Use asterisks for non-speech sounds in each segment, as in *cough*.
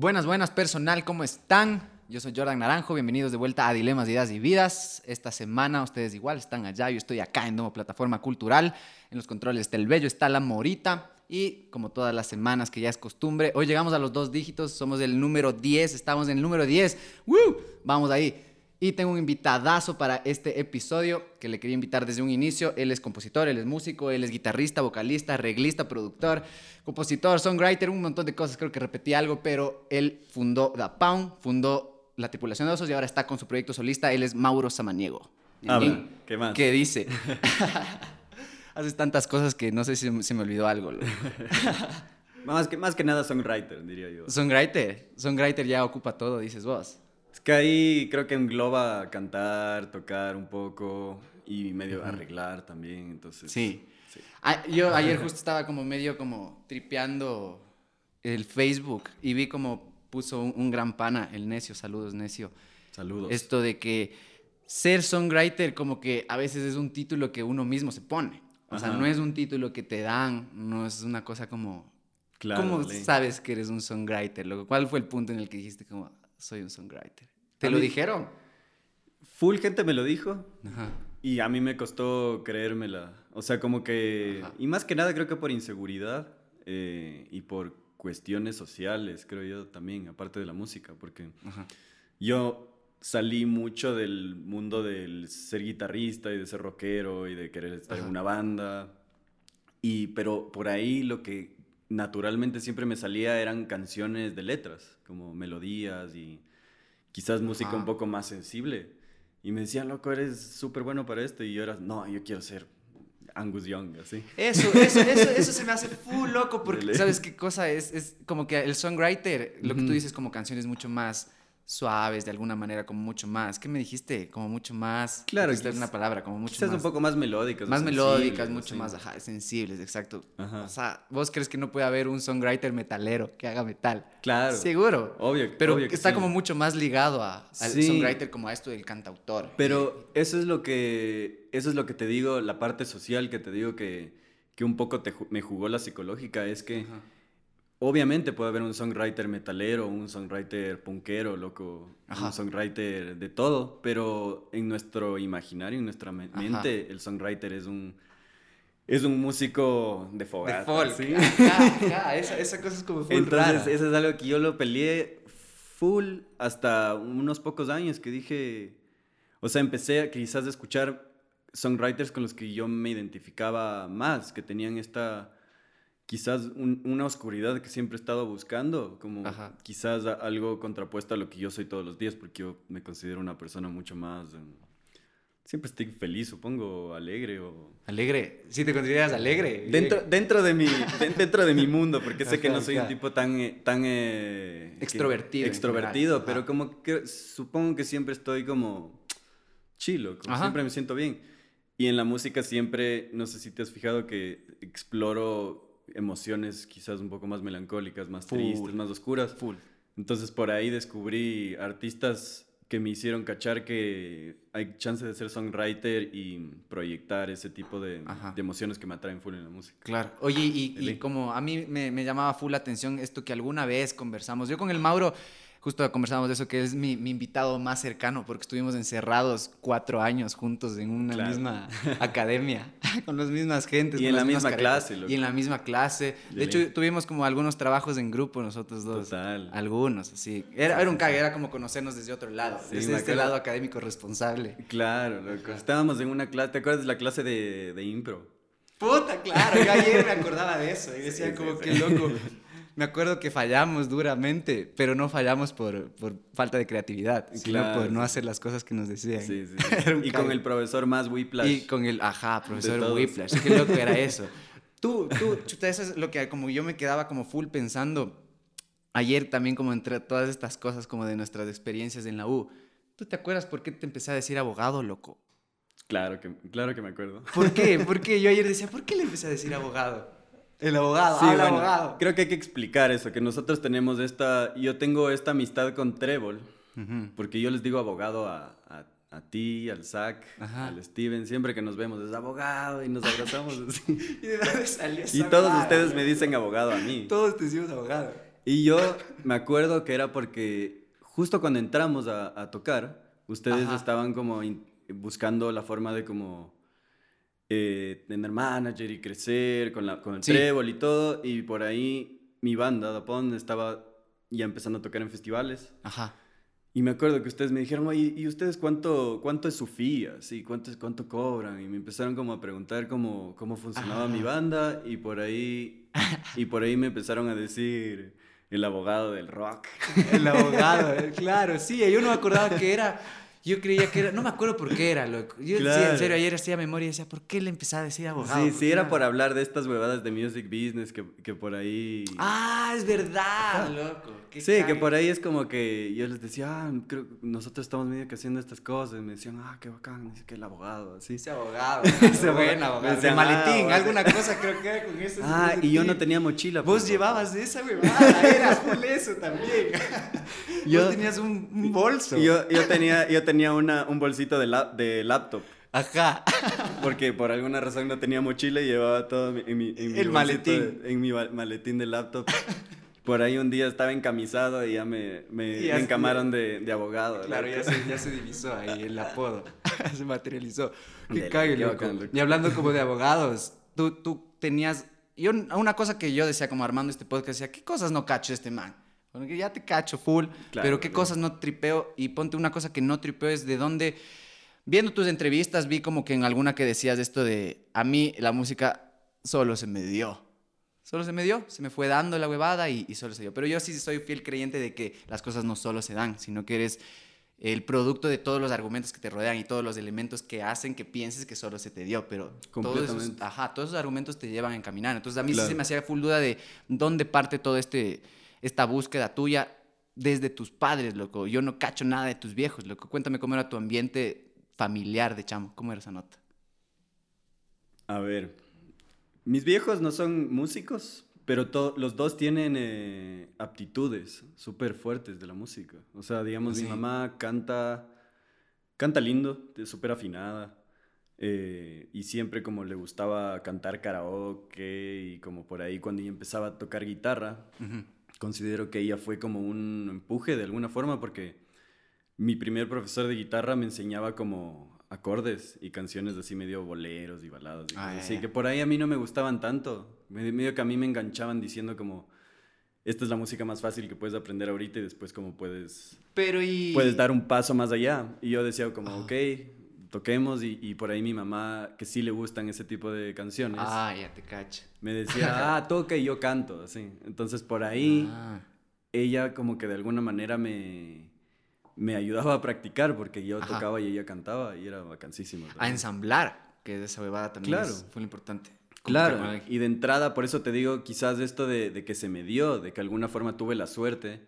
Buenas, buenas personal, ¿cómo están? Yo soy Jordan Naranjo, bienvenidos de vuelta a Dilemas, Ideas y Vidas. Esta semana ustedes igual están allá, yo estoy acá en Domo Plataforma Cultural. En los controles está el Bello, está la Morita. Y como todas las semanas que ya es costumbre, hoy llegamos a los dos dígitos, somos el número 10, estamos en el número 10. ¡Woo! Vamos ahí. Y tengo un invitadazo para este episodio que le quería invitar desde un inicio. Él es compositor, él es músico, él es guitarrista, vocalista, arreglista, productor, compositor, songwriter, un montón de cosas. Creo que repetí algo, pero él fundó Da Pound, fundó la tripulación de osos y ahora está con su proyecto solista. Él es Mauro Samaniego. Habla, ¿qué más? ¿Qué dice? *laughs* *laughs* Haces tantas cosas que no sé si se me olvidó algo. *laughs* más, que, más que nada songwriter, diría yo. Songwriter. Songwriter ya ocupa todo, dices vos. Es que ahí creo que engloba cantar, tocar un poco y medio arreglar también, entonces... Sí. Ah, yo ayer justo estaba como medio como tripeando el Facebook y vi como puso un, gran pana, el necio, saludos necio. Saludos. Esto de que ser songwriter como que a veces es un título que uno mismo se pone. O sea, no es un título que te dan, no es una cosa como... Claro, ¿Cómo sabes que eres un songwriter? ¿Cuál fue el punto en el que dijiste como, soy un songwriter. ¿Te lo dijeron? Full gente me lo dijo. Y a mí me costó creérmela. O sea, como que... Y más que nada creo que por inseguridad eh, y por cuestiones sociales, creo yo también, aparte de la música. Porque yo salí mucho del mundo del ser guitarrista y de ser rockero y de querer estar en una banda. Y, pero por ahí lo que naturalmente siempre me salía eran canciones de letras, como melodías y quizás música un poco más sensible. Y me decían, loco, eres súper bueno para esto. Y yo era, no, yo quiero ser Angus Young, así. Eso, eso, eso, eso se me hace full loco, porque ¿sabes qué cosa es? Es como que el songwriter, lo que tú dices como canciones mucho más suaves de alguna manera, como mucho más. ¿Qué me dijiste? Como mucho más. Claro. Es una palabra, como mucho quizás más. un poco más melódicas. Más melódicas, mucho más, ajá, sensibles, exacto. Ajá. O sea, vos crees que no puede haber un songwriter metalero que haga metal. Claro. Seguro. Obvio. Pero obvio que está como mucho más ligado a, al songwriter como a esto del cantautor. Pero eso es lo que, eso es lo que te digo, la parte social que te digo que, que un poco te, me jugó la psicológica, es que. Obviamente puede haber un songwriter metalero, un songwriter punkero, loco, un songwriter de todo, pero en nuestro imaginario, en nuestra mente, el songwriter es un es un músico de fogata. De folk. ¿sí? esa, esa, cosa es como full Entonces, eso es algo que yo lo peleé full hasta unos pocos años que dije, o sea, empecé a quizás a escuchar songwriters con los que yo me identificaba más, que tenían esta quizás una oscuridad que siempre he estado buscando, como quizás algo contrapuesto a lo que yo soy todos los días, porque yo me considero una persona mucho más... Em, siempre estoy feliz, supongo, alegre o... Alegre, sí te consideras alegre. Dentro, dentro, de, mi, dentro de mi mundo, porque sé *laughs* que no soy un tipo tan... Eh, tan eh, extrovertido. extrovertido, pero como que supongo que siempre estoy como chilo, como siempre me siento bien. Y en la música siempre, no sé si te has fijado que exploro emociones quizás un poco más melancólicas, más tristes, más oscuras. Full. Entonces por ahí descubrí artistas que me hicieron cachar que hay chance de ser songwriter y proyectar ese tipo de, emociones que me atraen full en la música. Claro. Oye, y, como a mí me, me, llamaba full la atención esto que alguna vez conversamos, yo con el Mauro justo conversábamos de eso, que es mi, mi, invitado más cercano, porque estuvimos encerrados cuatro años juntos en una misma *laughs* academia, *laughs* con las mismas gentes. Y en la misma clase. Y en la misma clase. De hecho, tuvimos como algunos trabajos en grupo nosotros dos. Total. Algunos, así. Era, era un cague, era como conocernos desde otro lado, desde este lado académico responsable. Claro, loco. Estábamos en una clase, ¿te acuerdas de la clase de, de impro? Puta, claro, yo ayer me acordaba de eso y decía como que loco *laughs* me acuerdo que fallamos duramente, pero no fallamos por, por falta de creatividad, sino por no hacer las cosas que nos decían. Sí, sí. *laughs* y con el profesor más Whiplash. Y con el, ajá, profesor Whiplash. Qué loco era *laughs* eso. Tú, tú, chuta, eso es lo que como yo me quedaba como full pensando ayer también como entre todas estas cosas como de nuestras experiencias en la U. ¿Tú te acuerdas por qué te empecé a decir abogado, loco? Claro que, claro que me acuerdo. ¿Por qué? *laughs* Porque yo ayer decía, ¿por qué le empecé a decir abogado? El abogado, sí, abogado. Creo que hay que explicar eso, que nosotros tenemos esta, yo tengo esta amistad con Trébol, porque yo les digo abogado a, a, ti, al Zach, al Steven, siempre que nos vemos es abogado y nos *laughs* abrazamos ¿Y de dónde salió Y todos ustedes me dicen abogado a mí. Todos te decimos abogado. Y yo me acuerdo que era porque justo cuando entramos a, tocar, ustedes estaban como buscando la forma de como eh, tener manager y crecer con, la, con el trébol y todo. Y por ahí mi banda, Dapón, estaba ya empezando a tocar en festivales. Ajá. Y me acuerdo que ustedes me dijeron, ¿y ustedes cuánto, cuánto es su fee? Sí, ¿cuánto, ¿cuánto cobran? Y me empezaron como a preguntar cómo, cómo funcionaba mi banda y por ahí, *laughs* y por ahí me empezaron a decir el abogado del rock. el abogado, eh, claro, sí, yo no me acordaba que era yo creía que era, no me acuerdo por qué era, loco. Yo decía, en serio, ayer hacía memoria y decía, ¿por qué le empezaba a decir abogado? Sí, sí, era por hablar de estas huevadas de music business que, que por ahí... Ah, es verdad, loco. sí, que por ahí es como que yo les decía, ah, creo nosotros estamos medio que haciendo estas cosas. Y me decían, ah, qué bacán, dice que el abogado, así. Ese abogado, *laughs* ese buen abogado. Ese maletín, ah, alguna cosa creo que era con eso. Ah, y yo no tenía mochila. Vos pues, llevabas esa huevada, *laughs* era full eso también. yo, Vos tenías un, un bolso. Yo, yo tenía... Yo tenía una, un bolsito de, de laptop. Ajá. Porque por alguna razón no tenía mochila y llevaba todo en mi, en mi El maletín. en mi maletín de laptop. Por ahí un día estaba encamisado y ya me, me, encamaron de, de, abogado. Claro, ya se, ya se, divisó ahí el apodo. *laughs* se materializó. Qué cague, loco. Y hablando como de *laughs* abogados, tú, tú tenías... Yo, una cosa que yo decía como armando este podcast, decía, ¿qué cosas no cacho este man? Ya te cacho full, pero qué cosas no tripeo. Y ponte una cosa que no tripeo es de dónde. Viendo tus entrevistas, vi como que en alguna que decías esto de a mí la música solo se me dio. Solo se me dio, se me fue dando la huevada y, y solo se dio. Pero yo sí soy fiel creyente de que las cosas no solo se dan, sino que eres el producto de todos los argumentos que te rodean y todos los elementos que hacen que pienses que solo se te dio, pero todos esos, ajá, todos esos argumentos te llevan a encaminar. Entonces a mí sí se me hacía full duda de dónde parte todo este esta búsqueda tuya desde tus padres, loco. Yo no cacho nada de tus viejos, loco. Cuéntame cómo era tu ambiente familiar de chamo. ¿Cómo era esa nota? A ver, mis viejos no son músicos, pero los dos tienen eh, aptitudes súper fuertes de la música. O sea, digamos, mi mamá canta, canta lindo, súper afinada. Eh, y siempre como le gustaba cantar karaoke y como por ahí cuando ella empezaba a tocar guitarra, considero que ella fue como un empuje de alguna forma porque mi primer profesor de guitarra me enseñaba como acordes y canciones así medio boleros y baladas. así ah, que por ahí a mí no me gustaban tanto. Medio que a mí me enganchaban diciendo como, esta es la música más fácil que puedes aprender ahorita y después como puedes... Pero y... Puedes dar un paso más allá. Y yo decía como, ok, toquemos y, y, por ahí mi mamá, que sí le gustan ese tipo de canciones. Ah, ya te cacho. Me decía, *laughs* ah, toca y yo canto, así. Entonces por ahí ah. ella como que de alguna manera me, me ayudaba a practicar porque yo tocaba y ella cantaba y era vacancísimo. A ensamblar, que esa bebada también claro. fue lo importante. Claro, y de entrada, por eso te digo, quizás esto de, de, que se me dio, de que de alguna forma tuve la suerte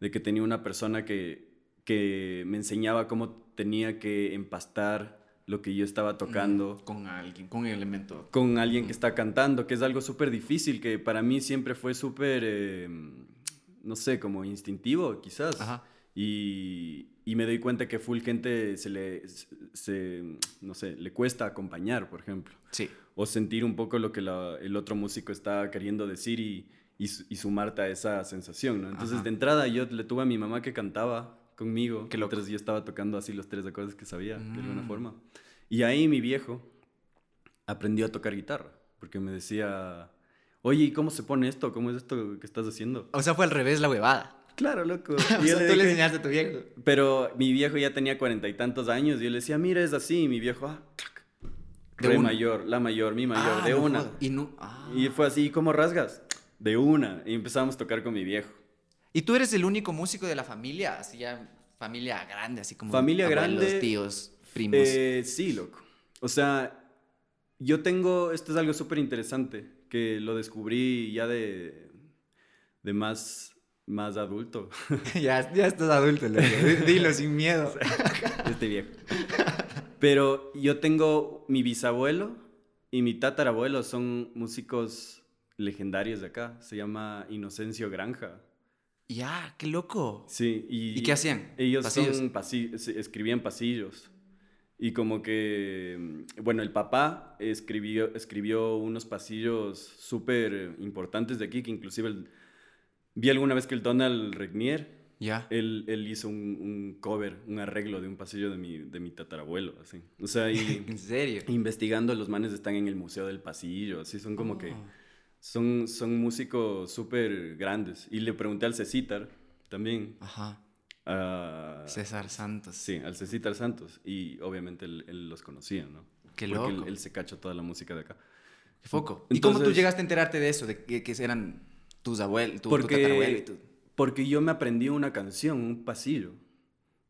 de que tenía una persona que, que me enseñaba cómo tenía que empastar lo que yo estaba tocando. con alguien, con un elemento. Con alguien que está cantando, que es algo súper difícil, que para mí siempre fue súper, em, no sé, como instintivo quizás. Y, y, me doy cuenta que full gente se le, se, no sé, le cuesta acompañar, por ejemplo. Sí. O sentir un poco lo que el otro músico está queriendo decir y, y, sumarte a esa sensación, ¿no? Entonces, de entrada, yo le tuve a mi mamá que cantaba conmigo. Que mientras yo estaba tocando así los tres acordes que sabía, de alguna mm. forma. Y ahí mi viejo aprendió a tocar guitarra, porque me decía, oye, ¿y cómo se pone esto? ¿Cómo es esto que estás haciendo? O sea, fue al revés la huevada. Claro, loco. *laughs* o sea, tú le enseñaste a tu viejo. Pero mi viejo ya tenía cuarenta y tantos años y yo le decía, mira, es así. Y mi viejo, ah, de Re mayor, la mayor, mi mayor, ah, de una. Y, no, ah. y fue así, ¿cómo rasgas? De una. Y empezamos a tocar con mi viejo. ¿Y tú eres el único músico de la familia? Así ya, familia grande, así como familia abuelos, grande, tíos, primos. Eh, sí, loco. O sea, yo tengo, esto es algo súper interesante, que lo descubrí ya de, de más, más adulto. *laughs* *laughs* ya, ya estás adulto, loco. dilo sin miedo. *laughs* este viejo. Pero yo tengo mi bisabuelo y mi tatarabuelo son músicos legendarios de acá. Se llama Inocencio Granja. Ya, qué loco. Sí. ¿Y, qué hacían? Ellos Son escribían pasillos. Y como que, mm, bueno, el papá escribió, escribió unos pasillos súper importantes de aquí, que inclusive Vi alguna vez que el Donald Regnier, Ya. él, él hizo un, un cover, un arreglo de un pasillo de mi, de mi tatarabuelo, así. O sea, y *laughs* ¿En serio? investigando, los manes están en el Museo del Pasillo, así, son como que... Son, son músicos súper grandes. Y le pregunté al Cecitar también. Ajá. a- César Santos. Sí, al Cecitar Santos. Y obviamente él, él los conocía, ¿no? Qué Porque loco. él, él se cachó toda la música de acá. Qué foco. ¿Y cómo tú llegaste a enterarte de eso? De que, que eran tus abuelos, tu, tu tatarabuelo y Porque, tu... porque yo me aprendí una canción, un pasillo,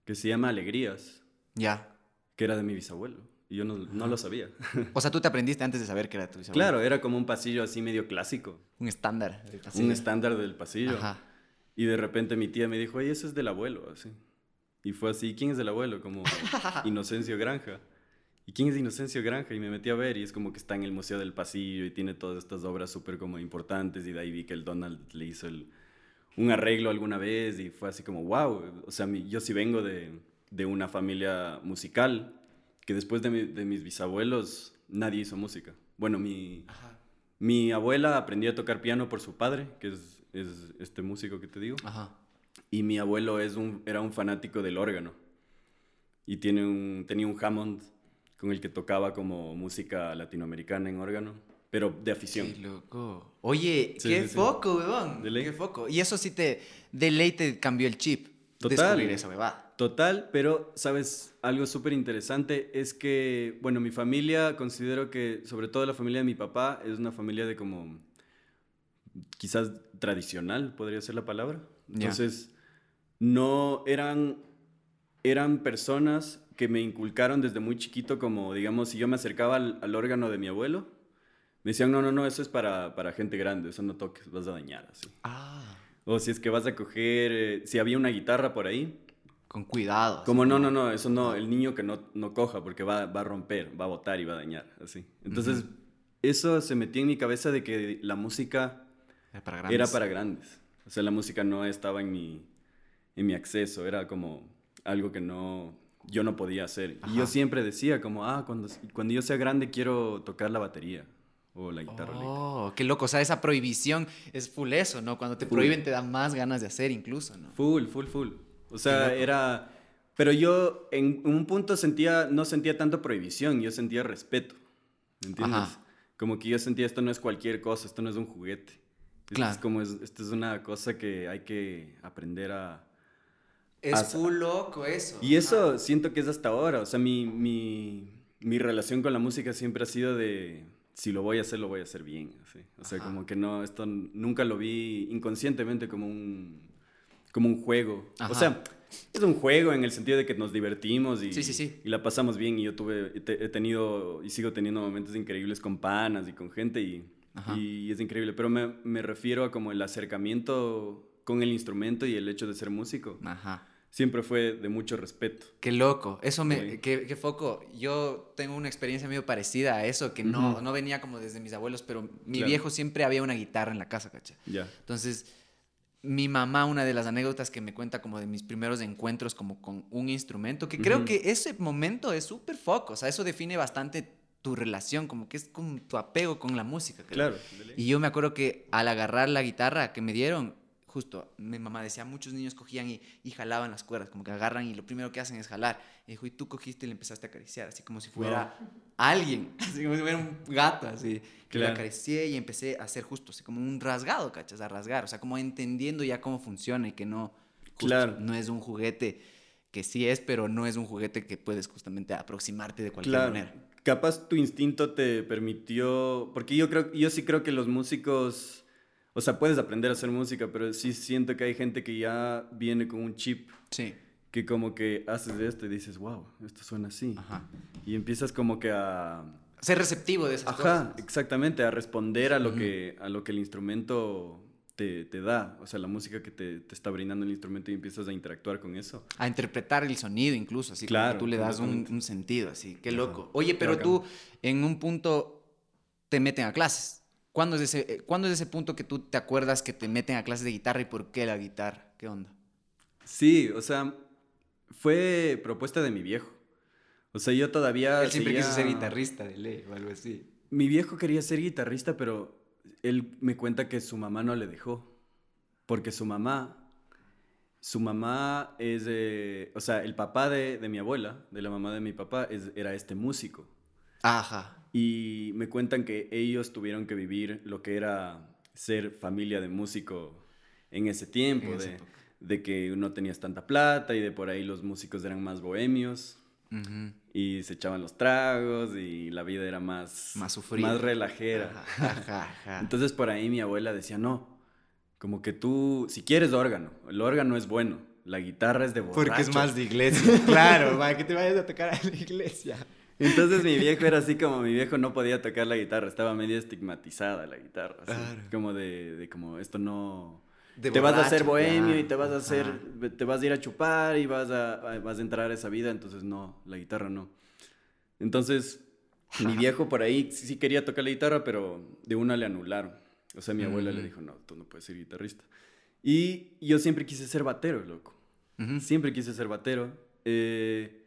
que se llama Alegrías, Ya. que era de mi bisabuelo. Y yo no, no lo sabía. *laughs* O sea, tú te aprendiste antes de saber que era tu bisabuelo. claro, era como un pasillo así medio clásico. Un estándar. del pasillo. Un estándar del pasillo. Ajá. Y de repente mi tía me dijo, oye, eso es del abuelo, así. Y fue así, ¿quién es del abuelo? Como *laughs* Inocencio Granja. ¿Y quién es Inocencio Granja? Y me metí a ver y es como que está en el Museo del Pasillo y tiene todas estas obras súper como importantes y de ahí vi que el Donald le hizo el- un arreglo alguna vez y fue así como, wow, o sea, mi- yo sí vengo de, de una familia musical que después de, mi- de mis bisabuelos nadie hizo música. Bueno, mi, Ajá. mi abuela aprendió a tocar piano por su padre, que es, es este músico que te digo. Ajá. Y mi abuelo es un, era un fanático del órgano. Y tiene un, tenía un Hammond con el que tocaba como música latinoamericana en órgano, pero de afición. Qué loco. Oye, Sí, qué sí, sí. foco, weón. De ley. Qué foco. Y eso sí te, de ley te cambió el chip. Total. Descubrir esa huevada. Total, pero, ¿sabes? Algo súper interesante es que, bueno, mi familia, considero que, sobre todo la familia de mi papá, es una familia de como, quizás tradicional, podría ser la palabra. Entonces, no eran, eran personas que me inculcaron desde muy chiquito, como, digamos, si yo me acercaba al, al órgano de mi abuelo, me decían, no, no, no, eso es para, para gente grande, eso no toques, vas a dañar, así. Ah. O si es que vas a coger, eh, si había una guitarra por ahí, Con cuidado. como no, no, no, eso no, el niño que no, no coja porque va, va a romper, va a botar y va a dañar, así. Entonces, eso se metió en mi cabeza de que la música Era para grandes. era para grandes. O sea, la música no estaba en mi, en mi acceso, era como algo que no, yo no podía hacer. Y yo siempre decía como, ah, cuando, cuando yo sea grande quiero tocar la batería o la guitarra. eléctrica". Oh, qué loco. O sea, esa prohibición es full eso, ¿no? Cuando te Full. prohíben te da más ganas de hacer incluso, ¿no? Full, full, full. O sea, era... Pero yo en un punto sentía, no sentía tanto prohibición, yo sentía respeto. ¿Me entiendes? Ajá. Como que yo sentía esto no es cualquier cosa, esto no es un juguete. Esto Claro. Es como, es- esto es una cosa que hay que aprender a... Es As- full loco eso. Y eso siento que es hasta ahora. O sea, mi, mi, mi relación con la música siempre ha sido de... Si lo voy a hacer, lo voy a hacer bien. así. O sea, Ajá. como que no, esto nunca lo vi inconscientemente como un, como un juego. Ajá. O sea, es un juego en el sentido de que nos divertimos y, Sí, sí, sí. y la pasamos bien. Y yo tuve, he te- he tenido y sigo teniendo momentos increíbles con panas y con gente y, es increíble. Pero me, me refiero a como el acercamiento con el instrumento y el hecho de ser músico. Ajá. Siempre fue de mucho respeto. Qué loco. Eso me. Qué, qué foco. Yo tengo una experiencia medio parecida a eso, que no, no venía como desde mis abuelos, pero mi Claro. viejo siempre había una guitarra en la casa, ¿cacha? Ya. Entonces, mi mamá, una de las anécdotas que me cuenta como de mis primeros encuentros como con un instrumento, que creo que ese momento es súper foco, o sea, eso define bastante tu relación, como que es como tu apego con la música. creo. Claro. Y yo me acuerdo que al agarrar la guitarra que me dieron, justo mi mamá decía, muchos niños cogían y, y jalaban las cuerdas, como que agarran y lo primero que hacen es jalar. Y dijo, y tú cogiste y le empezaste a acariciar, así como si fuera alguien, *laughs* así como si fuera un gato, así. Que le acaricié y empecé a hacer justo, así como un rasgado, ¿cachas? A rasgar, o sea, como entendiendo ya cómo funciona y que no, justo, Claro. no es un juguete que sí es, pero no es un juguete que puedes justamente aproximarte de cualquier Claro. manera. Capaz tu instinto te permitió, porque yo creo, yo sí creo que los músicos, o sea, puedes aprender a hacer música, pero sí siento que hay gente que ya viene con un chip Sí. que como que haces esto y dices, wow, esto suena así. Ajá. Y empiezas como que a, Ser receptivo de esas ajá, cosas. exactamente, a responder a lo Ujú. que a lo que el instrumento te, te da, o sea, la música que te, te está brindando el instrumento y empiezas a interactuar con eso. A interpretar el sonido incluso, así Claro, que tú le das un, un sentido, así. Qué Ajá, loco. Oye, pero tú en un punto te meten a clases. ¿Cuándo es, ese, eh, ¿Cuándo es ese punto que tú te acuerdas que te meten a clases de guitarra y por qué la guitarra? ¿Qué onda? Sí, o sea, fue propuesta de mi viejo. O sea, yo todavía Él siempre quiso ser guitarrista de ley o algo así. Mi viejo quería ser guitarrista, pero él me cuenta que su mamá no le dejó. Porque su mamá, su mamá es, de, o sea, el papá de, de, mi abuela, de la mamá de mi papá, es, era este músico. Ajá. Y me cuentan que ellos tuvieron que vivir lo que era ser familia de músico en ese tiempo, de, de, que no tenías tanta plata y de por ahí los músicos eran más bohemios. Y se echaban los tragos y la vida era más, más, más relajera. *laughs* Entonces por ahí mi abuela decía, no, como que tú, si quieres órgano, el órgano es bueno, la guitarra es de borracho. Porque es más de iglesia, *laughs* claro, para que te vayas a tocar a la iglesia. Entonces mi viejo era así como mi viejo no podía tocar la guitarra, estaba medio estigmatizada la guitarra, como de, de, como esto no... te vas a hacer bohemio y te vas a hacer, te vas a ir a chupar y vas a, vas a entrar a esa vida, entonces no, la guitarra no. Entonces mi viejo por ahí sí quería tocar la guitarra, pero de una le anularon. O sea, mi abuela le dijo, no, tú no puedes ser guitarrista. Y yo siempre quise ser batero, loco. Siempre quise ser batero. Eh,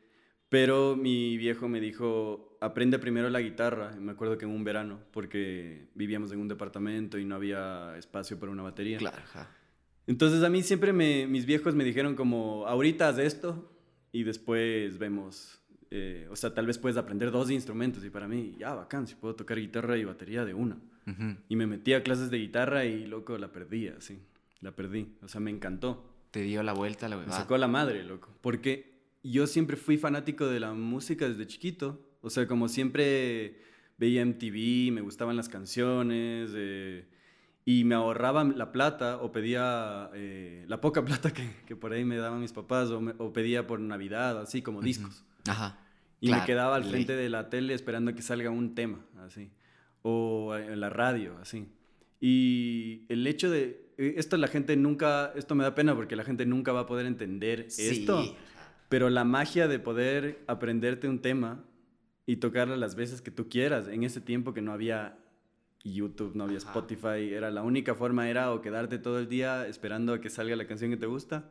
pero mi viejo me dijo, aprende primero la guitarra. Me acuerdo que en un verano, porque vivíamos en un departamento y no había espacio para una batería. Claro. Entonces a mí siempre me, mis viejos me dijeron como, ahorita haz esto y después vemos. Eh, o sea, tal vez puedes aprender dos instrumentos y para mí, ya, bacán, si puedo tocar guitarra y batería de una. Y me metí a clases de guitarra y, loco, la perdí, así. La perdí. O sea, me encantó. Te dio la vuelta la Me sacó la madre, loco. Porque yo siempre fui fanático de la música desde chiquito. O sea, como siempre veía MTV, me gustaban las canciones eh, y me ahorraban la plata o pedía eh, la poca *laughs* plata que, que, por ahí me daban mis papás o, o pedía por Navidad, así como discos. Ajá. Y me quedaba al frente de la tele esperando que salga un tema, así. O en la radio, así. Y el hecho de... Eh, esto la gente nunca... Esto me da pena porque la gente nunca va a poder entender sí. esto. Pero la magia de poder aprenderte un tema y tocarlo las veces que tú quieras, en ese tiempo que no había YouTube, no había Spotify, era la única forma era o quedarte todo el día esperando a que salga la canción que te gusta.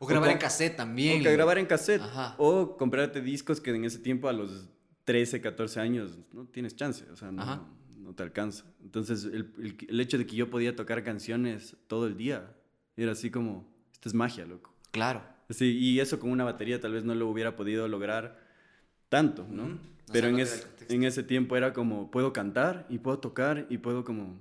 O grabar en cassette también. O grabar en cassette. O comprarte discos que en ese tiempo a los 13, 14 años no tienes chance, o sea, no, no te alcanza. Entonces el, el, el hecho de que yo podía tocar canciones todo el día era así como, esto es magia, loco. Claro. Sí, y eso con una batería tal vez no lo hubiera podido lograr tanto, ¿no? Pero en, en, ese tiempo era como, puedo cantar y puedo tocar y puedo como,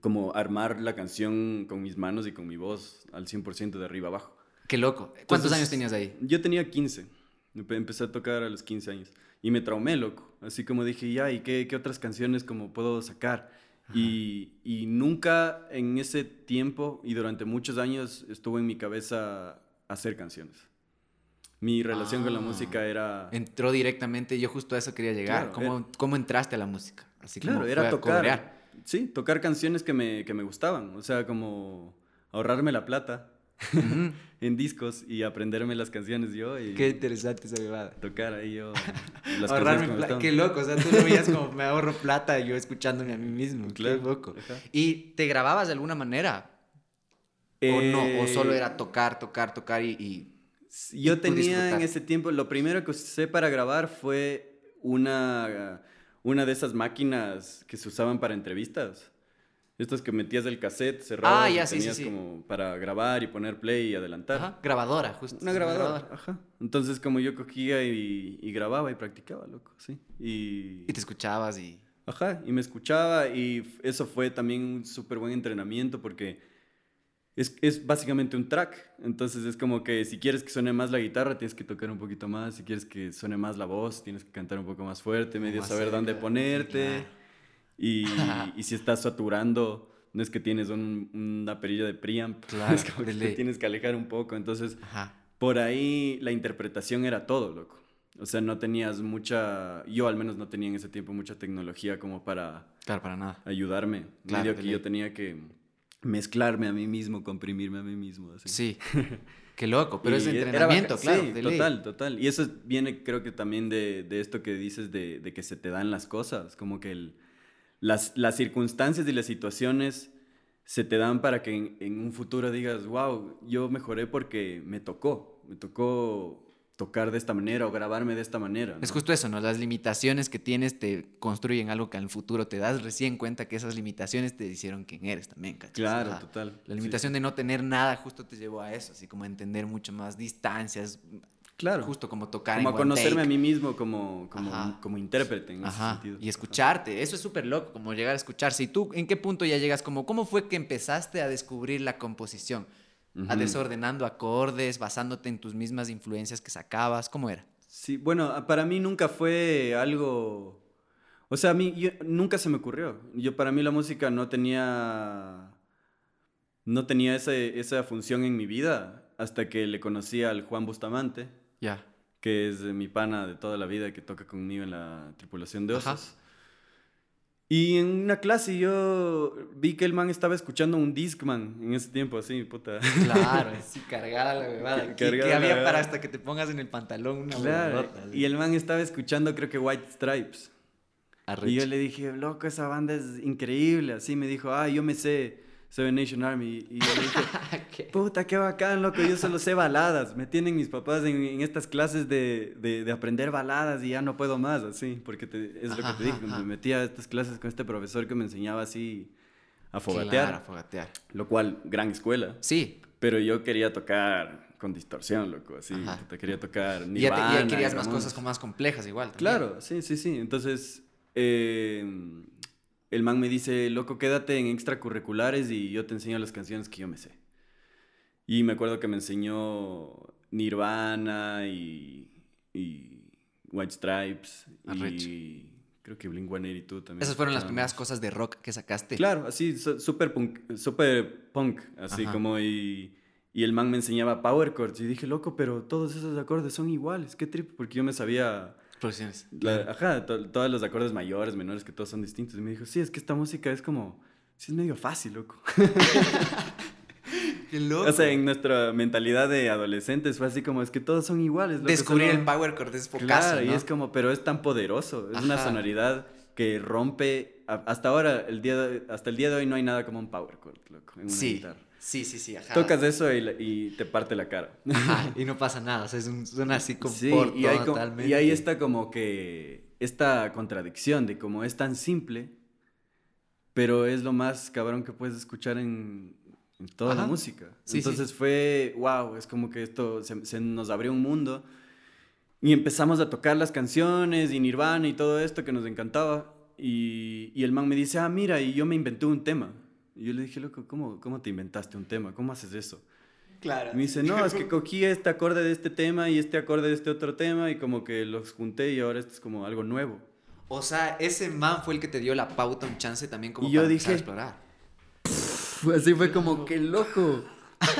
como armar la canción con mis manos y con mi voz al 100% de arriba abajo. Qué loco. ¿Cuántos años tenías ahí? Yo tenía 15. Empecé a tocar a los 15 años. Y me traumé, loco. Así como dije, ya, ¿y qué, qué otras canciones como puedo sacar? Y, y, nunca en ese tiempo y durante muchos años estuvo en mi cabeza hacer canciones. Mi relación con la ah. música era... Entró directamente, yo justo a eso quería llegar. ¿Cómo, ¿Cómo, entraste a la música? Así claro, era tocar... Sí, tocar canciones que me, que me gustaban. O sea, como ahorrarme la plata *laughs* en discos y aprenderme las canciones yo. Y Qué interesante esa bebada. Tocar ahí yo. *laughs* Las Ahorrarme plata. Qué loco. O sea, tú lo veías como me ahorro plata yo escuchándome a mí mismo. Qué loco. ¿Y te grababas de alguna manera? ¿O no? ¿O solo eh, era tocar, tocar, tocar y...? yo tenía en ese tiempo, lo primero que usé para grabar fue una, una de esas máquinas que se usaban para entrevistas. Estas que metías el cassette, cerrabas ah, ya, y tenías como para grabar y poner play y adelantar. Ajá, grabadora, justo. Una grabadora, ajá. Entonces como yo cogía y, y, grababa y practicaba, loco, sí. Y... y te escuchabas y... Ajá, y me escuchaba y eso fue también un súper buen entrenamiento porque es, es, básicamente un track. Entonces es como que si quieres que suene más la guitarra, tienes que tocar un poquito más. Si quieres que suene más la voz, tienes que cantar un poco más fuerte, medio saber dónde ponerte. Y, *laughs* y, si estás saturando, no es que tienes un, una perilla de preamp, *laughs* claro, es como que te tienes que alejar un poco. Entonces, por ahí la interpretación era todo, loco. O sea, no tenías mucha, yo al menos no tenía en ese tiempo mucha tecnología como para... Claro, para nada. Ayudarme. Claro, Medio que yo tenía que mezclarme a mí mismo, comprimirme a mí mismo. Así. Sí, *laughs* qué loco, pero es entrenamiento, claro. Sí, total, total. Y eso viene creo que también de, de esto que dices de, de, que se te dan las cosas, como que el, las, las, circunstancias y las situaciones se te dan para que en, en, un futuro digas, wow, yo mejoré porque me tocó, me tocó tocar de esta manera o grabarme de esta manera. Es justo eso, ¿no? Las limitaciones que tienes te construyen algo que en el futuro te das recién cuenta que esas limitaciones te hicieron quien eres también, ¿cachai? Claro, total. La limitación de no tener nada justo te llevó a eso, así como a entender mucho más distancias. Claro. Justo como tocar Como en a conocerme take. a mí mismo como, como, Ajá. como intérprete en ese Ajá, sentido. y escucharte, eso es súper loco, como llegar a escucharse. ¿Y tú en qué punto ya llegas? Como, ¿Cómo fue que empezaste a descubrir la composición? A Ujú. desordenando acordes, basándote en tus mismas influencias que sacabas, ¿cómo era? Sí, bueno, para mí nunca fue algo... O sea, a mí yo- nunca se me ocurrió. Yo para mí la música no tenía... No tenía ese- esa función en mi vida hasta que le conocí al Juan Bustamante, Ya. que es eh, mi pana de toda la vida que toca conmigo en la tripulación de Ajá. Y en una clase yo vi que el man estaba escuchando un Discman en ese tiempo, así, puta. Claro, *laughs* sí, cargada la bebada. Que, había para hasta que te pongas en el pantalón una Claro. Y el man estaba escuchando creo que White Stripes. Arrecho. Y yo le dije, loco, esa banda es increíble. Así me dijo, ah, yo me sé Seven Nation Army. Y yo le dije, *laughs* ¿Qué? puta, qué bacán, loco, yo solo sé baladas. Me tienen mis papás en, en estas clases de, de, de aprender baladas y ya no puedo más, así. Porque te- es lo que te dije, ajá. me metía a estas clases con este profesor que me enseñaba así a fogatear. Claro, a fogatear. Lo cual, gran escuela. Sí. Pero yo quería tocar con distorsión, loco, así. Puta, quería tocar Y ya, te- ya querías más cosas como más complejas igual. también. Claro, sí, sí, sí. Entonces, eh, el man me dice, loco, quédate en extracurriculares y yo te enseño las canciones que yo me sé. Y me acuerdo que me enseñó Nirvana y, y White Stripes Arrecho. y creo que Blink-182 también. Esas fueron las primeras cosas de rock que sacaste. Claro, así, super punk, super punk, así Ajá. como y, y el man me enseñaba power chords y dije, loco, pero todos esos acordes son iguales, qué trip, porque yo me sabía Producciones. la- ajá, to- todos los acordes mayores, menores, que todos son distintos. Y me dijo, sí, es que esta música es como, sí, es medio fácil, loco. *laughs* Qué loco. o sea, en nuestra mentalidad de adolescentes fue así como, es que todos son iguales. loco, Descubrir solo- el power chord es Claro, y ¿no? es como, pero es tan poderoso, es una sonoridad que rompe, hasta ahora, el día de- hasta el día de hoy no hay nada como un power chord, loco, en una Sí, guitarra. Sí, sí, sí, ajá. Tocas eso y, y te parte la cara. Ajá, *laughs* y no pasa nada, o sea, es un, suena así con Sí, y, hay totalmente. y ahí está como que esta contradicción de como es tan simple, pero es lo más cabrón que puedes escuchar en, en toda la música. Sí, sí. Entonces fue, wow, es como que esto se, se nos abrió un mundo y empezamos a tocar las canciones y Nirvana y todo esto que nos encantaba. Y, y el man me dice, ah, mira, y yo me inventé un tema. Y yo le dije, loco, ¿cómo, ¿cómo te inventaste un tema? ¿Cómo haces eso? Claro. Me dice, no, es que cogí este acorde de este tema y este acorde de este otro tema y como que los junté y ahora esto es como algo nuevo. O sea, ese man fue el que te dio la pauta, un chance también como Y yo para a dije- explorar. Así fue como, qué loco,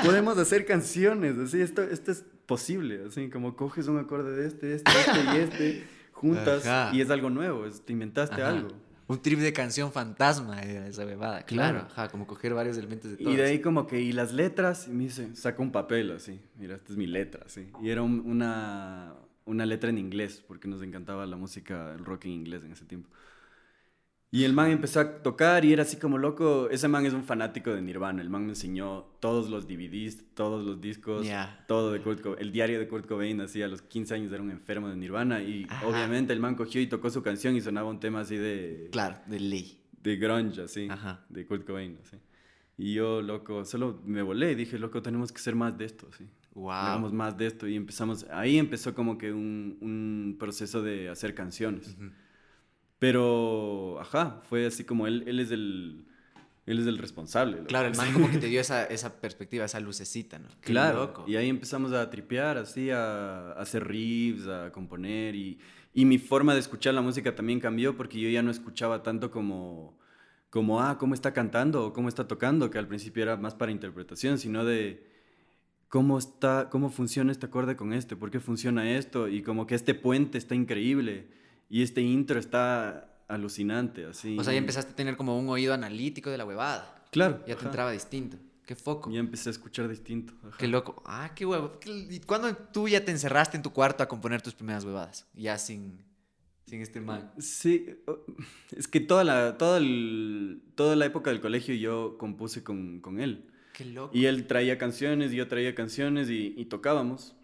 podemos hacer canciones, así, esto, esto es posible, así como coges un acorde de este, este, este y este, *laughs* juntas Ajá. y es algo nuevo, es- te inventaste Ajá. algo. Un trip de canción fantasma era esa bebada. Claro, Claro. ajá, como coger varios elementos de Y todos. de ahí como que, y las letras, y me dice, saca un papel así, mira, esta es mi letra, así. Y era un- una, una letra en inglés, porque nos encantaba la música, el rock en inglés en ese tiempo. Y el man empezó a tocar y era así como loco, ese man es un fanático de Nirvana, el man me enseñó todos los DVDs, todos los discos, Ya. todo de Kurt Cobain, el diario de Kurt Cobain, así a los 15 años era un enfermo de Nirvana y Ajá. obviamente el man cogió y tocó su canción y sonaba un tema así de Claro, de ley. de grunge, así, Ajá. de Kurt Cobain, así. Y yo, loco, solo me volé y dije, loco, tenemos que hacer más de esto, así. Wow. Hagamos más de esto y empezamos, ahí empezó como que un, un proceso de hacer canciones. Pero, ajá, fue así como él, él es el, él es el responsable. Claro, el man como que te dio esa, esa perspectiva, esa lucecita, ¿no? Qué Claro, loco. y ahí empezamos a tripear, así, a, a hacer riffs, a componer, y, y mi forma de escuchar la música también cambió porque yo ya no escuchaba tanto como, como, ah, cómo está cantando o cómo está tocando, que al principio era más para interpretación, sino de cómo está, cómo funciona este acorde con este, por qué funciona esto, y como que este puente está increíble, y este intro está alucinante, así. O sea, ya empezaste a tener como un oído analítico de la huevada. Claro. Ya te ajá. entraba distinto. Qué foco. Ya empecé a escuchar distinto. ajá. Qué loco. Ah, qué huevo. ¿Qué- ¿Y cuándo tú ya te encerraste en tu cuarto a componer tus primeras huevadas? Ya sin, sin este man. Sí, es que toda la, toda, el- toda la época del colegio yo compuse con, con él. Qué loco. Y él traía canciones, y yo traía canciones y, y tocábamos.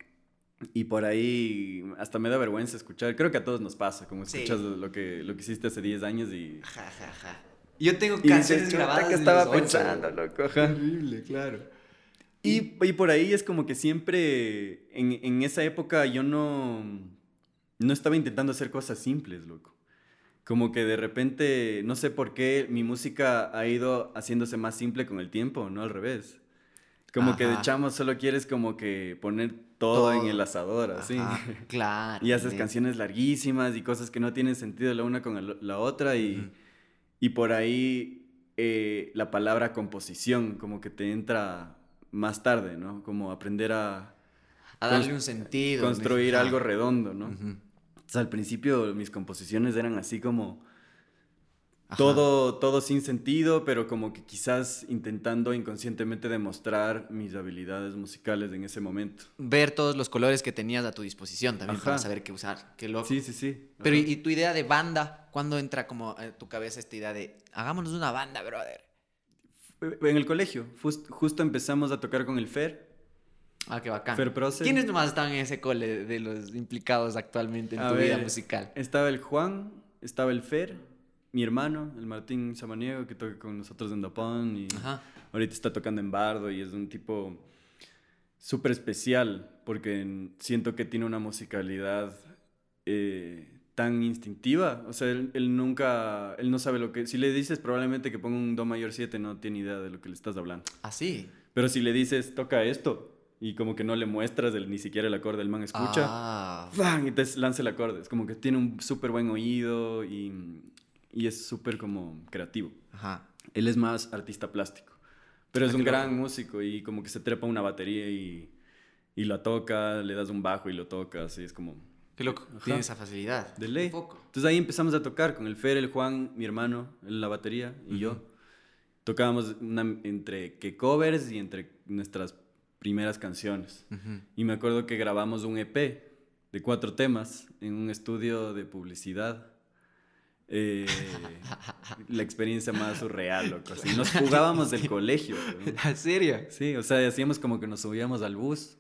Y por ahí hasta me da vergüenza escuchar. Creo que a todos nos pasa, como escuchas lo, que, lo que hiciste hace 10 años y... Ja, ja, ja. Yo tengo canciones grabadas que estaba pensando, loco. Horrible, claro. Y, y, por ahí es como que siempre, en, en, esa época yo no, no estaba intentando hacer cosas simples, loco. Como que de repente, no sé por qué, mi música ha ido haciéndose más simple con el tiempo, no al revés. Como que de chamo solo quieres como que poner todo, en el asador, así. *laughs* Claro. y haces canciones larguísimas y cosas que no tienen sentido la una con la otra y, y por ahí eh, la palabra composición como que te entra más tarde, ¿no? Como aprender a... A darle un sentido. Construir algo redondo, ¿no? Entonces al principio mis composiciones eran así como todo, todo sin sentido, pero como que quizás intentando inconscientemente demostrar mis habilidades musicales en ese momento. Ver todos los colores que tenías a tu disposición también para saber qué usar. Qué loco. Sí, sí, sí. Pero ¿y, tu idea de banda? ¿Cuándo entra como a tu cabeza esta idea de hagámonos una banda, brother? En el colegio. justo empezamos a tocar con el Fer. Ah, qué bacán. Fer Proce. ¿Quiénes nomás estaban en ese cole de los implicados actualmente en tu vida musical? Estaba el Juan, estaba el Fer mi hermano, el Martín Samaniego, que toca con nosotros en Dapón y ahorita está tocando en Bardo y es un tipo súper especial porque siento que tiene una musicalidad eh, tan instintiva. O sea, él, nunca, él no sabe lo que... Si le dices probablemente que ponga un Do mayor 7, no tiene idea de lo que le estás hablando. Ah, sí. Pero si le dices, toca esto, y como que no le muestras ni siquiera el acorde, el man escucha, ah. y te lanza el acorde. Es como que tiene un súper buen oído y y es súper como creativo. Ajá. Él es más artista plástico, pero es ah, un gran músico y como que se trepa una batería y, y la toca, le das un bajo y lo tocas y es como... Qué loco, tiene esa facilidad. De ley. Entonces ahí empezamos a tocar con el Fer, el Juan, mi hermano, en la batería y yo. Tocábamos entre que covers y entre nuestras primeras canciones. Y me acuerdo que grabamos un EP de cuatro temas en un estudio de publicidad eh, la experiencia más surreal, loco. Así, *laughs* nos jugábamos del colegio. ¿En serio? Sí, o sea, hacíamos como que nos subíamos al bus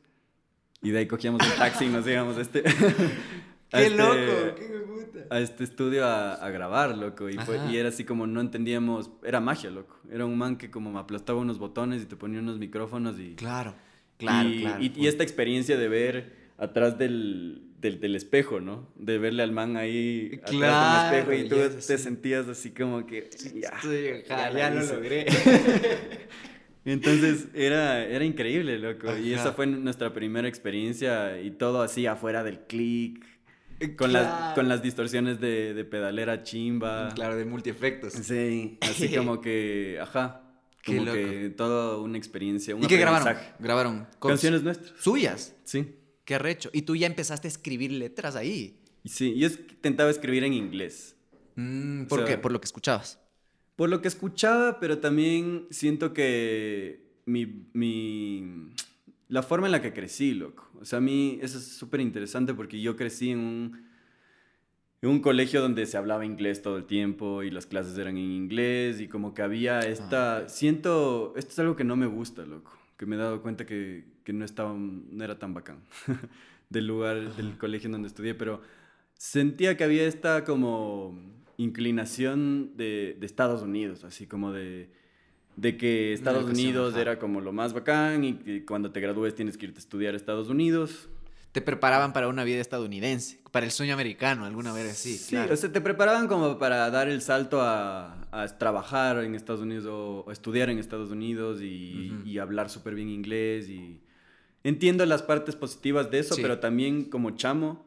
y de ahí cogíamos un taxi y nos íbamos a este... *laughs* ¡Qué este loco! ¡Qué puta! A este estudio a, a grabar, loco. Y, fue, y, era así como no entendíamos... Era magia, loco. Era un man que como me aplastaba unos botones y te ponía unos micrófonos y... Claro, claro, y, claro. y esta experiencia de ver atrás del del, espejo, ¿no? De verle al man ahí claro, atrás del espejo y tú te sentías así como que ya, ya, lo logré. *laughs* Entonces era, era increíble, loco. Y esa fue nuestra primera experiencia y todo así afuera del click. Con, las, con las distorsiones de, de pedalera chimba. Claro, de multiefectos. Sí, así *laughs* como que, ajá. Como que toda una experiencia, un ¿Y qué grabaron? Grabaron canciones nuestras. ¿Suyas? Sí. Qué recho. Y tú ya empezaste a escribir letras ahí. Sí, yo intentaba escribir en inglés. Mm, ¿Por qué? ¿Por lo que escuchabas? Por lo que escuchaba, pero también siento que mi, mi, la forma en la que crecí, loco. O sea, a mí eso es súper interesante porque yo crecí en un, en un colegio donde se hablaba inglés todo el tiempo y las clases eran en inglés y como que había esta... Ah. Siento, esto es algo que no me gusta, loco que me he dado cuenta que, que no, estaba, no era tan bacán *laughs* del lugar, del colegio en donde estudié, pero sentía que había esta como inclinación de, de Estados Unidos, así como de, de que Estados Unidos era como lo más bacán y que cuando te gradúes tienes que irte a estudiar a Estados Unidos te preparaban para una vida estadounidense, para el sueño americano, alguna vez así. Sí, o sea, te preparaban como para dar el salto a, a trabajar en Estados Unidos o, estudiar en Estados Unidos y, y hablar súper bien inglés. Y entiendo las partes positivas de eso, pero también como chamo,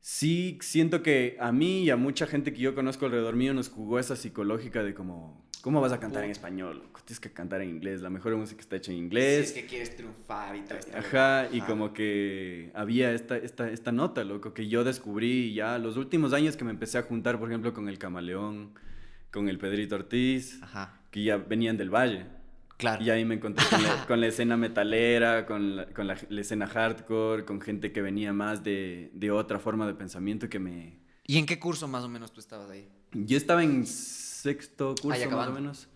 sí siento que a mí y a mucha gente que yo conozco alrededor mío nos jugó esa psicológica de como ¿Cómo vas a cantar en español? Tienes que cantar en inglés. La mejor música está hecha en inglés. Si es que quieres triunfar y todo esto. Ajá, y como que había esta, esta, esta nota, loco, que yo descubrí ya los últimos años que me empecé a juntar, por ejemplo, con el Camaleón, con el Pedrito Ortiz, Ajá. que ya venían del Valle. Claro. Y ahí me encontré con la, escena metalera, con, la, con la, escena hardcore, con gente que venía más de, de otra forma de pensamiento que me... ¿Y en qué curso más o menos tú estabas ahí? Yo estaba en sexto curso más o menos.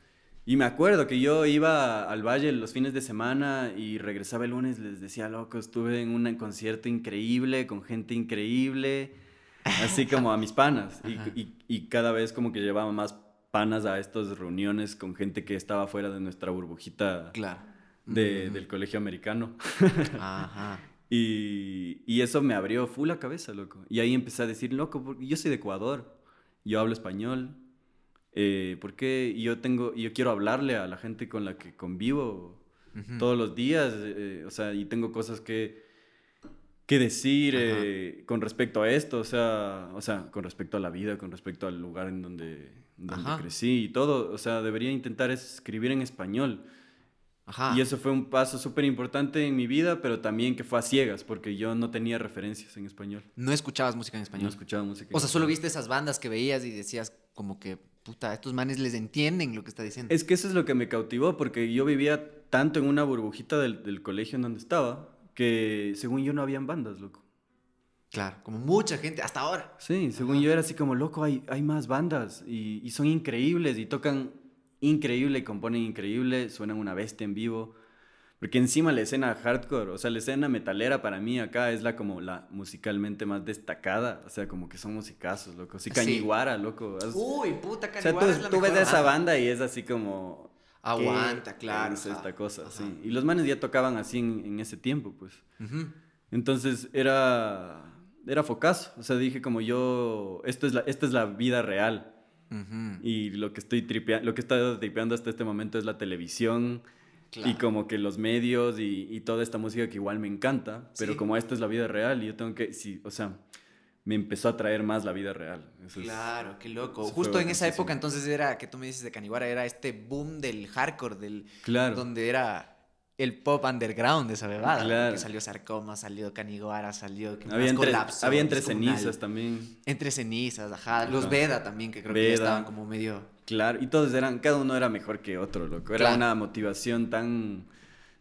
Y me acuerdo que yo iba al valle los fines de semana y regresaba el lunes, les decía, loco, estuve en un concierto increíble, con gente increíble, así como a mis panas. Y, y, cada vez como que llevaba más panas a estas reuniones con gente que estaba fuera de nuestra burbujita claro. de, del colegio americano. Ajá. *laughs* Y, y, eso me abrió full la cabeza, loco. Y ahí empecé a decir, loco, porque yo soy de Ecuador, yo hablo español, eh, porque yo tengo, yo quiero hablarle a la gente con la que convivo todos los días, eh, o sea, y tengo cosas que, que decir eh, con respecto a esto, o sea, o sea, con respecto a la vida, con respecto al lugar en donde, donde crecí y todo, o sea, debería intentar escribir en español. Y eso fue un paso súper importante en mi vida, pero también que fue a ciegas, porque yo no tenía referencias en español. ¿No escuchabas música en español? No escuchaba música. o sea, solo viste esas bandas que veías y decías como que, puta, estos manes les entienden lo que está diciendo. Es que eso es lo que me cautivó, porque yo vivía tanto en una burbujita del, del colegio en donde estaba, que según yo no habían bandas, loco. Claro, como mucha gente, hasta ahora. Sí, según yo era así como, loco, hay, hay más bandas y, y son increíbles y tocan increíble, componen increíble, suenan una bestia en vivo. Porque encima la escena hardcore, o sea, la escena metalera para mí acá es la como la musicalmente más destacada. O sea, como que son musicazos, loco. Sí, Cañiguara, loco. Uy, puta, Cañiguara. O sea, tú, ves esa banda y es así como. Aguanta, claro. Es esta cosa, sí. Y los manes ya tocaban así en, ese tiempo, pues. Entonces era. Era focazo. O sea, dije como yo. Esto es la, esta es la vida real. Y lo que estoy tripeando, lo que he estado tripeando hasta este momento es la televisión y como que los medios y, toda esta música que igual me encanta, pero como esta es la vida real y yo tengo que, sí, o sea, me empezó a traer más la vida real. claro, qué loco. Justo en esa época entonces era, que tú me dices de Caniguara, era este boom del hardcore, del, claro. donde era el pop underground de esa bebada. Claro. Que salió Sarcoma, salió Caniguara, salió... Había entre, había entre cenizas también. Entre cenizas, ajá. Los Veda también, que creo que estaban como medio... Claro, y todos eran, cada uno era mejor que otro, loco. Era una motivación tan,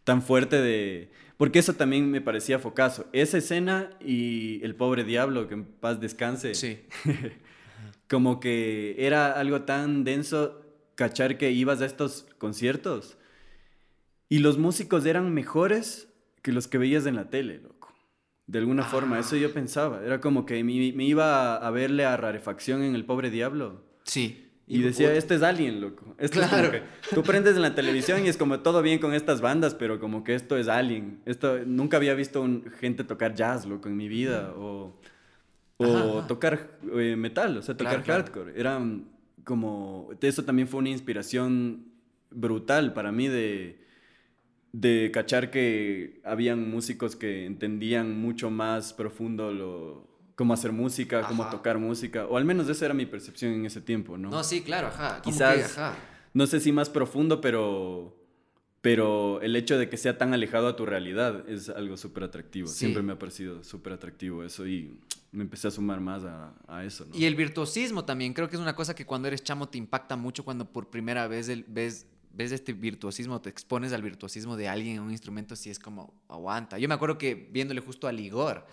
tan fuerte de... Porque eso también me parecía focazo. Esa escena y El Pobre Diablo, que en paz descanse. Sí. *laughs* como que era algo tan denso cachar que ibas a estos conciertos y los músicos eran mejores que los que veías en la tele, loco. De alguna forma, eso yo pensaba. Era como que me, iba a verle a rarefacción en El Pobre Diablo. Sí. Y, decía, este es Alien, loco. Esto claro. Es tú prendes en la televisión y es como todo bien con estas bandas, pero como que esto es Alien. Esto, nunca había visto un, gente tocar jazz, loco, en mi vida. O, o tocar eh, metal, o sea, tocar hardcore. Era como... Eso también fue una inspiración brutal para mí de de cachar que habían músicos que entendían mucho más profundo lo, cómo hacer música, cómo tocar música, o al menos esa era mi percepción en ese tiempo, ¿no? No, sí, claro, ajá. Quizás, no sé si más profundo, pero, pero el hecho de que sea tan alejado a tu realidad es algo súper atractivo. Siempre me ha parecido súper atractivo eso y me empecé a sumar más a, a eso. ¿no? Y el virtuosismo también, creo que es una cosa que cuando eres chamo te impacta mucho cuando por primera vez ves ves este virtuosismo, te expones al virtuosismo de alguien en un instrumento, si es como, aguanta. Yo me acuerdo que viéndole justo a Ligor,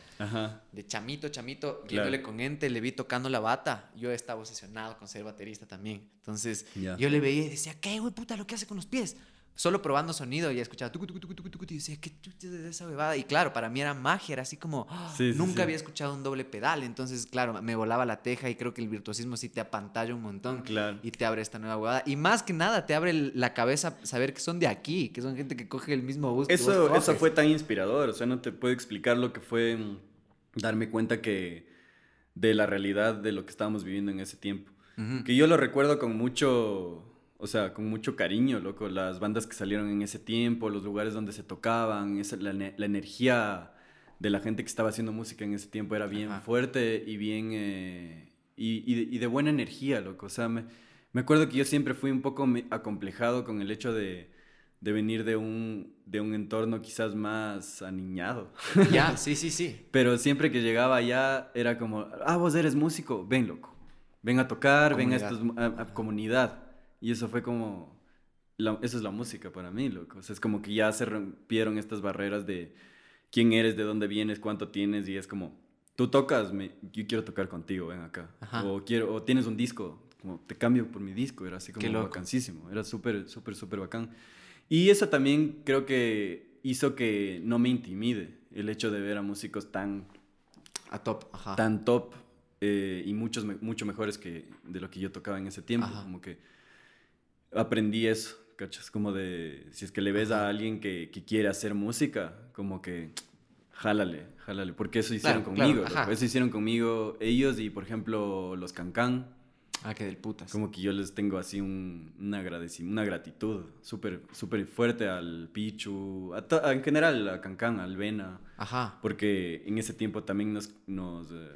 de chamito, chamito, viéndole con ente, le vi tocando la bata, yo estaba obsesionado con ser baterista también. Entonces, yo le veía y decía, ¿qué, güey, puta, lo que hace con los pies? Solo probando sonido y escuchaba tucu, tucu, tucu, tucu, y decía, ¿qué chucha de esa bebada? Y claro, para mí era magia, era así como, ¡ah! nunca había escuchado un doble pedal, entonces, claro, me volaba la teja y creo que el virtuosismo sí te apantalla un montón claro. y te abre esta nueva bebada. Y más que nada, te abre la cabeza saber que son de aquí, que son gente que coge el mismo bus. Eso, eso fue tan inspirador, o sea, no te puedo explicar lo que fue mm, darme cuenta que de la realidad de lo que estábamos viviendo en ese tiempo. Que yo lo recuerdo con mucho o sea, con mucho cariño, loco, las bandas que salieron en ese tiempo, los lugares donde se tocaban, esa, la, la, energía de la gente que estaba haciendo música en ese tiempo era bien fuerte y bien... Eh, y, y, de, buena energía, loco. O sea, me, me, acuerdo que yo siempre fui un poco acomplejado con el hecho de, de venir de un, de un entorno quizás más aniñado. Ya, *laughs* sí, sí, sí. Pero siempre que llegaba allá era como, ah, vos eres músico, ven, loco. Ven a tocar, ven a, estos, a comunidad. Y eso fue como, eso es la música para mí, loco. O sea, es como que ya se rompieron estas barreras de quién eres, de dónde vienes, cuánto tienes, y es como, tú tocas, me, yo quiero tocar contigo, ven acá. O, quiero, o tienes un disco, como te cambio por mi disco, era así como vacancísimo, era súper, súper, súper bacán. Y eso también creo que hizo que no me intimide el hecho de ver a músicos tan... A top, ajá. Tan top eh, y muchos, mucho mejores que de lo que yo tocaba en ese tiempo. Como que aprendí eso, ¿cachas? Como de, si es que le ves a alguien que, que, quiere hacer música, como que jálale, jálale, porque eso hicieron conmigo. eso hicieron conmigo ellos y, por ejemplo, los Cancán. Ah, que del putas. Como que yo les tengo así un, una, una gratitud súper súper fuerte al Pichu, en general a Cancán, al Vena. Ajá. Porque en ese tiempo también nos, nos eh,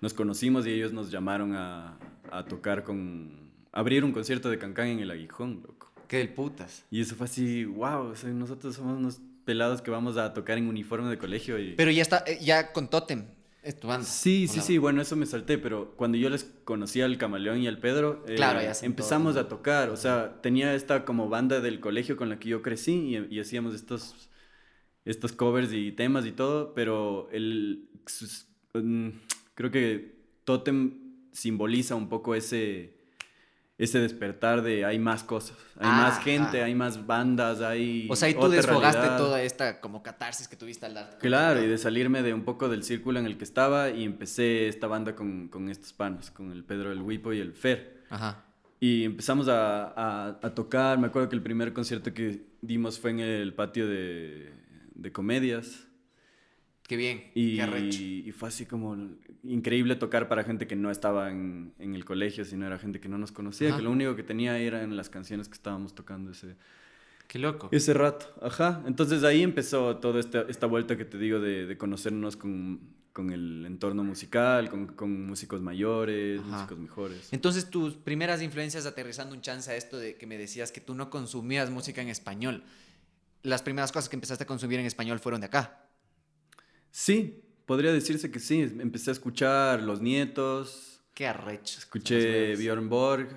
nos conocimos y ellos nos llamaron a, a tocar con... abrir un concierto de Cancán en el Aguijón, loco. Qué del putas. Y eso fue así, wow, nosotros somos unos pelados que vamos a tocar en uniforme de colegio y... Pero ya está, eh, ya con Totem. Es tu banda. Sí, sí, sí, bueno, eso me salté, pero cuando yo les conocí al Camaleón y al Pedro, eh, claro, ya empezamos a tocar, o sea, tenía esta como banda del colegio con la que yo crecí y, y hacíamos estos, estos covers y temas y todo, pero el, mm, creo que Totem simboliza un poco ese, ese despertar de hay más cosas, hay más gente, hay más bandas, hay... O sea, y tú desfogaste toda esta como catarsis que tuviste al dar. Claro, y de salirme de un poco del círculo en el que estaba y empecé esta banda con, con estos panos, con el Pedro el Wipo y el Fer. Ajá. Y empezamos a, a, a, tocar, me acuerdo que el primer concierto que dimos fue en el patio de, de comedias. Qué bien, y, qué Y fue así como increíble tocar para gente que no estaba en, en el colegio, sino era gente que no nos conocía, que lo único que tenía eran las canciones que estábamos tocando ese... Qué loco. Ese rato, ajá. Entonces ahí empezó toda esta, esta vuelta que te digo de, de conocernos con, con, el entorno musical, con, con músicos mayores, músicos mejores. Entonces tus primeras influencias aterrizando un chance a esto de que me decías que tú no consumías música en español. Las primeras cosas que empezaste a consumir en español fueron de acá. Sí, podría decirse que sí. Empecé a escuchar Los Nietos. Qué arrecho. Escuché Bjorn Borg,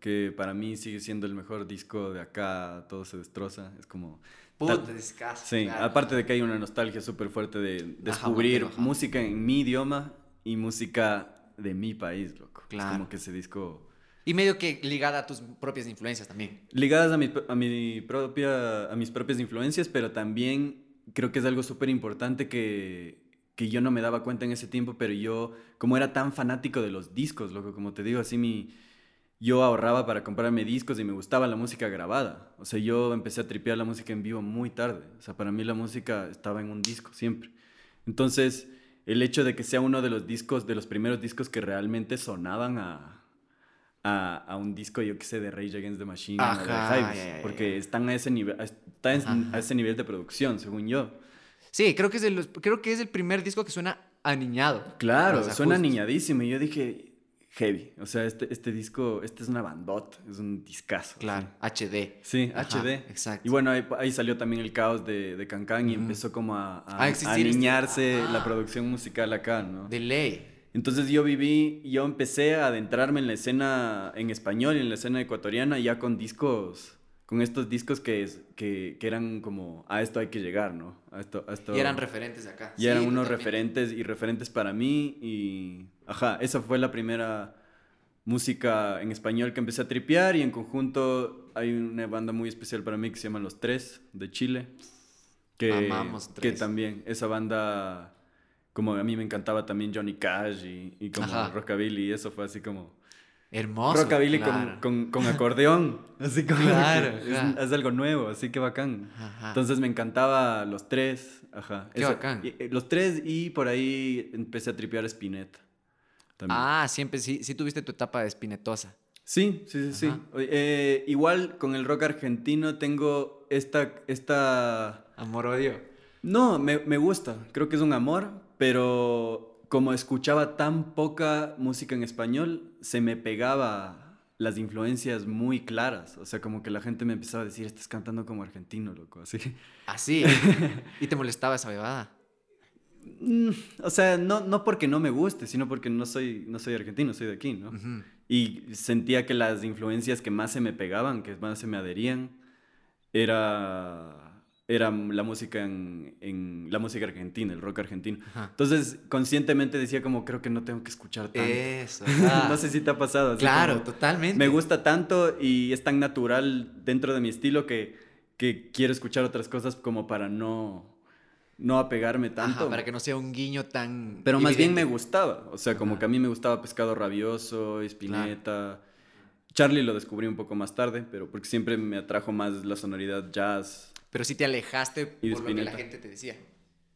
que para mí sigue siendo el mejor disco de acá. Todo se destroza. Es como... Puta, descaso, Sí, aparte de que hay una nostalgia súper fuerte de descubrir música en mi idioma y música de mi país, loco. Claro. Es como que ese disco... Y medio que ligada a tus propias influencias también. Ligadas a, mi, a, mi propia, a mis propias influencias, pero también creo que es algo súper importante que, que yo no me daba cuenta en ese tiempo, pero yo, como era tan fanático de los discos, loco, como te digo, así mi, yo ahorraba para comprarme discos y me gustaba la música grabada. O sea, yo empecé a tripear la música en vivo muy tarde. O sea, para mí la música estaba en un disco siempre. Entonces, el hecho de que sea uno de los discos, de los primeros discos que realmente sonaban a, a, a, un disco, yo que sé, de Rage Against the Machine Ajá, de porque están a ese nivel, están a ese nivel de producción, según yo. Sí, creo que es el, creo que es el primer disco que suena aniñado. Claro, suena aniñadísimo. Y yo dije, heavy. O sea, este, este disco, este es una bandot, es un discazo. Claro, HD. Sí, HD. Exacto. Y bueno, ahí, salió también el caos de, de Cancán y empezó como a, a, este aniñarse la ah. producción musical acá, ¿no? De ley. Entonces yo viví, yo empecé a adentrarme en la escena en español y en la escena ecuatoriana ya con discos, con estos discos que, que, que eran como, a esto hay que llegar, ¿no? A esto, a esto, y eran referentes acá. Y eran unos referentes y referentes para mí y, ajá, esa fue la primera música en español que empecé a tripear y en conjunto hay una banda muy especial para mí que se llama Los Tres de Chile. Que, Amamos tres. Que también, esa banda como a mí me encantaba también Johnny Cash y, y como rockabilly y eso fue así como... Hermoso. Rockabilly con, con, con, acordeón. *laughs* Así como claro, es, algo nuevo, así que bacán. Entonces me encantaba los tres. Ajá. Qué bacán. Eh, los tres y por ahí empecé a tripear Spinetta. Ah, siempre sí, sí tuviste tu etapa de Spinetosa. Sí, sí, sí, sí. Eh, igual con el rock argentino tengo esta... esta... Amor-odio. No, me, me gusta. Creo que es un amor, pero como escuchaba tan poca música en español, se me pegaba las influencias muy claras. O sea, como que la gente me empezaba a decir, estás cantando como argentino, loco, así. Así. *laughs* ¿Y te molestaba esa bebada? Mm, o sea, no, no porque no me guste, sino porque no soy, no soy argentino, soy de aquí, ¿no? Y sentía que las influencias que más se me pegaban, que más se me adherían, era era la música en, la música argentina, el rock argentino. Entonces, conscientemente decía como, creo que no tengo que escuchar tanto. Eso. *laughs* no sé si te ha pasado. claro, totalmente. Me gusta tanto y es tan natural dentro de mi estilo que, que quiero escuchar otras cosas como para no no apegarme tanto. para que no sea un guiño tan. Pero más bien me gustaba. O sea, como que a mí me gustaba Pescado Rabioso, Espineta. Charlie lo descubrí un poco más tarde, pero porque siempre me atrajo más la sonoridad jazz. Pero sí te alejaste por lo que la gente te decía.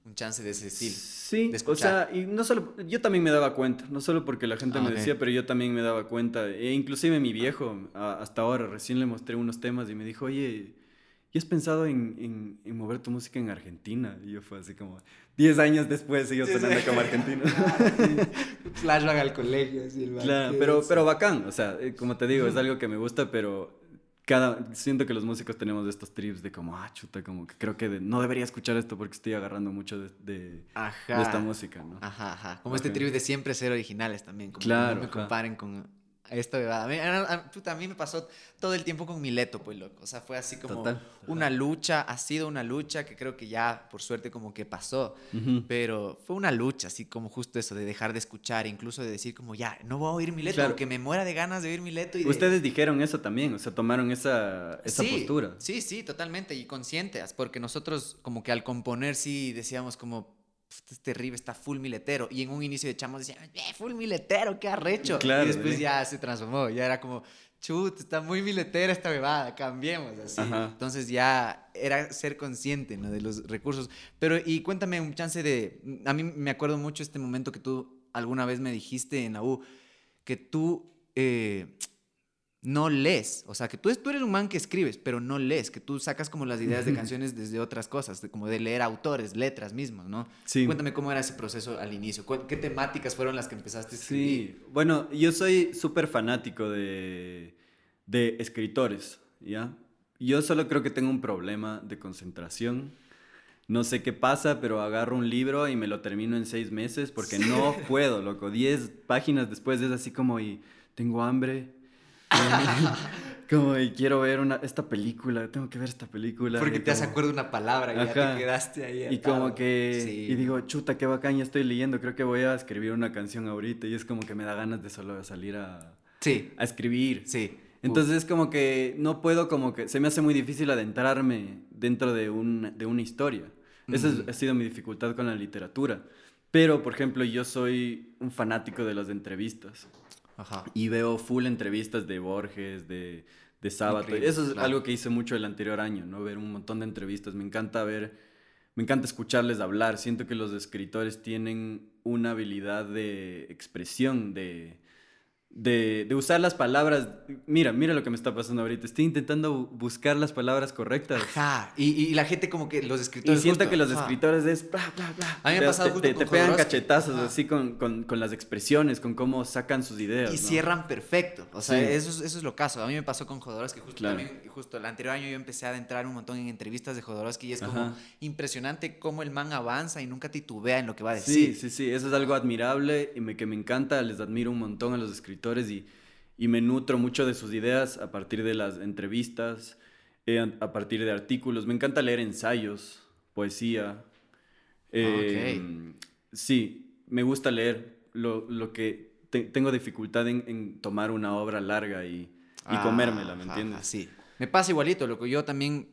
Un chance de ese estilo. Sí, o sea, y no solo, yo también me daba cuenta, no solo porque la gente ah, me decía, pero yo también me daba cuenta. E inclusive mi viejo, hasta ahora, recién le mostré unos temas y me dijo, oye, ¿y has pensado en, en, mover tu música en Argentina? Y yo fue así como, 10 años después sigo sonando como argentino. *laughs* Flashback al colegio, Claro, pero, pero bacán, o sea, eh, como te digo, es algo que me gusta, pero cada, siento que los músicos tenemos estos trips de como, ah, chuta, como que creo que no debería escuchar esto porque estoy agarrando mucho de, de, esta música, ¿no? Ajá, ajá. Como este trip de siempre ser originales también, como claro, no me comparen con bebada. A mí, me pasó todo el tiempo con Mileto, pues, loco. O sea, fue así como una lucha, ha sido una lucha que creo que ya, por suerte, como que pasó. Pero fue una lucha, así como justo eso, de dejar de escuchar, incluso de decir como, ya, no voy a oír Mileto, porque me muera de ganas de oír Mileto. Y Ustedes dijeron eso también, o sea, tomaron esa, esa postura. Sí, sí, totalmente, y conscientes, porque nosotros como que al componer sí decíamos como, este terrible, está full miletero. Y en un inicio de chamos decían, eh, full miletero, qué arrecho. y después ya se transformó, ya era como, chut, está muy miletera esta bebada, cambiemos así. Entonces ya era ser consciente ¿no? de los recursos. Pero, y cuéntame un chance de, a mí me acuerdo mucho este momento que tú alguna vez me dijiste en la U, que tú... Eh, no lees. O sea, que tú, tú eres un man que escribes, pero no lees, que tú sacas como las ideas de canciones desde otras cosas, como de leer autores, letras mismos, ¿no? Sí. Cuéntame cómo era ese proceso al inicio. ¿Qué temáticas fueron las que empezaste a escribir? Sí, bueno, yo soy súper fanático de, de escritores, ¿ya? Yo solo creo que tengo un problema de concentración. No sé qué pasa, pero agarro un libro y me lo termino en seis meses porque no *laughs* puedo, loco. Diez páginas después es así como y tengo hambre, *laughs* como y quiero ver una, esta película, tengo que ver esta película. Porque te has acuerdo una palabra y ya te quedaste ahí. Y como que, y digo, chuta, qué bacán, ya estoy leyendo, creo que voy a escribir una canción ahorita y es como que me da ganas de solo salir a, sí. a escribir. Sí. Entonces es como que no puedo, como que se me hace muy difícil adentrarme dentro de, un, de una historia. Esa ha sido mi dificultad con la literatura. Pero, por ejemplo, yo soy un fanático de las entrevistas. Y veo full entrevistas de Borges, de, de Sábato. Eso es algo que hice mucho el anterior año, ¿no? Ver un montón de entrevistas. Me encanta ver, me encanta escucharles hablar. Siento que los escritores tienen una habilidad de expresión, de, de, de, usar las palabras. Mira, mira lo que me está pasando ahorita. Estoy intentando buscar las palabras correctas. Ajá. Y, y la gente como que los escritores... Y siento que los escritores es bla, bla, bla. A mí me ha pasado Te, te, pegan cachetazos así con, con, con, las expresiones, con cómo sacan sus ideas. Y cierran perfecto. O sea, eso, es, eso es lo caso. A mí me pasó con Jodorowsky. Justo, también, justo el anterior año yo empecé a adentrar un montón en entrevistas de Jodorowsky y es como impresionante cómo el man avanza y nunca titubea en lo que va a decir. Sí, sí, sí. Eso es algo admirable y me, que me encanta. Les admiro un montón a los escritores y y me nutro mucho de sus ideas a partir de las entrevistas, eh, a partir de artículos. Me encanta leer ensayos, poesía. Eh, sí, me gusta leer. Lo, lo que tengo dificultad en, en, tomar una obra larga y, y ah, comérmela, ¿me entiendes? sí. Me pasa igualito, lo que yo también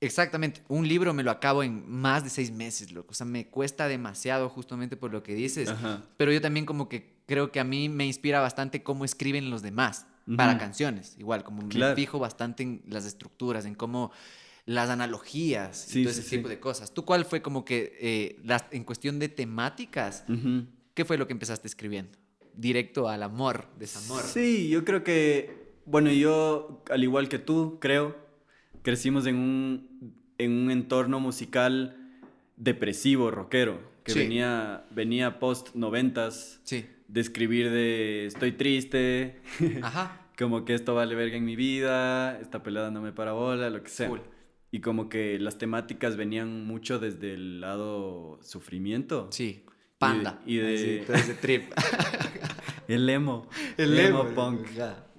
Exactamente, un libro me lo acabo en más de seis meses, loco. O sea, me cuesta demasiado justamente por lo que dices. Pero yo también como que creo que a mí me inspira bastante cómo escriben los demás para canciones. Igual, como me fijo bastante en las estructuras, en cómo las analogías y todo ese tipo de cosas. ¿Tú cuál fue como que, eh, en cuestión de temáticas, qué fue lo que empezaste escribiendo? Directo al amor, desamor. Sí, yo creo que, bueno, yo, al igual que tú, creo crecimos en un, en un entorno musical depresivo, rockero, que venía, venía post noventas, sí. De escribir de estoy triste, *laughs* como que esto vale verga en mi vida, esta pelada no me para bola, lo que sea. Y como que las temáticas venían mucho desde el lado sufrimiento. Sí. Panda. Y de, trip. *laughs* el emo. El, emo, punk.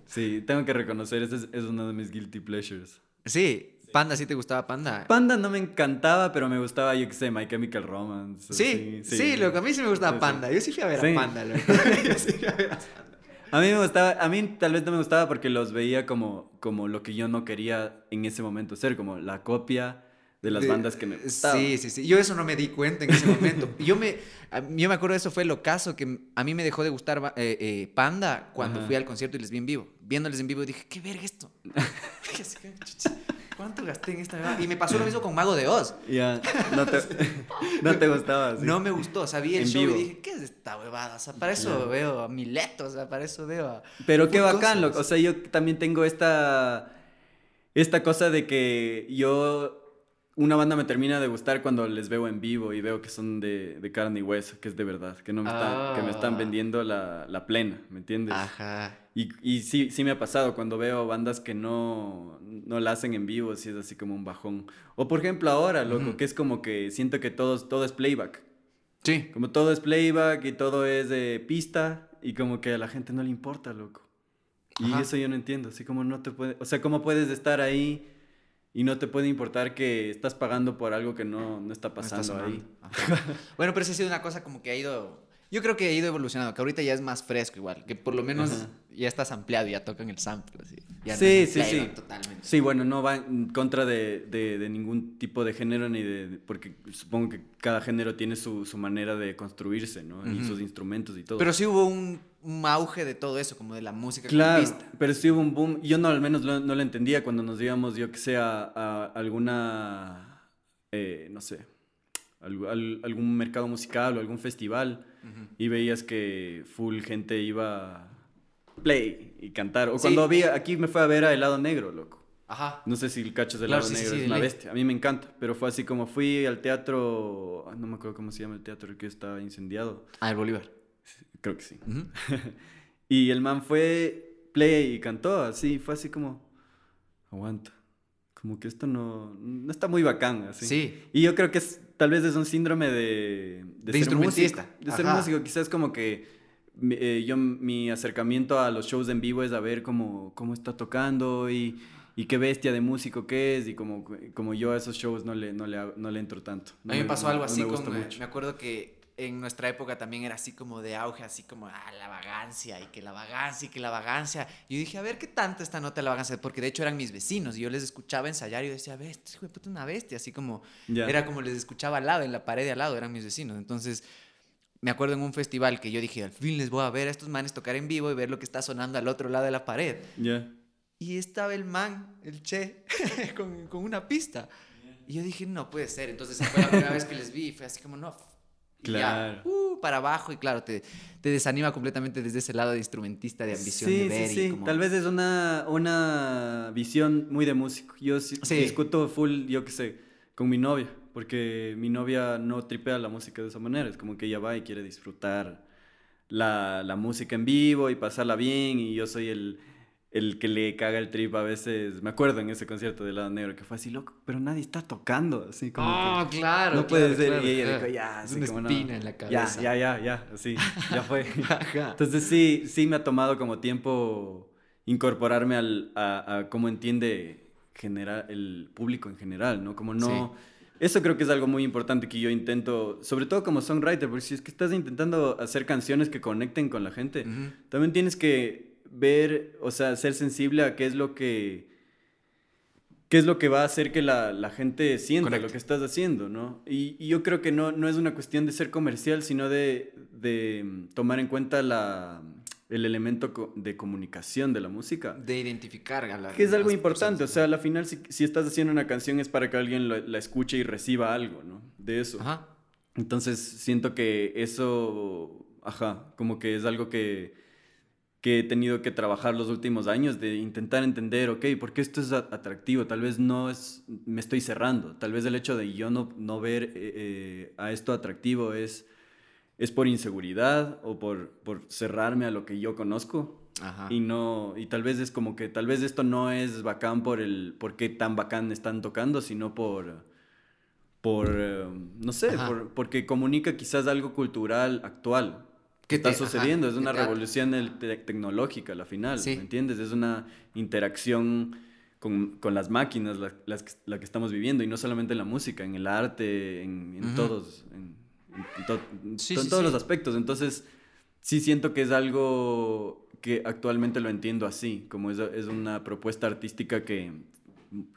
Sí, tengo que reconocer, ese es, es uno de mis guilty pleasures. Sí, Panda, ¿sí te gustaba Panda? Panda no me encantaba, pero me gustaba, yo qué sé, My Chemical Romance. Sí, sí, sí, loco, a mí sí me gustaba Panda. Yo sí fui a ver a Panda, loco. *laughs* yo sí fui a ver a Panda. A mí me gustaba, a mí tal vez no me gustaba porque los veía como, como lo que yo no quería en ese momento ser, como la copia de las bandas que me gustaban. Sí, sí, sí. Yo eso no me di cuenta en ese momento. *laughs* yo me, yo me acuerdo de eso fue el ocaso que a mí me dejó de gustar eh, eh, Panda cuando fui al concierto y les vi en vivo. Viéndoles en vivo dije, ¿qué verga esto? *laughs* ¿Cuánto gasté en esta Y me pasó lo mismo con Mago de Oz. Ya, no, te, *laughs* no te gustaba. No me gustó, o sea, vi el show y dije, ¿qué es esta huevada? O sea, para eso veo a Mileto, o sea, para eso veo a... Pero qué bacán, loco. O sea, yo también tengo esta, esta cosa de que yo una banda me termina de gustar cuando les veo en vivo y veo que son de, de carne y hueso, que es de verdad, que, no me, están, que me están ah. vendiendo la, la, plena, ¿me entiendes? Ajá. Y, y, sí, sí me ha pasado cuando veo bandas que no, no la hacen en vivo, si es así como un bajón. O por ejemplo ahora, loco, que es como que siento que todo, todo es playback. Sí. Como todo es playback y todo es de pista y como que a la gente no le importa, loco. Y eso yo no entiendo, así como no te puede, o sea, ¿cómo puedes estar ahí? Y no te puede importar que estás pagando por algo que no, no está pasando ahí. *laughs* bueno, pero sí ha sido una cosa como que ha ido yo creo que ha ido evolucionando, que ahorita ya es más fresco igual, que por lo menos ya estás ampliado ya tocan el sample. Así. sí, sí, sí. Totalmente. Sí, bueno, no va en contra de, de, ningún tipo de género, ni de, porque supongo que cada género tiene su, su manera de construirse, ¿no? Y sus instrumentos y todo. Pero sí hubo un, un, auge de todo eso, como de la música Claro, pero sí hubo un boom. Yo no, al menos no, lo entendía cuando nos íbamos, yo que sea, a alguna, eh, no sé, algún mercado musical o algún festival y veías que full gente iba play y cantar. O cuando había, aquí me fue a ver a Helado Negro, loco. Ajá. No sé si el cacho de Helado Negro es una bestia. A mí me encanta, pero fue así como fui al teatro, ah, no me acuerdo cómo se llama el teatro, el que estaba incendiado. Ah, el Bolívar. Creo que sí. *laughs* y el man fue play y cantó, así, fue así como, aguanta. Como que esto no, no está muy bacán, así. Sí. Y yo creo que es tal vez es un síndrome de, de, ser instrumentista. Músico, de ser músico. Quizás como que eh, yo mi acercamiento a los shows en vivo es a ver cómo, cómo está tocando y, y, qué bestia de músico que es y como, como yo a esos shows no le, no le, no le entro tanto. a mí me pasó algo así, me, como, me acuerdo que en nuestra época también era así como de auge, así como ah, la vagancia y que la vagancia y que la vagancia. Y yo dije, a ver qué tanto esta nota de la vagancia, porque de hecho eran mis vecinos y yo les escuchaba ensayar y yo decía, a ver, este hijo de puta una bestia, así como era como les escuchaba al lado, en la pared de al lado, eran mis vecinos. Entonces, me acuerdo en un festival que yo dije, al fin les voy a ver a estos manes tocar en vivo y ver lo que está sonando al otro lado de la pared. Y estaba el man, el che, *laughs* con, con, una pista. Y yo dije, no puede ser. Entonces, fue la primera vez que les vi y fue así como, no, Claro. Uh, para abajo y claro, te, te, desanima completamente desde ese lado de instrumentista, de ambición de ver. Sí, sí, tal vez es una, una visión muy de músico. Yo sí. discuto full, yo qué sé, con mi novia, porque mi novia no tripea la música de esa manera, es como que ella va y quiere disfrutar la, la música en vivo y pasarla bien y yo soy el el que le caga el trip a veces, me acuerdo en ese concierto de Lado Negro que fue así loco, pero nadie está tocando, así como oh, claro, no puede ser y ella dijo, ya, así es una espina en la cabeza. Ya, ya, ya, ya, así, ya fue. *laughs* Entonces sí, sí me ha tomado como tiempo incorporarme al, a, a cómo entiende general, el público en general, ¿no? Como no Eso creo que es algo muy importante que yo intento, sobre todo como songwriter, porque si es que estás intentando hacer canciones que conecten con la gente, también tienes que ver, o sea, ser sensible a qué es lo que, qué es lo que va a hacer que la, la gente sienta lo que estás haciendo, ¿no? Y, yo creo que no, no es una cuestión de ser comercial, sino de, de mm, tomar en cuenta la, el elemento de comunicación de la música. De identificar a la... Que es algo importante, o sea, al final si, si, estás haciendo una canción es para que alguien la escuche y reciba algo, ¿no? De eso. Ajá. Entonces siento que eso, ajá, como que es algo que que he tenido que trabajar los últimos años, de intentar entender, ok, ¿por qué esto es atractivo? Tal vez no es, me estoy cerrando, tal vez el hecho de yo no, no ver eh, eh, a esto atractivo es, es por inseguridad o por, por cerrarme a lo que yo conozco. Y no, y tal vez es como que tal vez esto no es bacán por el, por qué tan bacán están tocando, sino por, por, eh, no sé, por, porque comunica quizás algo cultural actual. ¿Qué está sucediendo? es una revolución tecnológica, la final, ¿me entiendes? Es una interacción con, con las máquinas, la, las, la, que estamos viviendo, y no solamente en la música, en el arte, en, en todos, en, en todos los aspectos. Entonces, sí siento que es algo que actualmente lo entiendo así, como es, es una propuesta artística que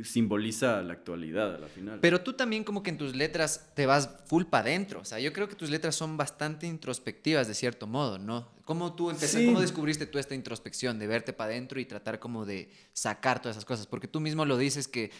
simboliza la actualidad a la final. Pero tú también como que en tus letras te vas full para adentro, o sea, yo creo que tus letras son bastante introspectivas de cierto modo, ¿no? ¿Cómo tú empezaste, cómo descubriste tú esta introspección de verte para adentro y tratar como de sacar todas esas cosas? Porque tú mismo lo dices que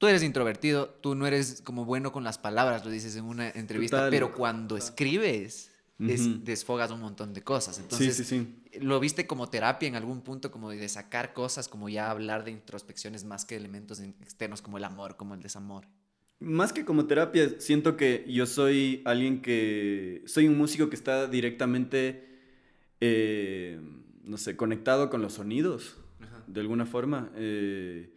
tú eres introvertido, tú no eres como bueno con las palabras, lo dices en una entrevista, pero cuando escribes desfogas un montón de cosas. Entonces, sí, sí, sí. ¿lo viste como terapia en algún punto, como de sacar cosas, como ya hablar de introspecciones más que elementos externos como el amor, como el desamor? Más que como terapia, siento que yo soy alguien que... Soy un músico que está directamente, eh, no sé, conectado con los sonidos, de alguna forma. Eh,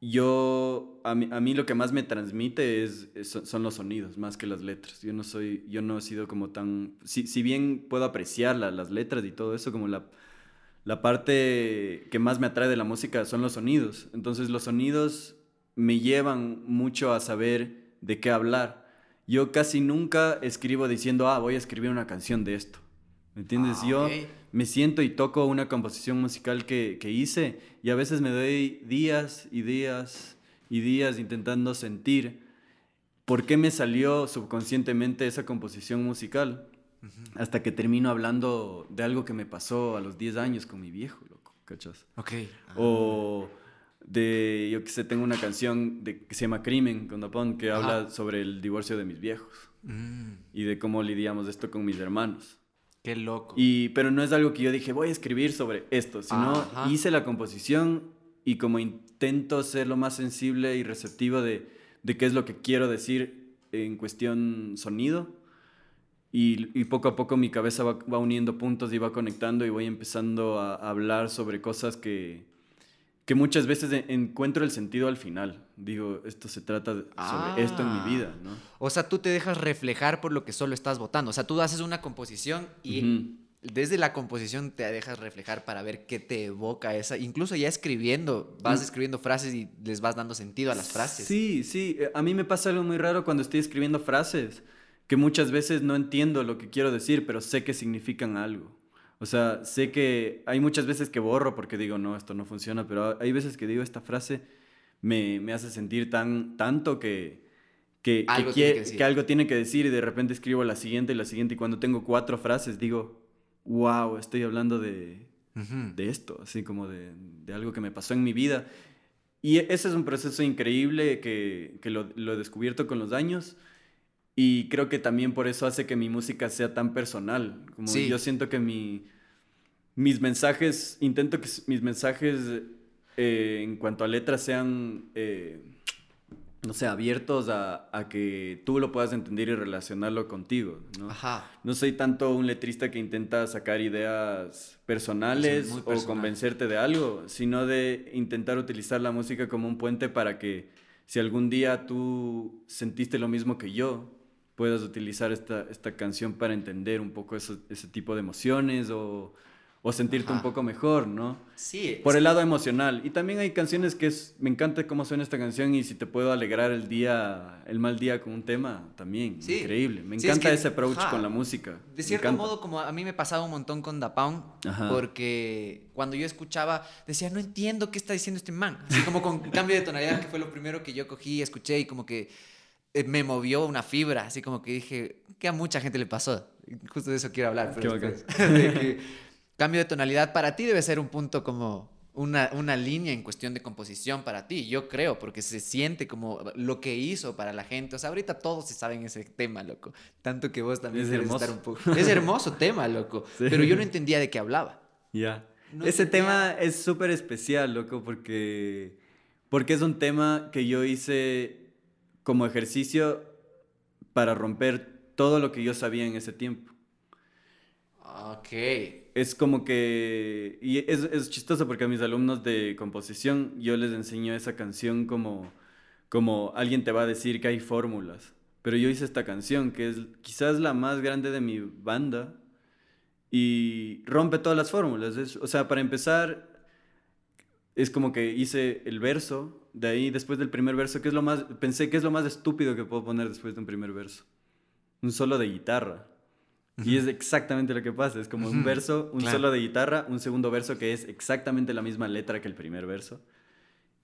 yo, a mí, a mí, lo que más me transmite es, son los sonidos, más que las letras. Yo no soy, yo no he sido como tan, si, si bien puedo apreciar las letras y todo eso, como la, la parte que más me atrae de la música son los sonidos. Entonces los sonidos me llevan mucho a saber de qué hablar. Yo casi nunca escribo diciendo, ah, voy a escribir una canción de esto. ¿Me entiendes? Ah, yo me siento y toco una composición musical que, que, hice y a veces me doy días y días y días intentando sentir por qué me salió subconscientemente esa composición musical. Hasta que termino hablando de algo que me pasó a los 10 años con mi viejo, loco, ¿cachas? Ok. O de, yo que sé, tengo una canción de, que se llama Crimen con Dapón que habla sobre el divorcio de mis viejos mm. y de cómo lidiamos esto con mis hermanos. Qué loco. Y, pero no es algo que yo dije, voy a escribir sobre esto, sino hice la composición y como intento ser lo más sensible y receptivo de, de qué es lo que quiero decir en cuestión sonido. Y, y poco a poco mi cabeza va, va, uniendo puntos y va conectando y voy empezando a hablar sobre cosas que, que muchas veces encuentro el sentido al final. Digo, esto se trata sobre esto en mi vida, ¿no? O sea, tú te dejas reflejar por lo que solo estás votando. O sea, tú haces una composición y desde la composición te dejas reflejar para ver qué te evoca esa. Incluso ya escribiendo, vas mm. escribiendo frases y les vas dando sentido a las frases. Sí, sí. A mí me pasa algo muy raro cuando estoy escribiendo frases, que muchas veces no entiendo lo que quiero decir, pero sé que significan algo. O sea, sé que hay muchas veces que borro porque digo, no, esto no funciona, pero hay veces que digo, esta frase me, me hace sentir tan, tanto que, que, algo que, que, algo tiene que decir y de repente escribo la siguiente y la siguiente y cuando tengo cuatro frases digo, wow, estoy hablando de, de esto, así como de, de, algo que me pasó en mi vida. Y ese es un proceso increíble que, que lo, lo he descubierto con los años y creo que también por eso hace que mi música sea tan personal. Como yo siento que mi, mis mensajes, intento que mis mensajes eh, en cuanto a letras sean, eh, no sé, abiertos a, a, que tú lo puedas entender y relacionarlo contigo. ¿no? Ajá. no soy tanto un letrista que intenta sacar ideas personales o convencerte de algo, sino de intentar utilizar la música como un puente para que si algún día tú sentiste lo mismo que yo, puedas utilizar esta, esta canción para entender un poco ese tipo de emociones o, o sentirte un poco mejor, ¿no? Sí. Por el lado emocional. Y también hay canciones que es, me encanta cómo suena esta canción y si te puedo alegrar el día, el mal día con un tema, también. Sí. Increíble. Me encanta ese approach con la música. De cierto modo, como a mí me pasaba un montón con Da Pound, porque cuando yo escuchaba, decía, no entiendo qué está diciendo este man. Así como con cambio de tonalidad, que fue lo primero que yo cogí y escuché y como que me movió una fibra, así como que dije, que a mucha gente le pasó. Justo de eso quiero hablar. Pero *laughs* cambio de tonalidad para ti debe ser un punto como una, una, línea en cuestión de composición para ti, yo creo, porque se siente como lo que hizo para la gente. O sea, ahorita todos se saben ese tema, loco. Tanto que vos también es hermoso. estar un poco. Es hermoso tema, loco. *laughs* Pero yo no entendía de qué hablaba. Ya. ese tema es súper especial, loco, porque, porque es un tema que yo hice como ejercicio para romper todo lo que yo sabía en ese tiempo. Ok. Es como que... Y es, es chistoso porque a mis alumnos de composición yo les enseño esa canción como, como alguien te va a decir que hay fórmulas. Pero yo hice esta canción que es quizás la más grande de mi banda y rompe todas las fórmulas. o sea, para empezar, es como que hice el verso, de ahí después del primer verso, que es lo más, pensé que es lo más estúpido que puedo poner después de un primer verso. Un solo de guitarra. Y es exactamente lo que pasa, es como un verso, un solo de guitarra, un segundo verso que es exactamente la misma letra que el primer verso.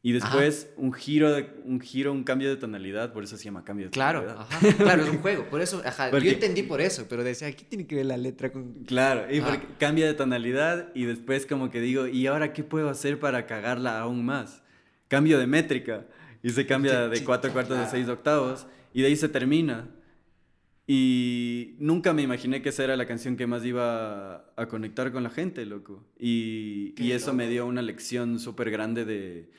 Y después un giro, de, un giro, un cambio de tonalidad, por eso se llama cambio de claro, tonalidad. Ajá, claro, es un *laughs* juego, por eso, ajá, yo entendí por eso, pero decía, ¿qué tiene que ver la letra con...? Claro, y porque cambia de tonalidad y después como que digo, ¿y ahora qué puedo hacer para cagarla aún más? Cambio de métrica y se cambia de cuatro cuartos a seis octavos y de ahí se termina. Y nunca me imaginé que esa era la canción que más iba a conectar con la gente, loco. Y, y eso me dio una lección súper grande de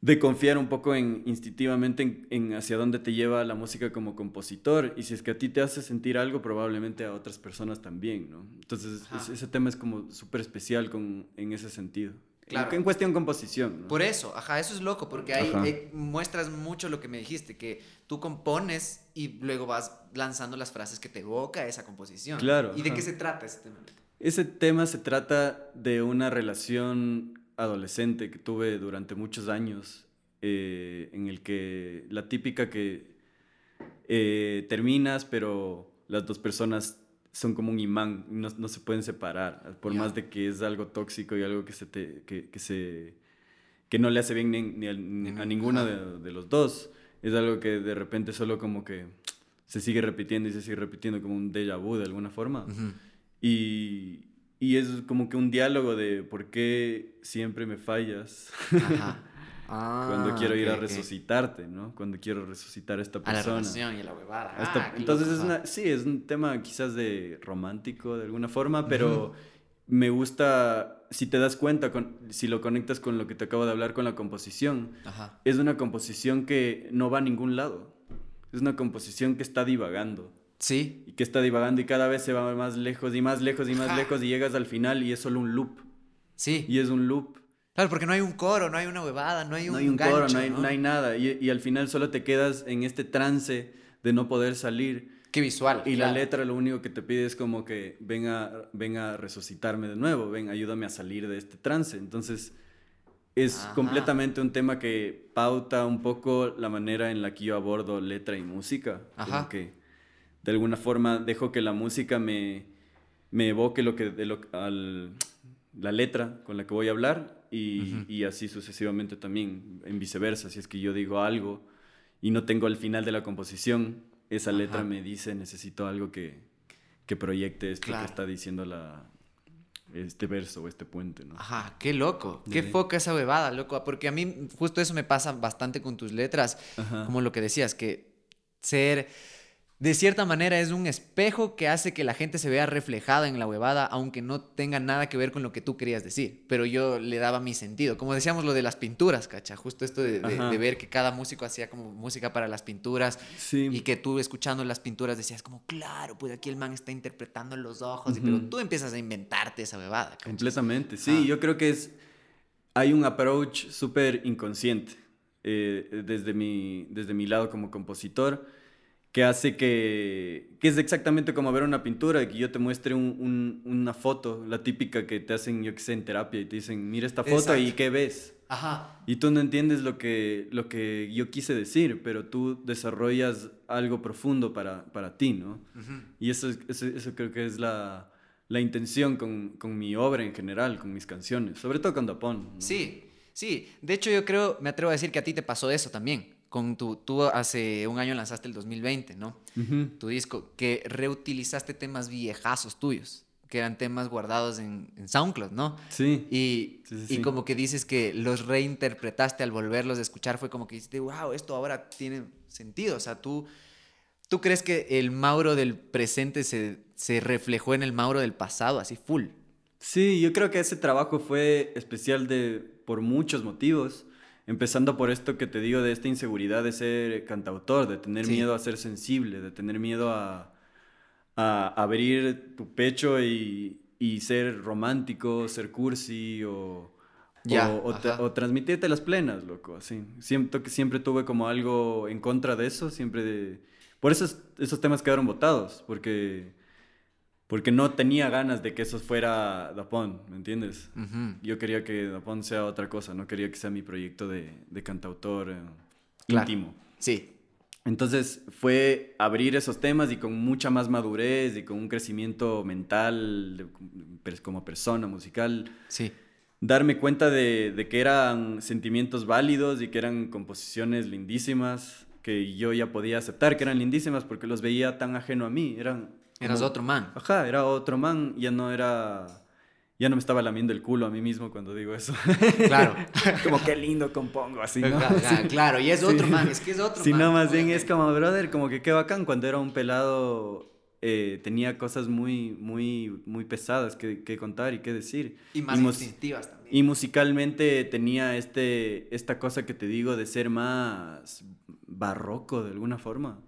de confiar un poco en, instintivamente en, hacia dónde te lleva la música como compositor y si es que a ti te hace sentir algo, probablemente a otras personas también, ¿no? Entonces ese tema es como súper especial con, en ese sentido. Claro. En cuestión composición. ¿no? Por eso, ajá, eso es loco, porque ahí muestras mucho lo que me dijiste, que tú compones y luego vas lanzando las frases que te evoca esa composición. Claro. ¿Y de qué se trata ese tema? Ese tema se trata de una relación adolescente que tuve durante muchos años, eh, en el que la típica que eh, terminas, pero las dos personas son como un imán, no, no se pueden separar, por más de que es algo tóxico y algo que, se te, que, que se, que no le hace bien ni, a, ninguna de, de, los dos. Es algo que de repente solo como que se sigue repitiendo y se sigue repitiendo como un déjà vu de alguna forma. Y, y es como que un diálogo de por qué siempre me fallas. Ajá. *laughs* Cuando ah, quiero ir a resucitarte, ¿no? Cuando quiero resucitar a esta persona. A la relación y a la huevada. Ah, entonces, es una, sí, es un tema quizás de romántico de alguna forma, pero me gusta, si te das cuenta, con, si lo conectas con lo que te acabo de hablar con la composición, es una composición que no va a ningún lado. Es una composición que está divagando. Sí. Y que está divagando y cada vez se va más lejos y más lejos y más lejos y llegas al final y es solo un loop. Sí. Y es un loop. Claro, porque no hay un coro, no hay una huevada, no hay un No hay un coro, no hay, ¿no? hay nada. Y, y, al final solo te quedas en este trance de no poder salir. Qué visual. Y la letra lo único que te pide es como que venga, venga a resucitarme de nuevo, ven, ayúdame a salir de este trance. Entonces es completamente un tema que pauta un poco la manera en la que yo abordo letra y música. Ajá. Que de alguna forma dejo que la música me, me evoque lo que, de lo, al, la letra con la que voy a hablar y, y, así sucesivamente también, en viceversa. Si es que yo digo algo y no tengo al final de la composición, esa letra me dice necesito algo que, que proyecte esto que está diciendo la, este verso o este puente, ¿no? Ajá, qué loco, qué foca esa bebada, loco, porque a mí justo eso me pasa bastante con tus letras, como lo que decías, que ser de cierta manera es un espejo que hace que la gente se vea reflejada en la huevada, aunque no tenga nada que ver con lo que tú querías decir. Pero yo le daba mi sentido. Como decíamos lo de las pinturas, cacha. Justo esto de, ver que cada músico hacía como música para las pinturas. Y que tú escuchando las pinturas decías como, claro, pues aquí el man está interpretando los ojos. Pero tú empiezas a inventarte esa huevada. Completamente. Sí, yo creo que es... Hay un approach súper inconsciente eh, desde, mi, desde mi lado como compositor que hace que, que es exactamente como ver una pintura, que yo te muestre un, una foto, la típica que te hacen, yo que sé, en terapia, y te dicen, mira esta foto y ¿qué ves? Ajá. Y tú no entiendes lo que, lo que yo quise decir, pero tú desarrollas algo profundo para, para ti, ¿no? Y eso, eso, eso, creo que es la, la intención con, con, mi obra en general, con mis canciones, sobre todo con Dapón. Sí, sí. De hecho, yo creo, me atrevo a decir que a ti te pasó eso también con tu, tú hace un año lanzaste el 2020, ¿no? Tu disco, que reutilizaste temas viejazos tuyos, que eran temas guardados en, SoundCloud, ¿no? Sí. Y, y, como que dices que los reinterpretaste al volverlos a escuchar, fue como que dijiste, wow, esto ahora tiene sentido. O sea, tú, tú crees que el Mauro del presente se, se reflejó en el Mauro del pasado, así full. Sí, yo creo que ese trabajo fue especial de, por muchos motivos. Empezando por esto que te digo de esta inseguridad de ser cantautor, de tener miedo a ser sensible, de tener miedo a, a abrir tu pecho y, y, ser romántico, ser cursi o, o, transmitirte las plenas, loco. Así. Siento que siempre tuve como algo en contra de eso, siempre de... Por eso esos temas quedaron votados, porque porque no tenía ganas de que eso fuera Dapón, ¿me entiendes? Yo quería que Dapón sea otra cosa, no quería que sea mi proyecto de, de cantautor eh, íntimo. Sí. Entonces fue abrir esos temas y con mucha más madurez y con un crecimiento mental como persona musical. Sí. Darme cuenta de, de, que eran sentimientos válidos y que eran composiciones lindísimas, que yo ya podía aceptar que eran lindísimas porque los veía tan ajeno a mí. Eran Eras otro man. Ajá, era otro man, ya no era... Ya no me estaba lamiendo el culo a mí mismo cuando digo eso. Claro. *laughs* como qué lindo compongo así, ¿no? Claro, y es otro man, es que es otro sí, man. no, más bien es como, brother, como que qué bacán. Cuando era un pelado eh, tenía cosas muy, muy, muy pesadas que, que, contar y que decir. Y más instintivas también. Y musicalmente tenía este, esta cosa que te digo de ser más barroco de alguna forma.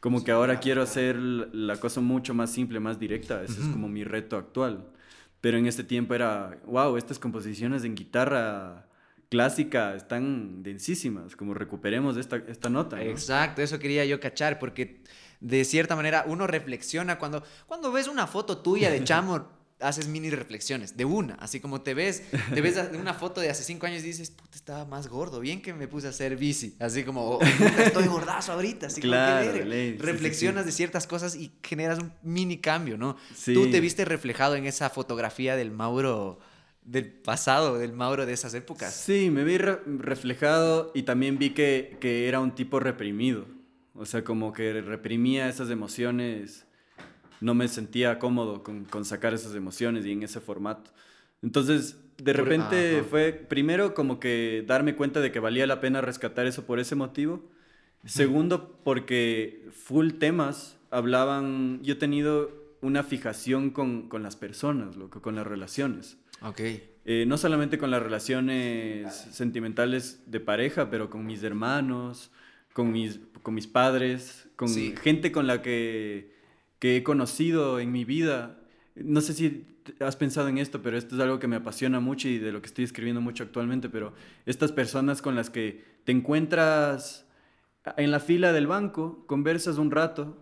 Como que ahora quiero hacer la cosa mucho más simple, más directa. Ese es como mi reto actual. Pero en este tiempo era, wow, estas composiciones en guitarra clásica están densísimas, como recuperemos esta, esta nota. Exacto, eso quería yo cachar, porque de cierta manera uno reflexiona cuando, cuando ves una foto tuya de *laughs* chamo haces mini reflexiones, de una, así como te ves, te ves una foto de hace cinco años y dices, puta, estaba más gordo, bien que me puse a hacer bici, así como, oh, estoy gordazo ahorita, así claro, como que reflexionas de ciertas cosas y generas un mini cambio, ¿no? Tú te viste reflejado en esa fotografía del Mauro del pasado, del Mauro de esas épocas. Sí, me vi reflejado y también vi que, que era un tipo reprimido, o sea, como que reprimía esas emociones no me sentía cómodo con, con, sacar esas emociones y en ese formato. Entonces, de repente fue primero como que darme cuenta de que valía la pena rescatar eso por ese motivo. Segundo, porque full temas hablaban, yo he tenido una fijación con, con las personas, loco, con las relaciones. Ok. Eh, no solamente con las relaciones sentimentales de pareja, pero con mis hermanos, con mis, con mis padres, con gente con la que que he conocido en mi vida. No sé si has pensado en esto, pero esto es algo que me apasiona mucho y de lo que estoy escribiendo mucho actualmente, pero estas personas con las que te encuentras en la fila del banco, conversas un rato,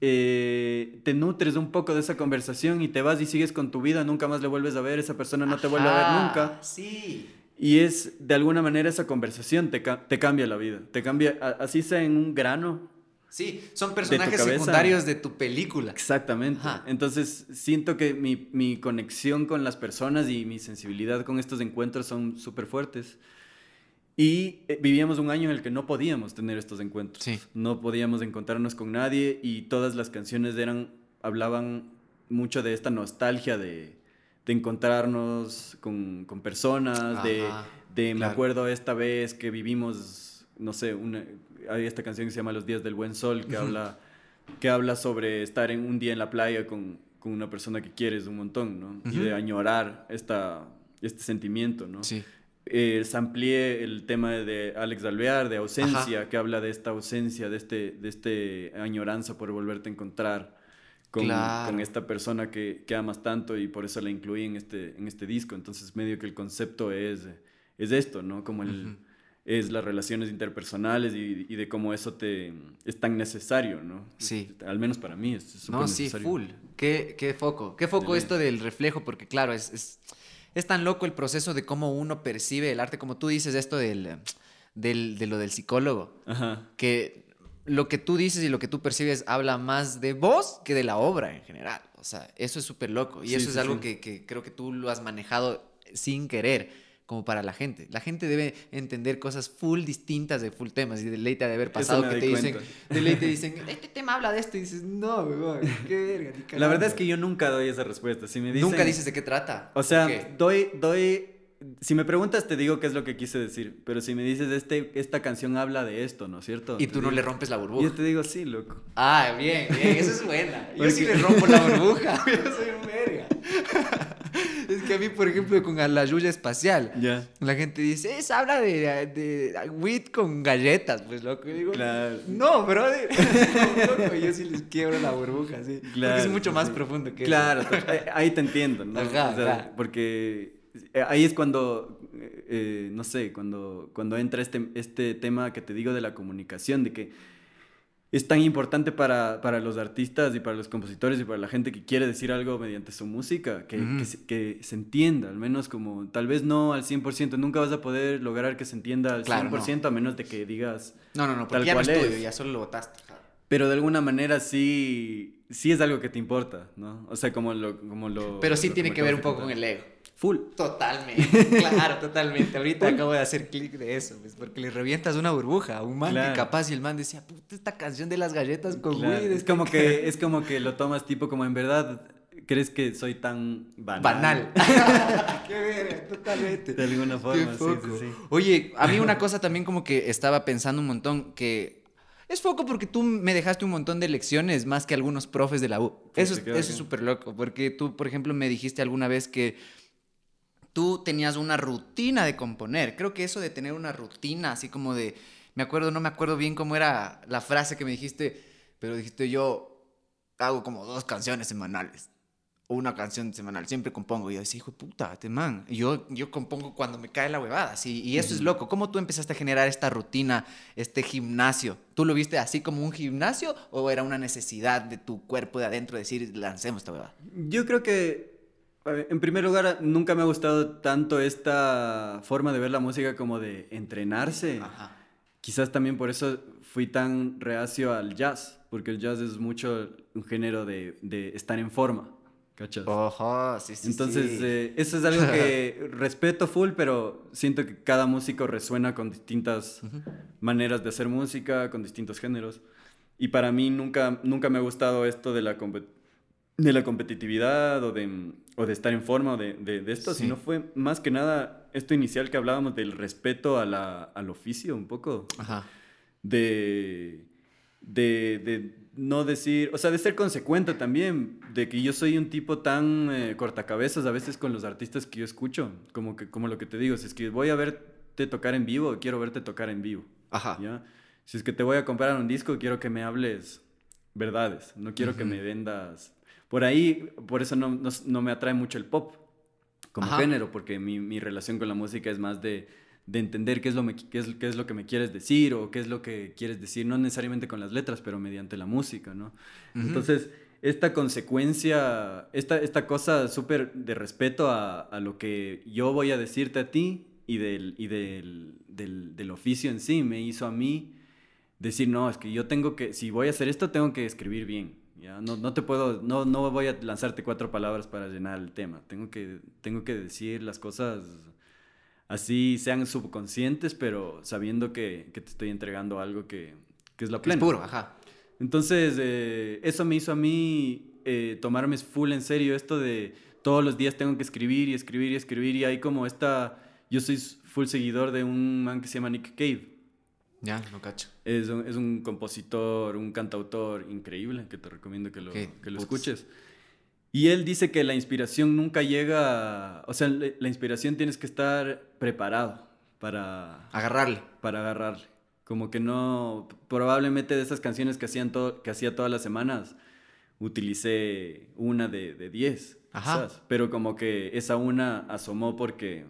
eh, te nutres un poco de esa conversación y te vas y sigues con tu vida, nunca más le vuelves a ver, esa persona no te vuelve a ver nunca. Sí. Y es, de alguna manera, esa conversación te, te cambia la vida. Te cambia, así sea en un grano, Sí, son personajes secundarios de tu película. Exactamente. Entonces, siento que mi, mi, conexión con las personas y mi sensibilidad con estos encuentros son súper fuertes. Y eh, vivíamos un año en el que no podíamos tener estos encuentros. Sí. No podíamos encontrarnos con nadie y todas las canciones eran, hablaban mucho de esta nostalgia de, de encontrarnos con, con personas, de, de me acuerdo esta vez que vivimos, no sé, una, hay esta canción que se llama Los días del buen sol, que, habla, que habla sobre estar en un día en la playa con, con una persona que quieres un montón, ¿no? Y de añorar esta, este sentimiento, ¿no? Sí. Eh, amplié el tema de Alex Alvear, de ausencia, que habla de esta ausencia, de este, de este añoranza por volverte a encontrar con, con esta persona que, que, amas tanto y por eso la incluí en este, en este disco. Entonces, medio que el concepto es, es esto, ¿no? Como el es las relaciones interpersonales y, y, de cómo eso te es tan necesario, ¿no? Sí. Al menos para mí es No, sí, full. ¿Qué, qué foco? ¿Qué foco esto del reflejo? Porque claro, es, es, es, tan loco el proceso de cómo uno percibe el arte, como tú dices esto del, del, de lo del psicólogo, Ajá. que lo que tú dices y lo que tú percibes habla más de vos que de la obra en general. O sea, eso es súper loco. Y eso es algo que, que creo que tú lo has manejado sin querer como para la gente. La gente debe entender cosas full distintas de full temas y de ley de haber pasado que te dicen, de ley te dicen, *laughs* este tema habla de esto y dices, no, weón, qué verga. La verdad es que yo nunca doy esa respuesta. Si me dicen, nunca dices de qué trata. O sea, doy, doy, si me preguntas te digo qué es lo que quise decir, pero si me dices, este, esta canción habla de esto, ¿no es cierto? Y tú no le rompes la burbuja. Yo te digo, sí, loco. Ah, bien, bien, eso es buena. Yo sí le rompo la burbuja, *laughs* yo soy un verga. *laughs* es que a mí, por ejemplo, con la lluvia espacial, la gente dice, es habla de, de, wheat con galletas, pues loco. digo, claro. no, brother. *laughs* yo sí les quiebro la burbuja, sí. Claro, porque es mucho más profundo que claro, eso. Claro, *laughs* ahí te entiendo, ¿no? Ajá, Porque eh, ahí es cuando, eh, no sé, cuando, cuando entra este, este tema que te digo de la comunicación, de que es tan importante para, para, los artistas y para los compositores y para la gente que quiere decir algo mediante su música, que, que, se, que, se, entienda, al menos como, tal vez no al 100%, nunca vas a poder lograr que se entienda al claro, 100% no. a menos de que digas... No, no, no, porque tal ya cual no es. ya solo lo votaste. Pero de alguna manera sí, sí es algo que te importa, ¿no? O sea, como lo... Como lo Pero sí lo, tiene que ver un poco con el ego. Full. Totalmente, claro, *laughs* totalmente. Ahorita acabo de hacer clic de eso, pues, porque le revientas una burbuja a un man claro. que capaz y el man decía, puta, esta canción de las galletas con claro. weed. Es como, que, es como que lo tomas tipo como en verdad crees que soy tan banal. Banal. *laughs* *laughs* Qué ver, totalmente. De alguna forma, sí, sí, sí. Oye, a mí una cosa también como que estaba pensando un montón que es poco porque tú me dejaste un montón de lecciones más que algunos profes de la U. Eso, eso es súper loco, porque tú, por ejemplo, me dijiste alguna vez que tú tenías una rutina de componer. Creo que eso de tener una rutina, así como de, me acuerdo, no me acuerdo bien cómo era la frase que me dijiste, pero dijiste yo hago como dos canciones semanales. Una canción semanal, siempre compongo. Y yo decía, hijo de puta, este man. Y yo, yo compongo cuando me cae la huevada. ¿sí? Y eso uh -huh. es loco. ¿Cómo tú empezaste a generar esta rutina, este gimnasio? ¿Tú lo viste así como un gimnasio o era una necesidad de tu cuerpo de adentro decir, lancemos esta huevada? Yo creo que en primer lugar, nunca me ha gustado tanto esta forma de ver la música como de entrenarse. Ajá. Quizás también por eso fui tan reacio al jazz, porque el jazz es mucho un género de, de estar en forma. ¿Cachas? Ojo, sí, sí. Entonces, sí. Eh, eso es algo que *laughs* respeto full, pero siento que cada músico resuena con distintas uh -huh. maneras de hacer música, con distintos géneros. Y para mí nunca, nunca me ha gustado esto de la competición de la competitividad o de, o de estar en forma o de, de, de esto, sí. sino fue más que nada esto inicial que hablábamos del respeto a la, al oficio un poco. Ajá. De, de, de, no decir, o sea, de ser consecuente también, de que yo soy un tipo tan eh, cortacabezas a veces con los artistas que yo escucho, como, que, como lo que te digo, si es que voy a verte tocar en vivo, quiero verte tocar en vivo. Ajá. ¿ya? Si es que te voy a comprar un disco, quiero que me hables verdades, no quiero uh -huh. que me vendas por ahí, por eso no, no, no, me atrae mucho el pop como Ajá. género, porque mi, mi, relación con la música es más de, de entender qué es, lo me, qué, es, qué es lo que me quieres decir o qué es lo que quieres decir, no necesariamente con las letras, pero mediante la música, ¿no? Uh -huh. Entonces, esta consecuencia, esta, esta cosa súper de respeto a, a, lo que yo voy a decirte a ti y, del, y del, del, del oficio en sí, me hizo a mí decir, no, es que yo tengo que, si voy a hacer esto, tengo que escribir bien ¿ya? No, no te puedo, no, no voy a lanzarte cuatro palabras para llenar el tema. Tengo que, tengo que decir las cosas así, sean subconscientes, pero sabiendo que, que te estoy entregando algo que, que es la plena. Es puro, ajá. Entonces, eh, eso me hizo a mí eh, tomarme full en serio esto de todos los días tengo que escribir y escribir y escribir y hay como esta, yo soy full seguidor de un man que se llama Nick Cave. Ya, no cacho. Es un, es un, compositor, un cantautor increíble que te recomiendo que lo, que lo escuches. Y él dice que la inspiración nunca llega, o sea, la inspiración tienes que estar preparado para... Agarrarle. Para agarrarle. Como que no, probablemente de esas canciones que, hacían to, que hacía todas las semanas, utilicé una de, de diez, Ajá. Quizás, pero como que esa una asomó porque,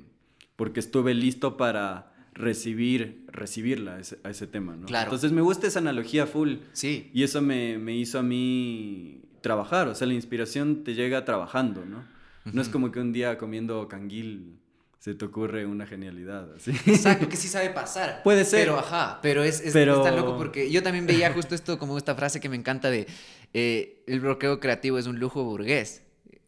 porque estuve listo para recibir, recibirla a ese, a ese, tema, ¿no? Claro. Entonces me gusta esa analogía full. Sí. Y eso me, me, hizo a mí trabajar, o sea, la inspiración te llega trabajando, ¿no? Uh -huh. No es como que un día comiendo canguil se te ocurre una genialidad. Exacto, que sí sabe pasar. *laughs* Puede ser. Pero, ajá, pero es, es, pero... loco porque yo también veía justo esto como esta frase que me encanta de eh, el bloqueo creativo es un lujo burgués.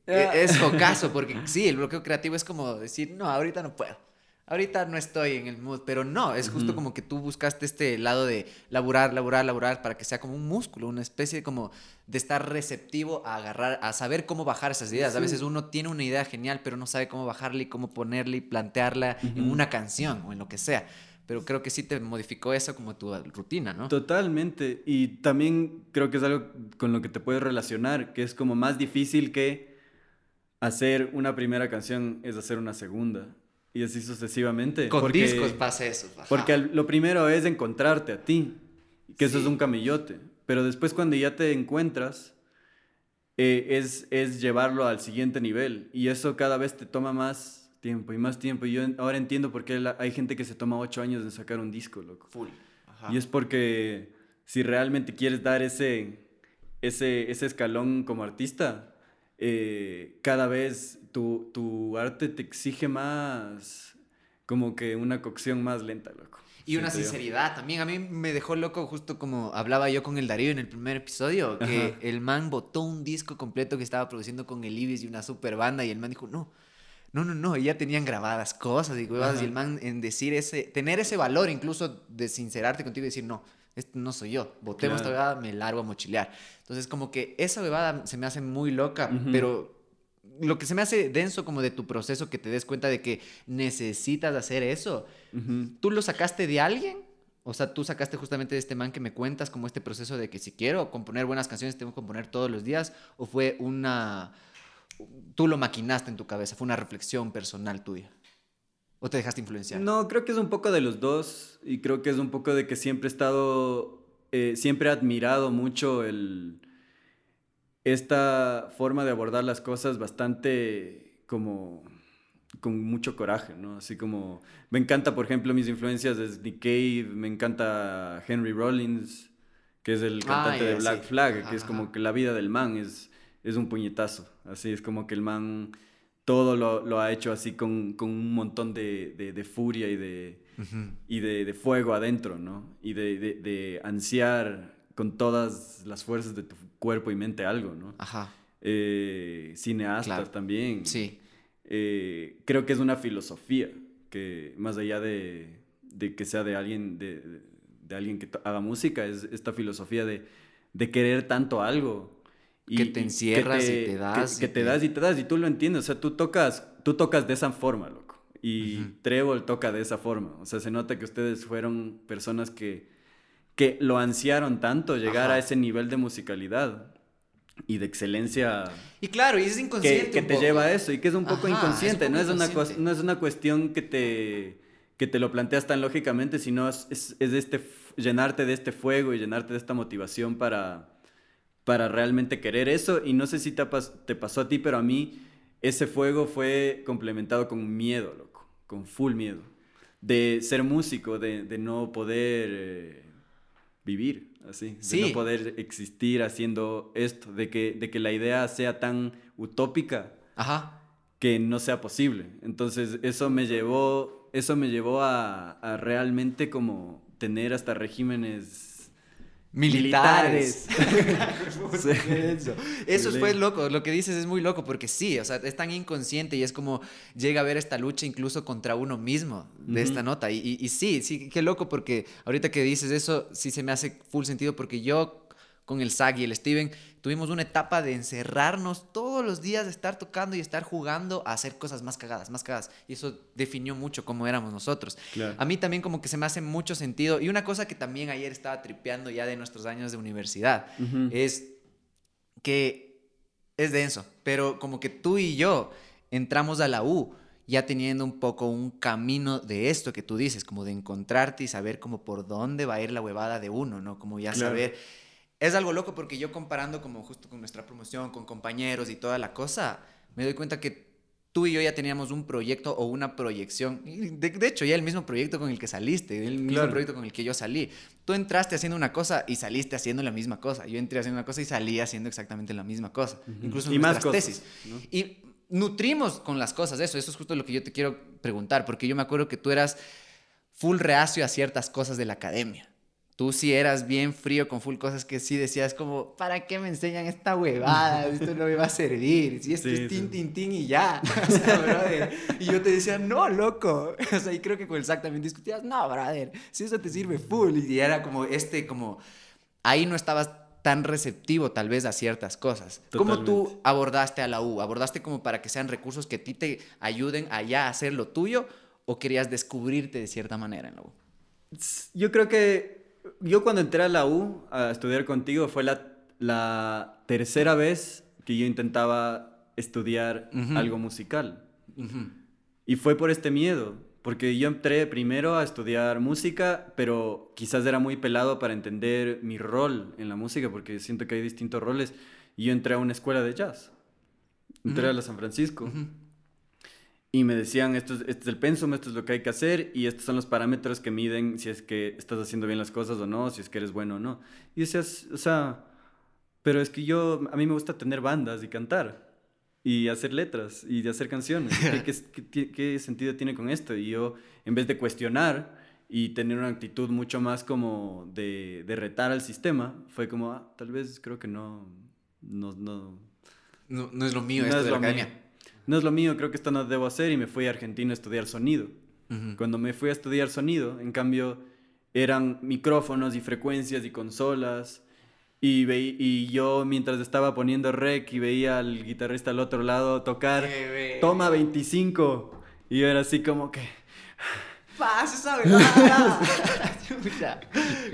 Ah. Es focazo, porque sí, el bloqueo creativo es como decir, no, ahorita no puedo ahorita no estoy en el mood, pero no, es justo uh -huh. como que tú buscaste este lado de laburar, laburar, laburar para que sea como un músculo, una especie como de estar receptivo a agarrar, a saber cómo bajar esas ideas. Sí. A veces uno tiene una idea genial, pero no sabe cómo bajarla y cómo ponerla y plantearla uh -huh. en una canción o en lo que sea. Pero creo que sí te modificó eso como tu rutina, ¿no? Totalmente. Y también creo que es algo con lo que te puedes relacionar, que es como más difícil que hacer una primera canción es hacer una segunda y así sucesivamente. Con porque, discos pasa eso. Ajá. Porque lo primero es encontrarte a ti, que sí. eso es un camillote. Pero después cuando ya te encuentras, eh, es, es llevarlo al siguiente nivel. Y eso cada vez te toma más tiempo y más tiempo. Y yo ahora entiendo por qué la, hay gente que se toma ocho años de sacar un disco, loco. Full. Ajá. Y es porque si realmente quieres dar ese, ese, ese escalón como artista, eh, cada vez tu, tu, arte te exige más, como que una cocción más lenta, loco. Y una sinceridad también. A mí me dejó loco, justo como hablaba yo con el Darío en el primer episodio, que el man botó un disco completo que estaba produciendo con el Ibis y una super banda, y el man dijo, no. No, no, no, ya tenían grabadas cosas y y el man en decir ese, tener ese valor incluso de sincerarte contigo y decir, no, esto no soy yo, botemos esta bebada, me largo a mochilear. Entonces, como que esa bebada se me hace muy loca, pero lo que se me hace denso como de tu proceso, que te des cuenta de que necesitas hacer eso, ¿tú lo sacaste de alguien? O sea, tú sacaste justamente de este man que me cuentas como este proceso de que si quiero componer buenas canciones, tengo que componer todos los días, o fue una... Tú lo maquinaste en tu cabeza, fue una reflexión personal tuya. ¿O te dejaste influenciar? No, creo que es un poco de los dos y creo que es un poco de que siempre he estado, eh, siempre he admirado mucho el, esta forma de abordar las cosas bastante como con mucho coraje, ¿no? Así como me encanta, por ejemplo, mis influencias de Nick Cave, me encanta Henry Rollins, que es el ah, cantante de Black Flag, que es como que la vida del man es, es un puñetazo, así es como que el man todo lo, lo ha hecho así con, con un montón de, de, furia y, de, y de, fuego adentro, ¿no? Y de, de, ansiar con todas las fuerzas de tu cuerpo y mente algo, ¿no? Ajá. Eh, cineastas también. Sí. Eh, creo que es una filosofía que más allá de, de que sea de alguien, de, de, alguien que haga música, es esta filosofía de, de querer tanto algo que te encierras y te das. Que, te, das y te das y tú lo entiendes. O sea, tú tocas, tú tocas de esa forma, loco. Y Trevor toca de esa forma. O sea, se nota que ustedes fueron personas que, que lo ansiaron tanto llegar a ese nivel de musicalidad y de excelencia. Y claro, y es inconsciente. Que, te lleva a eso y que es un poco inconsciente. no, es Una, no es una cuestión que te, que te lo planteas tan lógicamente, sino es, es, es este, llenarte de este fuego y llenarte de esta motivación para para realmente querer eso. Y no sé si te, te pasó a ti, pero a mí ese fuego fue complementado con miedo, loco, con full miedo. De ser músico, de, de no poder eh, vivir así, de no poder existir haciendo esto, de que, de que la idea sea tan utópica Ajá. que no sea posible. Entonces eso me llevó, eso me llevó a, a realmente como tener hasta regímenes militares. *laughs* Eso fue loco, lo que dices es muy loco porque sí, o sea, es tan inconsciente y es como llega a ver esta lucha incluso contra uno mismo de esta nota. Y, y, sí, sí, qué loco porque ahorita que dices eso, sí se me hace full sentido porque yo con el Zag y el Steven, tuvimos una etapa de encerrarnos todos los días, de estar tocando y estar jugando a hacer cosas más cagadas, más cagadas. Y eso definió mucho cómo éramos nosotros. A mí también como que se me hace mucho sentido. Y una cosa que también ayer estaba tripeando ya de nuestros años de universidad, es que es denso, pero como que tú y yo entramos a la U ya teniendo un poco un camino de esto que tú dices, como de encontrarte y saber como por dónde va a ir la huevada de uno, ¿no? Como ya saber es algo loco porque yo comparando como justo con nuestra promoción, con compañeros y toda la cosa, me doy cuenta que tú y yo ya teníamos un proyecto o una proyección. De, hecho, ya el mismo proyecto con el que saliste, el mismo proyecto con el que yo salí. Tú entraste haciendo una cosa y saliste haciendo la misma cosa. Yo entré haciendo una cosa y salí haciendo exactamente la misma cosa. Incluso en y nuestras más tesis. Y nutrimos con las cosas, eso, eso es justo lo que yo te quiero preguntar, porque yo me acuerdo que tú eras full reacio a ciertas cosas de la academia tú sí eras bien frío con full cosas que sí decías como, ¿para qué me enseñan esta huevada? Esto no me va a servir. Si esto es tin, tin, tin y ya. *laughs* O sea, brother. Y yo te decía, no, loco. *laughs* O sea, y creo que con el Zach también discutías, no, brother, si eso te sirve full. Y era como este, como, ahí no estabas tan receptivo tal vez a ciertas cosas. ¿Cómo tú abordaste a la U? ¿Abordaste como para que sean recursos que a ti te ayuden allá a hacer lo tuyo? ¿O querías descubrirte de cierta manera en la U? Yo creo que yo cuando entré a la U a estudiar contigo fue la, la tercera vez que yo intentaba estudiar algo musical. Y fue por este miedo, porque yo entré primero a estudiar música, pero quizás era muy pelado para entender mi rol en la música, porque siento que hay distintos roles. Y yo entré a una escuela de jazz. Entré a la San Francisco. Y me decían, esto es, este es el pensum, esto es lo que hay que hacer y estos son los parámetros que miden si es que estás haciendo bien las cosas o no, si es que eres bueno o no. Y decías, o sea, pero es que yo, a mí me gusta tener bandas y cantar y hacer letras y hacer canciones. *laughs* ¿Qué, qué, sentido tiene con esto? Y yo, en vez de cuestionar y tener una actitud mucho más como de, de retar al sistema, fue como, ah, tal vez creo que no, no, no, no, es lo mío esto de la academia no es lo mío, creo que esto no debo hacer y me fui a Argentina a estudiar sonido. Cuando me fui a estudiar sonido, en cambio, eran micrófonos y frecuencias y consolas. Y, y yo mientras estaba poniendo rec y veía al guitarrista al otro lado tocar, toma 25. Y yo era así como que... *laughs* Pasa esa *laughs*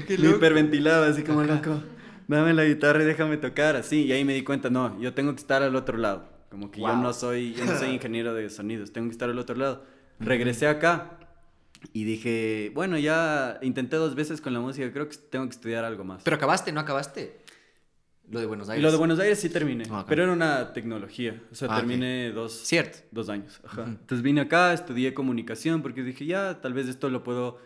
Me hiperventilaba así como loco. Dame la guitarra y déjame tocar así. Y ahí me di cuenta, no, yo tengo que estar al otro lado. Como que yo no soy, yo no soy *laughs* ingeniero de sonidos, tengo que estar al otro lado. Regresé acá y dije, bueno, ya intenté dos veces con la música, creo que tengo que estudiar algo más. ¿Pero acabaste, no acabaste? Lo de Buenos Aires. lo de Buenos Aires sí terminé, ah, pero era una tecnología, o sea, ah, terminé dos, Cierto. dos años. Entonces vine acá, estudié comunicación porque dije, ya, tal vez esto lo puedo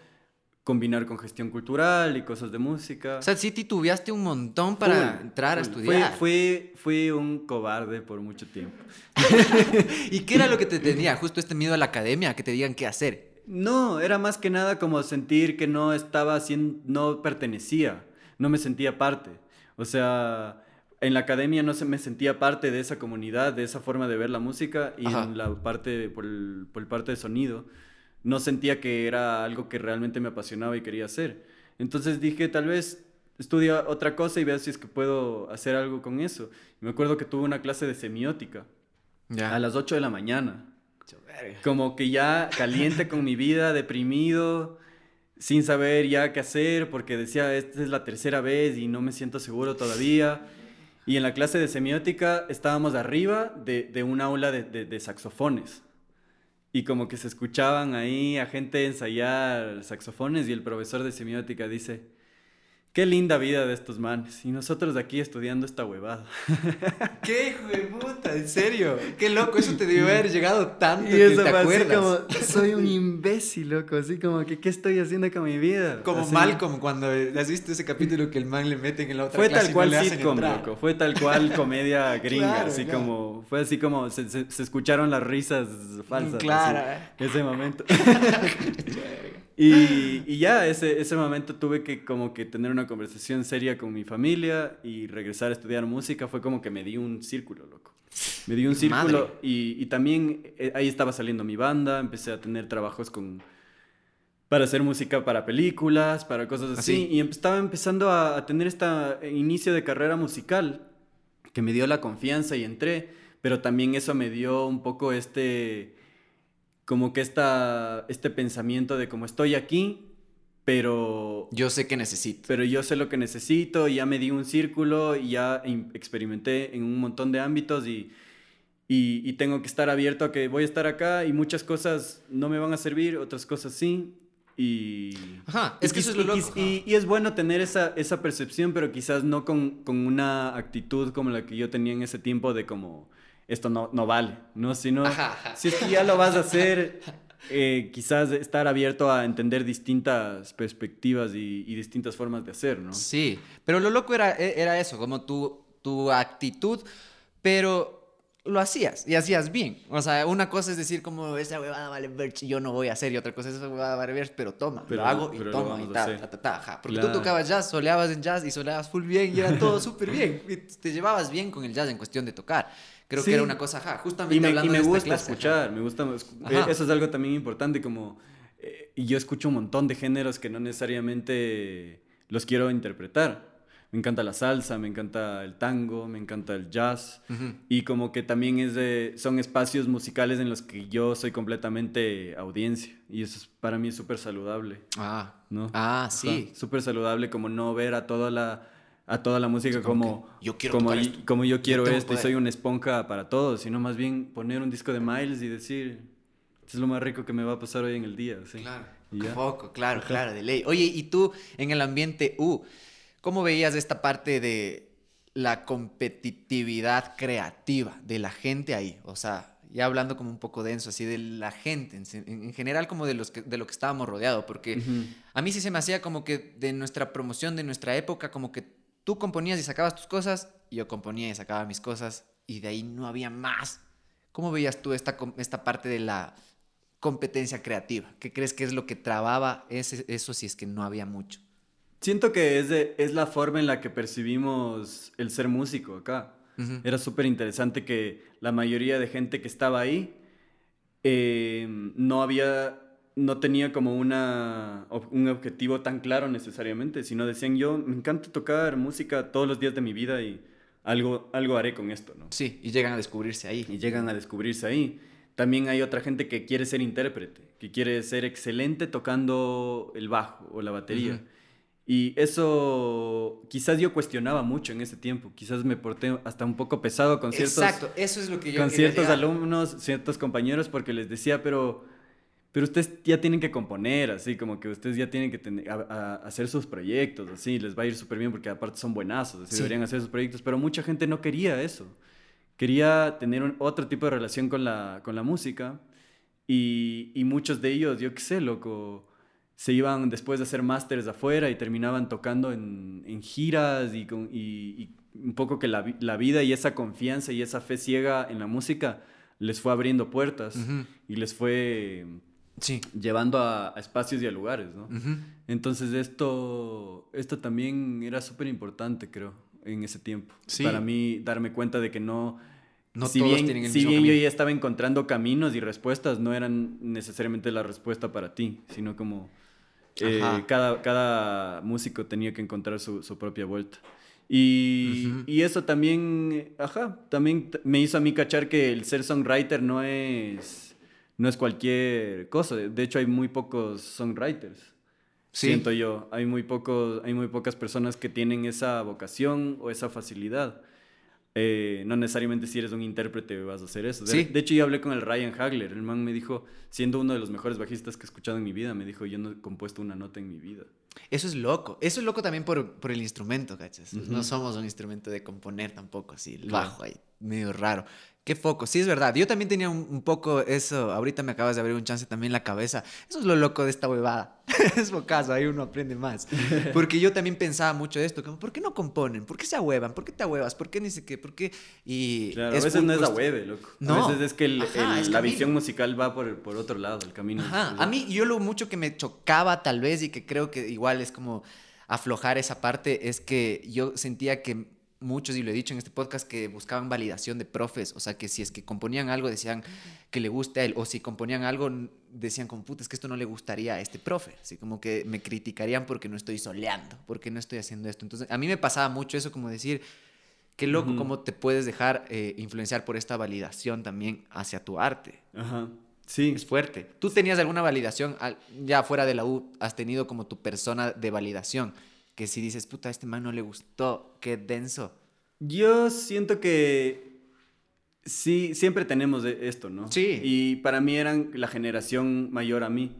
combinar con gestión cultural y cosas de música. O sea, sí titubeaste un montón para entrar a estudiar. Fui, fui, un cobarde por mucho tiempo. *laughs* ¿Y qué era lo que te tenía? Justo este miedo a la academia, que te digan qué hacer. No, era más que nada como sentir que no estaba haciendo, no pertenecía, no me sentía parte. O sea, en la academia no se me sentía parte de esa comunidad, de esa forma de ver la música y en la parte, por el, por el parte de sonido no sentía que era algo que realmente me apasionaba y quería hacer. Entonces dije, tal vez estudia otra cosa y vea si es que puedo hacer algo con eso. me acuerdo que tuve una clase de semiótica a las 8 de la mañana. Como que ya caliente con mi vida, deprimido, sin saber ya qué hacer, porque decía, esta es la tercera vez y no me siento seguro todavía. Y en la clase de semiótica estábamos arriba de, un aula de saxofones y como que se escuchaban ahí a gente ensayar saxofones y el profesor de semiótica dice, Qué linda vida de estos manes. Y nosotros aquí estudiando esta huevada. *laughs* ¿Qué hijo de puta? ¿En serio? Qué loco, eso te debe haber llegado tanto y eso te acuerdas. como, soy un imbécil, loco. Así como que, ¿qué estoy haciendo con mi vida? Como mal como cuando has visto ese capítulo que el man le meten en la otra Fue tal cual sitcom, loco. Fue tal cual *laughs* comedia gringa. así como, fue así como, se, se, escucharon las risas falsas. Claro. ese momento. *laughs* Y, y, ya, ese, ese momento tuve que como que tener una conversación seria con mi familia y regresar a estudiar música. Fue como que me di un círculo, loco. Me di un círculo y, y, también eh, ahí estaba saliendo mi banda, empecé a tener trabajos con para hacer música para películas, para cosas así, y estaba empezando a, a tener este inicio de carrera musical que me dio la confianza y entré, pero también eso me dio un poco este como que esta, este pensamiento de como estoy aquí, pero... Yo sé que necesito. Pero yo sé lo que necesito, y ya me di un círculo y ya experimenté en un montón de ámbitos y, y, tengo que estar abierto a que voy a estar acá y muchas cosas no me van a servir, otras cosas sí. Y, Ajá, es que eso es lo loco. Y, y, es bueno tener esa, esa percepción, pero quizás no con, con, una actitud como la que yo tenía en ese tiempo de como esto no, no vale, ¿no? Sino, si es que ya lo vas a hacer, *laughs* eh, quizás estar abierto a entender distintas perspectivas y, distintas formas de hacer, ¿no? Sí, pero lo loco era, e, era eso, como tu, tu actitud, pero lo hacías y hacías bien. O sea, una cosa es decir como esa huevada vale ver yo no voy a hacer y otra cosa es esa huevada vale ver pero toma, pero, lo hago y toma y ta, ta, ta, ta, Porque tú tocabas jazz, soleabas en jazz y soleabas full bien y era todo *laughs* súper bien. Y te llevabas bien con el jazz en cuestión de tocar. Creo que era una cosa, ja, justamente y me, hablando y me gusta escuchar, me gusta, eh, eso es algo también importante, como, eh, y yo escucho un montón de géneros que no necesariamente los quiero interpretar. Me encanta la salsa, me encanta el tango, me encanta el jazz, y como que también es de, son espacios musicales en los que yo soy completamente audiencia, y eso es, para mí es súper saludable. Ah, ¿no? ah sí. Súper saludable como no ver a toda la a toda la música como, yo quiero como, como yo quiero esto y soy una esponja para todo, sino más bien poner un disco de Miles y decir, esto es lo más rico que me va a pasar hoy en el día. ¿sí? Claro, poco, claro, claro, de ley. Oye, y tú en el ambiente U, ¿cómo veías esta parte de la competitividad creativa de la gente ahí? O sea, ya hablando como un poco denso, así de la gente, en, general como de, los que, de lo que estábamos rodeados, porque a mí sí se me hacía como que de nuestra promoción, de nuestra época, como que tú componías y sacabas tus cosas, y yo componía y sacaba mis cosas, y de ahí no había más. ¿Cómo veías tú esta, esta parte de la competencia creativa? ¿Qué crees que es lo que trababa ese, eso si es que no había mucho? Siento que es, es la forma en la que percibimos el ser músico acá. Era súper interesante que la mayoría de gente que estaba ahí eh, no había, no tenía como una, un objetivo tan claro necesariamente, sino decían yo me encanta tocar música todos los días de mi vida y algo, algo haré con esto, ¿no? Sí, y llegan a descubrirse ahí. Y llegan a descubrirse ahí. También hay otra gente que quiere ser intérprete, que quiere ser excelente tocando el bajo o la batería. Y eso quizás yo cuestionaba mucho en ese tiempo. Quizás me porté hasta un poco pesado con ciertos, Exacto, eso es lo que yo con ciertos alumnos, ciertos compañeros, porque les decía, pero, pero ustedes ya tienen que componer, así como que ustedes ya tienen que tener, hacer sus proyectos, así, les va a ir súper bien porque aparte son buenazos, así, deberían hacer sus proyectos, pero mucha gente no quería eso. Quería tener otro tipo de relación con la, con la música y, y muchos de ellos, yo qué sé, loco se iban después de hacer másters afuera y terminaban tocando en, en giras y, y, un poco que la, la, vida y esa confianza y esa fe ciega en la música les fue abriendo puertas y les fue sí. llevando a, espacios y a lugares, ¿no? Entonces esto, esto también era súper importante, creo, en ese tiempo. Para mí darme cuenta de que no... No si bien, tienen el si bien yo ya estaba encontrando caminos y respuestas, no eran necesariamente la respuesta para ti, sino como eh, cada, cada músico tenía que encontrar su, su propia vuelta. Y, y, eso también, ajá, también me hizo a mí cachar que el ser songwriter no es, no es cualquier cosa. De hecho, hay muy pocos songwriters. Siento yo, hay muy, pocos, hay muy pocas personas que tienen esa vocación o esa facilidad. Eh, no necesariamente si eres un intérprete vas a hacer eso. De, de, hecho, yo hablé con el Ryan Hagler. El man me dijo, siendo uno de los mejores bajistas que he escuchado en mi vida, me dijo, yo no he compuesto una nota en mi vida. Eso es loco. Eso es loco también por, por el instrumento, ¿cachas? No somos un instrumento de componer tampoco, así, el bajo ahí, medio raro. Qué foco, sí es verdad. Yo también tenía un, poco eso, ahorita me acabas de abrir un chance también en la cabeza. Eso es lo loco de esta huevada. *laughs* es caso, ahí uno aprende más. *laughs* Porque yo también pensaba mucho de esto, como, ¿por qué no componen? ¿Por qué se ahuevan? ¿Por qué te ahuevas? ¿Por qué ni sé qué? ¿Por qué? Y claro, a veces no es ahueve, loco. No. A veces es que, la visión musical va por, por otro lado, el camino. Ajá. A mí, yo lo mucho que me chocaba tal vez y que creo que igual es como aflojar esa parte, es que yo sentía que muchos, y lo he dicho en este podcast, que buscaban validación de profes. O sea, que si es que componían algo, decían que le guste a él. O si componían algo, decían como, puta, es que esto no le gustaría a este profe. Así como que me criticarían porque no estoy soleando, porque no estoy haciendo esto. Entonces, a mí me pasaba mucho eso, como decir, qué loco cómo te puedes dejar eh, influenciar por esta validación también hacia tu arte. Ajá. Sí. Es fuerte. ¿Tú tenías alguna validación, ya fuera de la U, has tenido como tu persona de validación? Que si dices, puta, a este man no le gustó, qué denso. Yo siento que sí, siempre tenemos esto, ¿no? Sí. Y para mí eran la generación mayor a mí,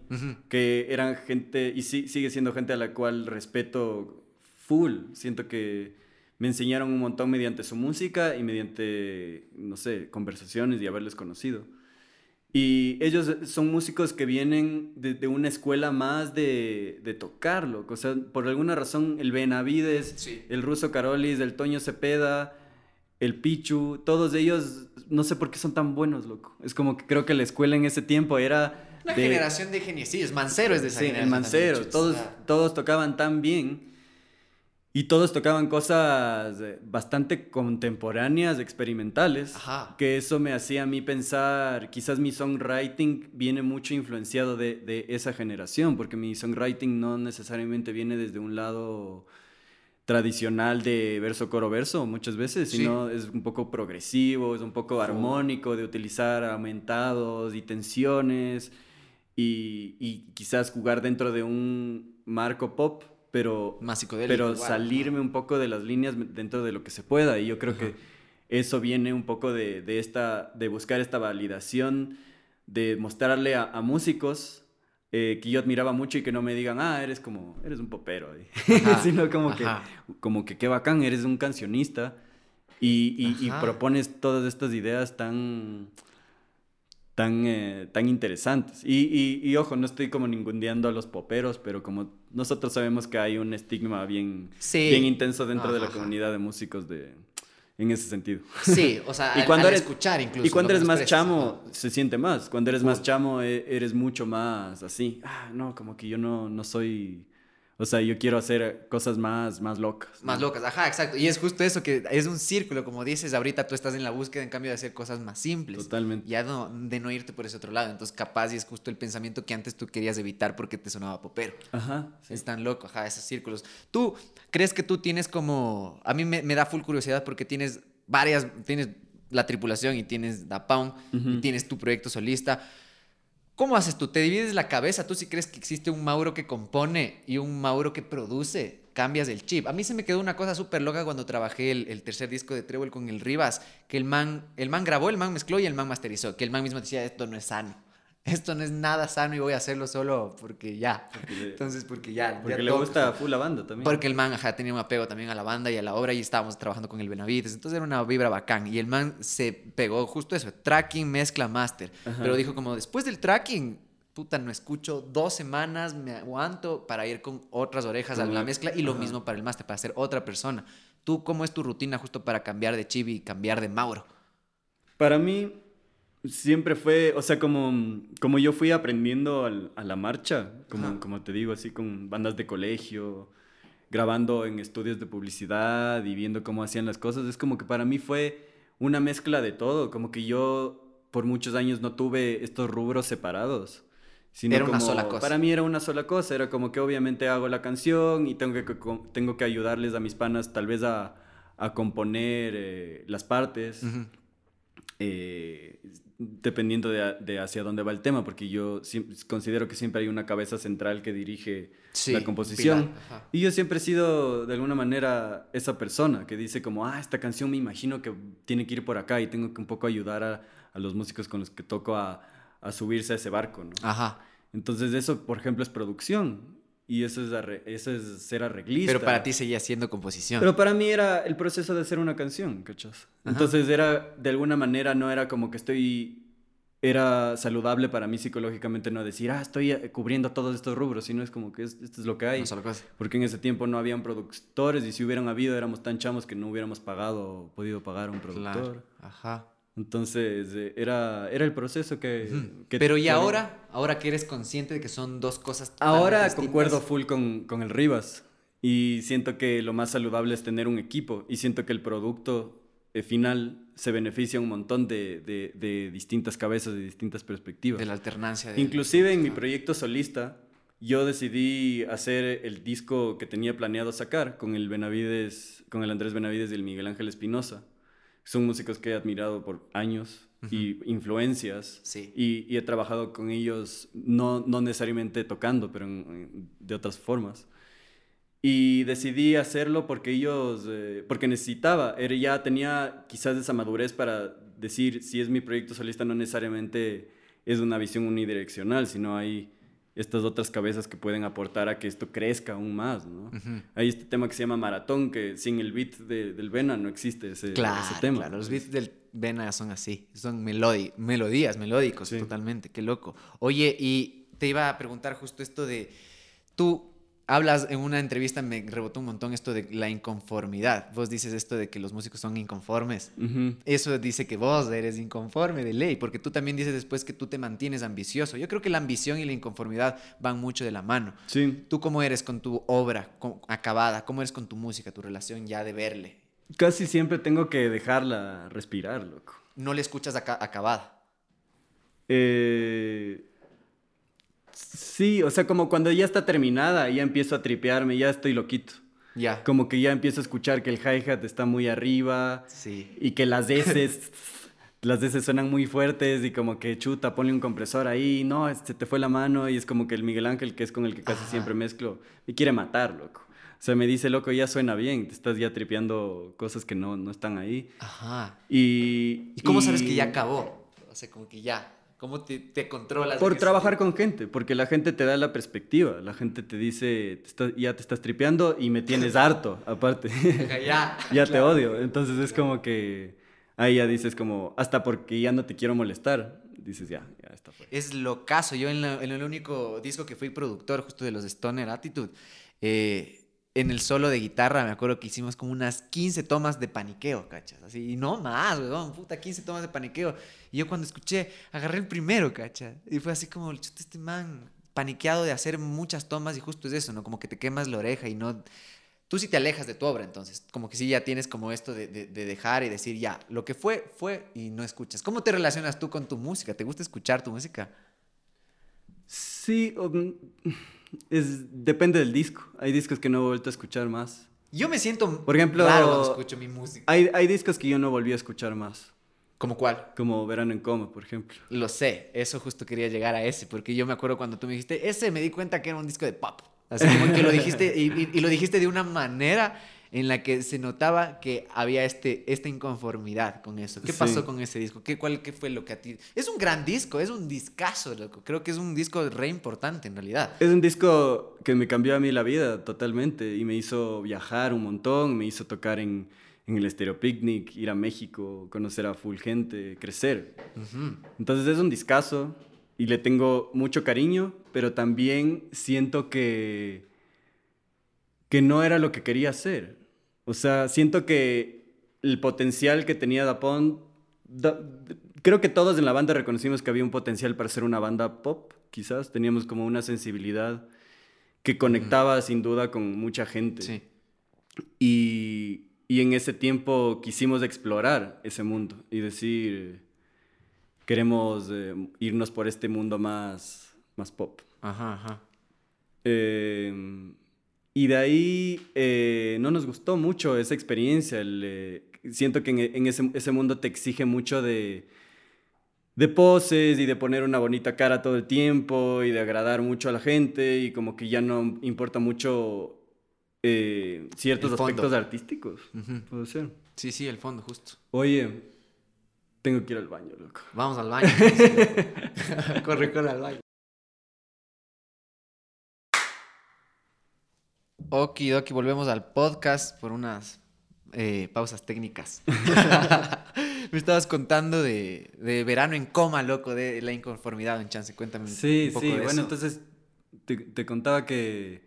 que eran gente, y sí, sigue siendo gente a la cual respeto full. Siento que me enseñaron un montón mediante su música y mediante, no sé, conversaciones y haberles conocido. Y ellos son músicos que vienen de, una escuela más de, de, tocarlo. O sea, por alguna razón, el Benavides, el Ruso Carolis, el Toño Cepeda, el Pichu, todos ellos, no sé por qué son tan buenos, loco. Es como que creo que la escuela en ese tiempo era... Una generación de geniecillos, Mancero es de esa sí, el Mancero, todos, todos tocaban tan bien y todos tocaban cosas eh, bastante contemporáneas, experimentales, que eso me hacía a mí pensar, quizás mi songwriting viene mucho influenciado de, de, esa generación, porque mi songwriting no necesariamente viene desde un lado tradicional de verso coro verso muchas veces, sino es un poco progresivo, es un poco armónico de utilizar aumentados y tensiones y, y quizás jugar dentro de un marco pop pero, pero salirme un poco de las líneas dentro de lo que se pueda. Y yo creo que eso viene un poco de, de, esta, de buscar esta validación, de mostrarle a, músicos eh, que yo admiraba mucho y que no me digan, ah, eres como, eres un popero, *laughs* sino como que, como que qué bacán, eres un cancionista y, y, propones todas estas ideas tan, tan, eh, tan interesantes. Y, y, ojo, no estoy como ningundeando a los poperos, pero como nosotros sabemos que hay un estigma bien, bien intenso dentro de la comunidad de músicos de, en ese sentido. Sí, o sea, *laughs* y cuando eres, escuchar incluso. Y cuando eres más chamo, se siente más. Cuando eres más chamo, e, eres mucho más así. Ah, no, como que yo no, no soy o sea, yo quiero hacer cosas más, más locas. Más locas, ajá, exacto. Y es justo eso, que es un círculo, como dices, ahorita tú estás en la búsqueda, en cambio, de hacer cosas más simples. Totalmente. Ya no, de no irte por ese otro lado. Entonces, capaz, y es justo el pensamiento que antes tú querías evitar porque te sonaba popero. Ajá. Es tan loco, ajá, esos círculos. ¿Tú crees que tú tienes como... A mí me, da full curiosidad porque tienes varias... Tienes la tripulación y tienes Da Pound y tienes tu proyecto solista. ¿Cómo haces tú? ¿Te divides la cabeza? ¿Tú si crees que existe un Mauro que compone y un Mauro que produce? Cambias el chip. A mí se me quedó una cosa súper loca cuando trabajé el, tercer disco de Treble con el Rivas, que el man, el man grabó, el man mezcló y el man masterizó, que el man mismo decía, esto no es sano esto no es nada sano y voy a hacerlo solo porque ya. Entonces, porque ya. Porque le gusta full la banda también. Porque el man ajá, tenía un apego también a la banda y a la obra y estábamos trabajando con el Benavides. Entonces era una vibra bacán. Y el man se pegó justo eso, tracking, mezcla, master. Pero dijo como, después del tracking, puta, no escucho dos semanas, me aguanto para ir con otras orejas a la mezcla y lo mismo para el master, para ser otra persona. ¿Tú cómo es tu rutina justo para cambiar de Chibi y cambiar de Mauro? Para mí, siempre fue, o sea, como, como yo fui aprendiendo a la marcha, como, como te digo, así con bandas de colegio, grabando en estudios de publicidad y viendo cómo hacían las cosas, es como que para mí fue una mezcla de todo, como que yo por muchos años no tuve estos rubros separados. Sino era una sola cosa. Para mí era una sola cosa, era como que obviamente hago la canción y tengo que, tengo que ayudarles a mis panas tal vez a, a componer eh, las partes dependiendo de, hacia dónde va el tema, porque yo considero que siempre hay una cabeza central que dirige la composición. Y yo siempre he sido, de alguna manera, esa persona que dice como, ah, esta canción me imagino que tiene que ir por acá y tengo que un poco ayudar a, los músicos con los que toco a, subirse a ese barco, ¿no? Ajá. Entonces eso, por ejemplo, es producción. Y eso es, eso es ser arreglista. Pero para ti seguía siendo composición. Pero para mí era el proceso de hacer una canción, ¿cachas? Entonces era, de alguna manera, no era como que estoy... Era saludable para mí psicológicamente no decir, ah, estoy eh, cubriendo todos estos rubros, sino es como que esto es lo que hay. Porque en ese tiempo no habían productores y si hubieran habido éramos tan chamos que no hubiéramos pagado o podido pagar a un productor. Ajá. Entonces, eh, era, era el proceso que... Pero ¿y ahora? Ahora que eres consciente de que son dos cosas... ahora concuerdo full con, con, el Rivas. Y siento que lo más saludable es tener un equipo. Y siento que el producto eh, final se beneficia un montón de, de, de, distintas cabezas, de distintas perspectivas. De la alternancia. Inclusive en mi proyecto solista, yo decidí hacer el disco que tenía planeado sacar con el Benavides, con el Andrés Benavides y el Miguel Ángel Espinosa son músicos que he admirado por años y influencias. Sí. Y, y, he trabajado con ellos, no, no necesariamente tocando, pero de otras formas. Y decidí hacerlo porque ellos, eh, porque necesitaba, era, ya tenía quizás esa madurez para decir si es mi proyecto solista, no necesariamente es una visión unidireccional, sino hay estas otras cabezas que pueden aportar a que esto crezca aún más, ¿no? Hay este tema que se llama maratón, que sin el beat del Vena no existe ese, tema. Claro, los beats del Vena son así, son melodías, melódicos totalmente, qué loco. Oye, y te iba a preguntar justo esto de, tú hablas en una entrevista, me rebotó un montón esto de la inconformidad. Vos dices esto de que los músicos son inconformes. Eso dice que vos eres inconforme de ley, porque tú también dices después que tú te mantienes ambicioso. Yo creo que la ambición y la inconformidad van mucho de la mano. Sí. ¿Tú cómo eres con tu obra acabada? ¿Cómo eres con tu música, tu relación ya de verle? Casi siempre tengo que dejarla respirar, loco. ¿No le escuchas acabada? Eh Sí, o sea, como cuando ya está terminada, ya empiezo a tripearme, ya estoy loquito. Ya. Como que ya empiezo a escuchar que el hi-hat está muy arriba. Sí. Y que las S, *laughs* las S suenan muy fuertes y como que chuta, ponle un compresor ahí, no, se te fue la mano y es como que el Miguel Ángel, que es con el que casi siempre mezclo, me quiere matar, loco. O sea, me dice, loco, ya suena bien, te estás ya tripeando cosas que no, no están ahí. Ajá. Y, ¿Y cómo sabes que ya acabó? O sea, como que ya. ¿Cómo te, te controlas? Por trabajar con gente, porque la gente te da la perspectiva. La gente te dice, ya te estás tripeando y me tienes *laughs* harto, aparte. ya. *laughs* ya te odio. Entonces es como que ahí ya dices como, hasta porque ya no te quiero molestar. dices, ya, ya está. Es lo caso. Yo en, el único disco que fui productor justo de los Stoner Attitude, eh, en el solo de guitarra, me acuerdo que hicimos como unas 15 tomas de paniqueo, ¿cachas? Así, y no más, weón, puta, 15 tomas de paniqueo. Y yo cuando escuché, agarré el primero, ¿cachas? Y fue así como, este man paniqueado de hacer muchas tomas y justo es eso, ¿no? Como que te quemas la oreja y no... Tú sí te alejas de tu obra, entonces, como que sí ya tienes como esto de, de, dejar y decir, ya, lo que fue, fue y no escuchas. ¿Cómo te relacionas tú con tu música? ¿Te gusta escuchar tu música? Sí, es, depende del disco. Hay discos que no he vuelto a escuchar más. Yo me siento Por ejemplo, cuando escucho mi música. Hay, hay discos que yo no volví a escuchar más. ¿Como cuál? Como Verano en Coma, por ejemplo. Lo sé, eso justo quería llegar a ese, porque yo me acuerdo cuando tú me dijiste, ese me di cuenta que era un disco de pop. Así como que lo dijiste, y, lo dijiste de una manera en la que se notaba que había este, esta inconformidad con eso. ¿Qué pasó con ese disco? ¿Qué, cuál, ¿Qué fue lo que a ti...? Es un gran disco, es un discazo, loco. Creo que es un disco re importante, en realidad. Es un disco que me cambió a mí la vida totalmente y me hizo viajar un montón, me hizo tocar en en el Stereo Picnic, ir a México, conocer a full gente, crecer. Entonces es un discazo y le tengo mucho cariño, pero también siento que, que no era lo que quería hacer. O sea, siento que el potencial que tenía Dapón, creo que todos en la banda reconocimos que había un potencial para ser una banda pop, quizás. Teníamos como una sensibilidad que conectaba sin duda con mucha gente. Sí. Y, y en ese tiempo quisimos explorar ese mundo y decir, queremos eh, irnos por este mundo más, más pop. Ajá, ajá. Em, y de ahí eh, no nos gustó mucho esa experiencia. Eh, siento que en, ese, ese, mundo te exige mucho de, de poses y de poner una bonita cara todo el tiempo y de agradar mucho a la gente y como que ya no importa mucho eh, ciertos aspectos artísticos. Puede ser. Sí, sí, el fondo, justo. Oye, tengo que ir al baño, loco. Vamos al baño. *laughs* *laughs* corre, corre al baño. Okidoki, volvemos al podcast por unas eh, pausas técnicas. *laughs* Me estabas contando de, verano en coma, loco, de la inconformidad en chance. Cuéntame sí, un poco sí, bueno, entonces te, contaba que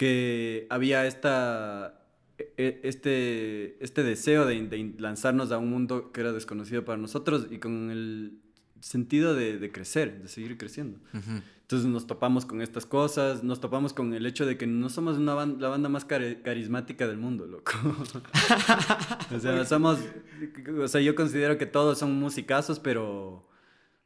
que había esta, e, este, este deseo de, lanzarnos a un mundo que era desconocido para nosotros y con el sentido de, crecer, de seguir creciendo. Entonces nos topamos con estas cosas, nos topamos con el hecho de que no somos una la banda más carismática del mundo, loco. *laughs* o sea, somos, o sea, yo considero que todos son musicazos, pero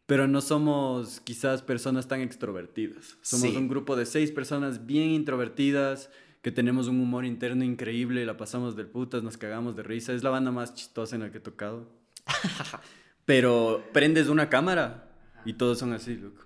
pero no somos quizás personas tan extrovertidas. Somos un grupo de seis personas bien introvertidas, que tenemos un humor interno increíble, la pasamos del putas, nos cagamos de risa. Es la banda más chistosa en la que he tocado. *laughs* pero prendes una cámara y todos son así, loco.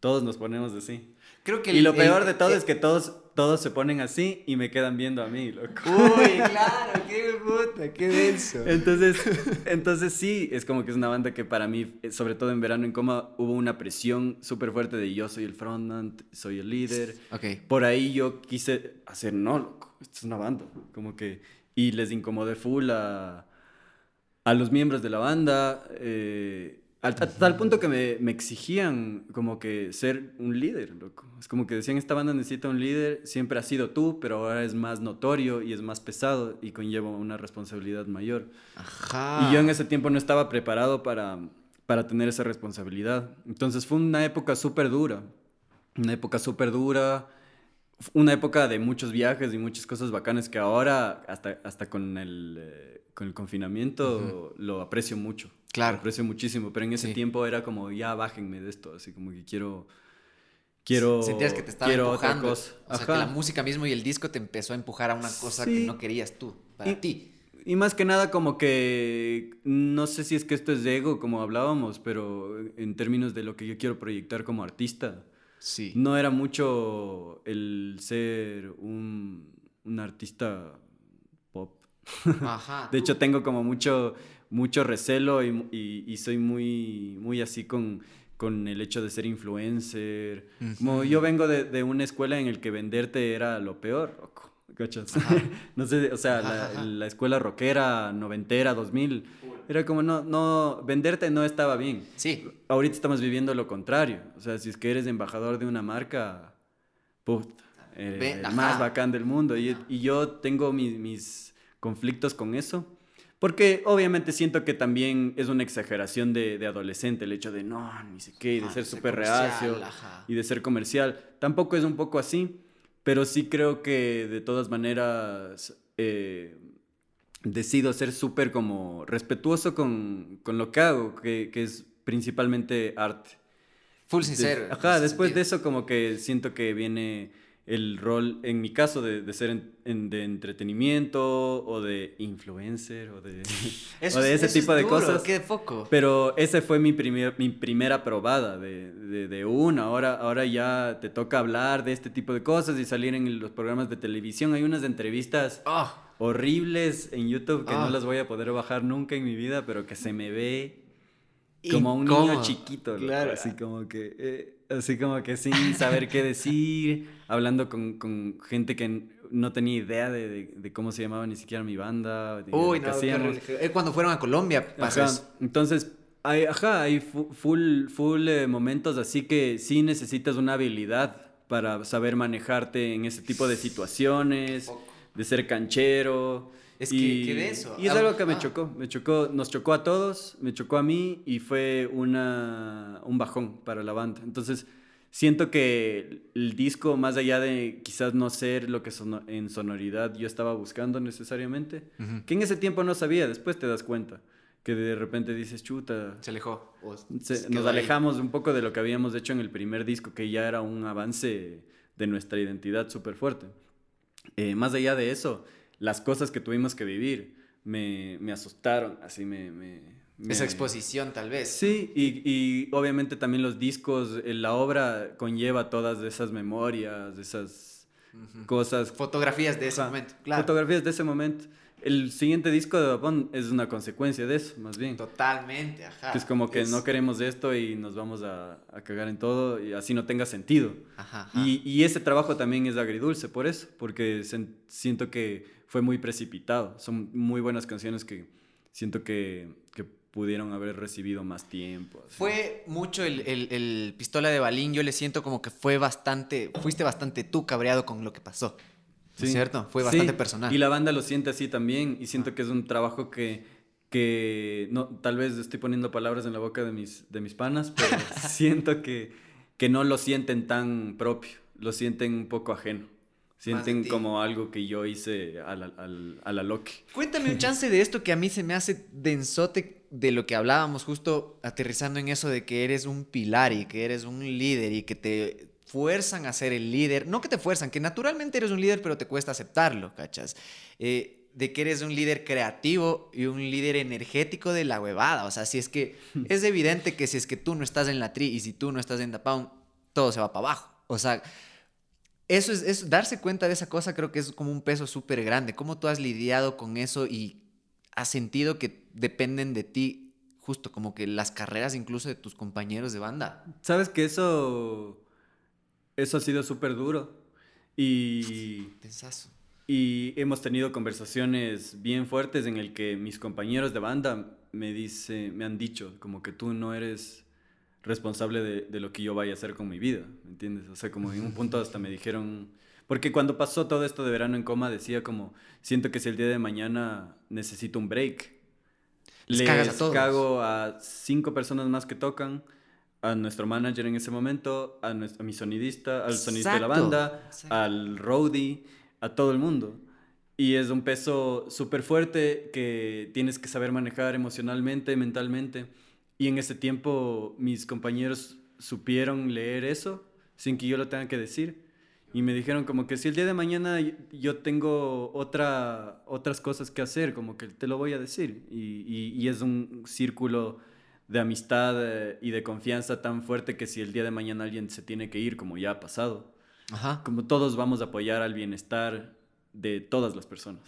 Todos nos ponemos así. Creo que y lo peor de todo es que todos todos se ponen así y me quedan viendo a mí, loco. Uy, *laughs* claro, qué puta, qué denso. Entonces, *laughs* entonces sí, es como que es una banda que para mí, sobre todo en verano en coma, hubo una presión súper fuerte de yo soy el frontman, soy el líder. Ok. Por ahí yo quise hacer, no, loco, esto es una banda. Como que, y les incomodé full a, a los miembros de la banda. Eh, al, tal punto que me, me, exigían como que ser un líder, loco. Es como que decían, esta banda necesita un líder, siempre ha sido tú, pero ahora es más notorio y es más pesado y conlleva una responsabilidad mayor. Ajá. Y yo en ese tiempo no estaba preparado para, para tener esa responsabilidad. Entonces fue una época súper dura, una época súper dura, una época de muchos viajes y muchas cosas bacanas que ahora, hasta, hasta con el... Eh, con el confinamiento lo aprecio mucho. Claro. Lo aprecio muchísimo, pero en ese tiempo era como, ya bájenme de esto, así como que quiero... Quiero, Sentías que te estaba empujando. O sea, que la música mismo y el disco te empezó a empujar a una cosa que no querías tú, para ti. Y más que nada como que, no sé si es que esto es de ego, como hablábamos, pero en términos de lo que yo quiero proyectar como artista, sí. no era mucho el ser un, un artista Ajá, *laughs* de hecho, tengo como mucho, mucho recelo y, y, soy muy, muy así con, con el hecho de ser influencer. Como yo vengo de, de, una escuela en el que venderte era lo peor, *laughs* no sé, o sea, la, la, escuela rockera, noventera, 2000, era como, no, no, venderte no estaba bien. Sí. Ahorita estamos viviendo lo contrario. O sea, si es que eres embajador de una marca, puta, el más bacán del mundo. Y, y yo tengo mis, mis conflictos con eso. Porque obviamente siento que también es una exageración de, de adolescente el hecho de no, ni sé qué, y de ser súper reacio y de ser comercial. Tampoco es un poco así, pero sí creo que de todas maneras eh, decido ser súper como respetuoso con, con, lo que hago, que, que es principalmente arte. Full sincero. ajá, después de eso como que siento que viene el rol, en mi caso, de, de ser en, de entretenimiento o de influencer o de, *laughs* o de ese tipo de cosas. Qué foco. Pero ese fue mi, primer, mi primera probada de, de, de, una. Ahora, ahora ya te toca hablar de este tipo de cosas y salir en los programas de televisión. Hay unas entrevistas oh. Horribles en YouTube que no ah. las voy a poder bajar nunca en mi vida, pero que se me ve como un niño chiquito. Claro. Así como que... Eh, así como que sin saber qué decir, hablando con, con, gente que no tenía idea de, de, cómo se llamaba ni siquiera mi banda. Uy, no, es cuando fueron a Colombia Entonces, hay, ajá, hay full, full eh, momentos así que sí necesitas una habilidad para saber manejarte en ese tipo de situaciones, de ser canchero. Es y, que, de eso. Y es algo que me ah. chocó, me chocó, nos chocó a todos, me chocó a mí y fue una, un bajón para la banda. Entonces, siento que el disco, más allá de quizás no ser lo que en sonoridad yo estaba buscando necesariamente, que en ese tiempo no sabía, después te das cuenta. Que de repente dices, chuta. Se alejó. nos alejamos un poco de lo que habíamos hecho en el primer disco, que ya era un avance de nuestra identidad súper fuerte. Eh, más allá de eso, las cosas que tuvimos que vivir me, me asustaron, así me, me, Esa exposición tal vez. Sí, y, y, obviamente también los discos, eh, la obra conlleva todas esas memorias, esas cosas. Fotografías de ese momento, claro. Fotografías de ese momento. El siguiente disco de Japón es una consecuencia de eso, más bien. Totalmente, ajá. es como que no queremos esto y nos vamos a, a, cagar en todo y así no tenga sentido. Ajá, Y, y, ese trabajo también es agridulce por eso, porque siento que fue muy precipitado. Son muy buenas canciones que siento que, que pudieron haber recibido más tiempo. Fue mucho el, el, Pistola de Balín, yo le siento como que fue bastante, fuiste bastante tú cabreado con lo que pasó. Sí. ¿Es cierto? Fue bastante personal. Y la banda lo siente así también y siento que es un trabajo que, que no, tal vez estoy poniendo palabras en la boca de mis, de mis panas, pero *laughs* siento que, que no lo sienten tan propio, lo sienten un poco ajeno. Sienten como algo que yo hice a la, a la Loki. Cuéntame un *laughs* chance de esto que a mí se me hace densote de lo que hablábamos justo aterrizando en eso de que eres un pilar y que eres un líder y que te fuerzan a ser el líder. No que te fuerzan, que naturalmente eres un líder pero te cuesta aceptarlo, ¿cachas? Eh, de que eres un líder creativo y un líder energético de la huevada. O sea, si es que *laughs* es evidente que si es que tú no estás en la tri y si tú no estás en Dapound, todo se va para abajo. O sea, eso es, darse cuenta de esa cosa, creo que es como un peso súper grande. ¿Cómo tú has lidiado con eso y has sentido que dependen de ti, justo como que las carreras incluso de tus compañeros de banda? Sabes que eso, eso ha sido súper duro. Y. Pensazo. Y hemos tenido conversaciones bien fuertes en el que mis compañeros de banda me, dice, me han dicho como que tú no eres responsable de, de, lo que yo vaya a hacer con mi vida, ¿me entiendes? O sea, como en un *laughs* punto hasta me dijeron, porque cuando pasó todo esto de verano en coma decía como, siento que si el día de mañana necesito un break, les, a cago a cinco personas más que tocan, a nuestro manager en ese momento, a, nuestro, mi sonidista, al sonidista de la banda, al roadie, a todo el mundo. Y es un peso súper fuerte que tienes que saber manejar emocionalmente, mentalmente. Y en ese tiempo mis compañeros supieron leer eso sin que yo lo tenga que decir. Y me dijeron como que si el día de mañana yo tengo otra, otras cosas que hacer, como que te lo voy a decir. Y, y, es un círculo de amistad eh, y de confianza tan fuerte que si el día de mañana alguien se tiene que ir, como ya ha pasado, como todos vamos a apoyar al bienestar de todas las personas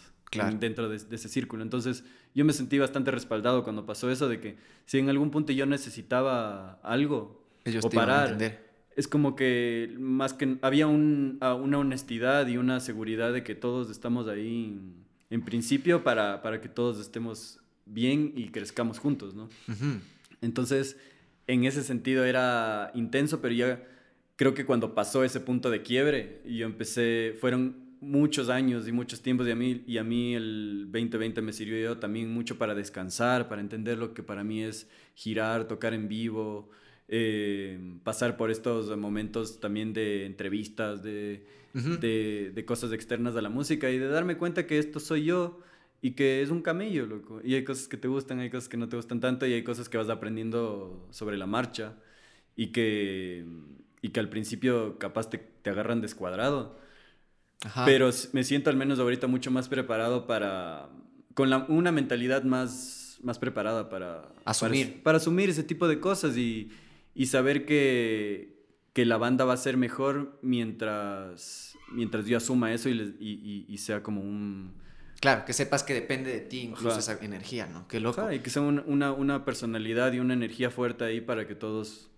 dentro de, ese círculo. Entonces yo me sentí bastante respaldado cuando pasó eso de que si en algún punto yo necesitaba algo o parar, es como que más que había una honestidad y una seguridad de que todos estamos ahí en, principio para, para, que todos estemos bien y crezcamos juntos, ¿no? Entonces, en ese sentido era intenso, pero ya creo que cuando pasó ese punto de quiebre, yo empecé, fueron muchos años y muchos tiempos y a mí, y a mí el 2020 me sirvió también mucho para descansar, para entender lo que para mí es girar, tocar en vivo, eh, pasar por estos momentos también de entrevistas, de, de, de, cosas externas a la música y de darme cuenta que esto soy yo y que es un camello, loco. Y hay cosas que te gustan, hay cosas que no te gustan tanto y hay cosas que vas aprendiendo sobre la marcha y que, y que al principio capaz te, te agarran descuadrado. Pero me siento al menos ahorita mucho más preparado para, con la, una mentalidad más, más preparada para asumir. Para, asumir ese tipo de cosas y, y saber que, que, la banda va a ser mejor mientras, mientras yo asuma eso y, y, y sea como un... Claro, que sepas que depende de ti incluso esa energía, ¿no? Qué loco. y que sea una, una, personalidad y una energía fuerte ahí para que todos,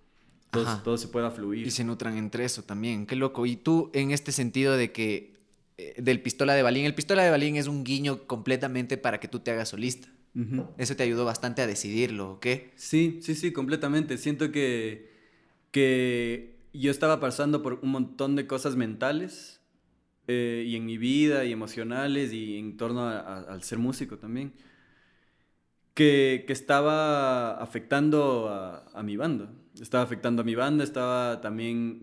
todos, todo se pueda fluir. Y se nutran entre eso también. Qué loco. Y tú, en este sentido de que eh, del Pistola de Balín, el Pistola de Balín es un guiño completamente para que tú te hagas solista. Eso te ayudó bastante a decidirlo, ¿ok? Sí, sí, sí, completamente. Siento que, que yo estaba pasando por un montón de cosas mentales eh, y en mi vida y emocionales y en torno al ser músico también, que, que estaba afectando a, a, mi banda. Estaba afectando a mi banda, estaba también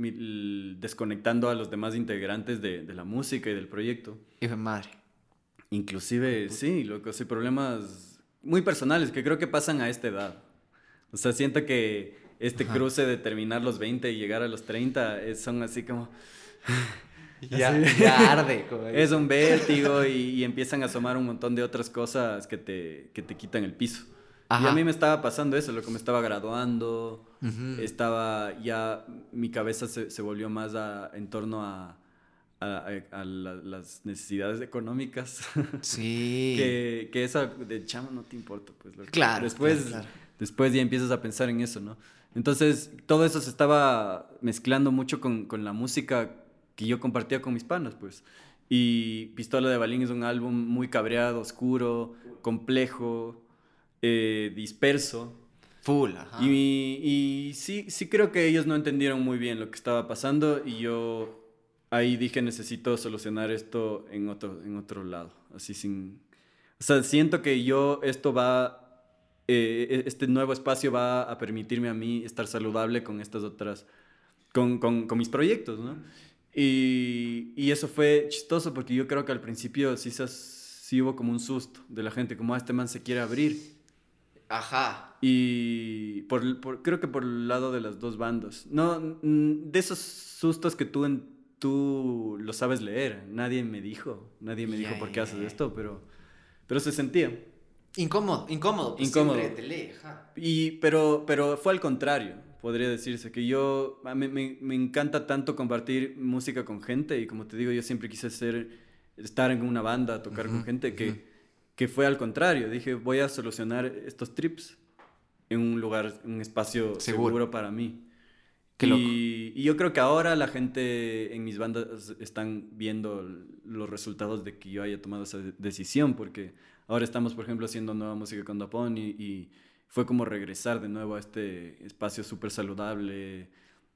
desconectando a los demás integrantes de, de la música y del proyecto. Y madre. Inclusive, sí, lo que hay problemas muy personales que creo que pasan a esta edad. O sea, siento que este cruce de terminar los 20 y llegar a los 30 es, son así como... ya, ya, *laughs* arde. es un vértigo y, empiezan a asomar un montón de otras cosas que te, que te quitan el piso. Y a mí me estaba pasando eso, lo que me estaba graduando, estaba ya, mi cabeza se, se volvió más a, en torno a, a, las necesidades económicas. *laughs* Sí. que, que eso de chamo no te importa, pues. claro. Después, después ya empiezas a pensar en eso, ¿no? Entonces, todo eso se estaba mezclando mucho con, con la música que yo compartía con mis panas, pues. Y Pistola de Balín es un álbum muy cabreado, oscuro, complejo, eh, disperso. Full, Y, y sí, sí creo que ellos no entendieron muy bien lo que estaba pasando y yo ahí dije, necesito solucionar esto en otro, en otro lado, así sin... O sea, siento que yo, esto va, eh, e, este nuevo espacio va a permitirme a mí estar saludable con estas otras, con, con, con mis proyectos, ¿no? Y, y, eso fue chistoso porque yo creo que al principio sí, sí hubo como un susto de la gente, como, ah, este man se quiere abrir. Ajá. Y por, por, creo que por el lado de las dos bandas. No, de esos sustos que tú en, tú lo sabes leer. Nadie me dijo, nadie me dijo por qué haces esto, pero, pero se sentía. Incómodo, incómodo. Pues incómodo. Y, pero, pero fue al contrario, podría decirse, que yo, me, me, me, encanta tanto compartir música con gente y como te digo, yo siempre quise ser, estar en una banda, tocar con gente, que, que fue al contrario. Dije, voy a solucionar estos trips en un lugar, un espacio seguro. para mí. Y, yo creo que ahora la gente en mis bandas están viendo los resultados de que yo haya tomado esa decisión, porque ahora estamos, por ejemplo, haciendo nueva música con Dapón y, fue como regresar de nuevo a este espacio súper saludable,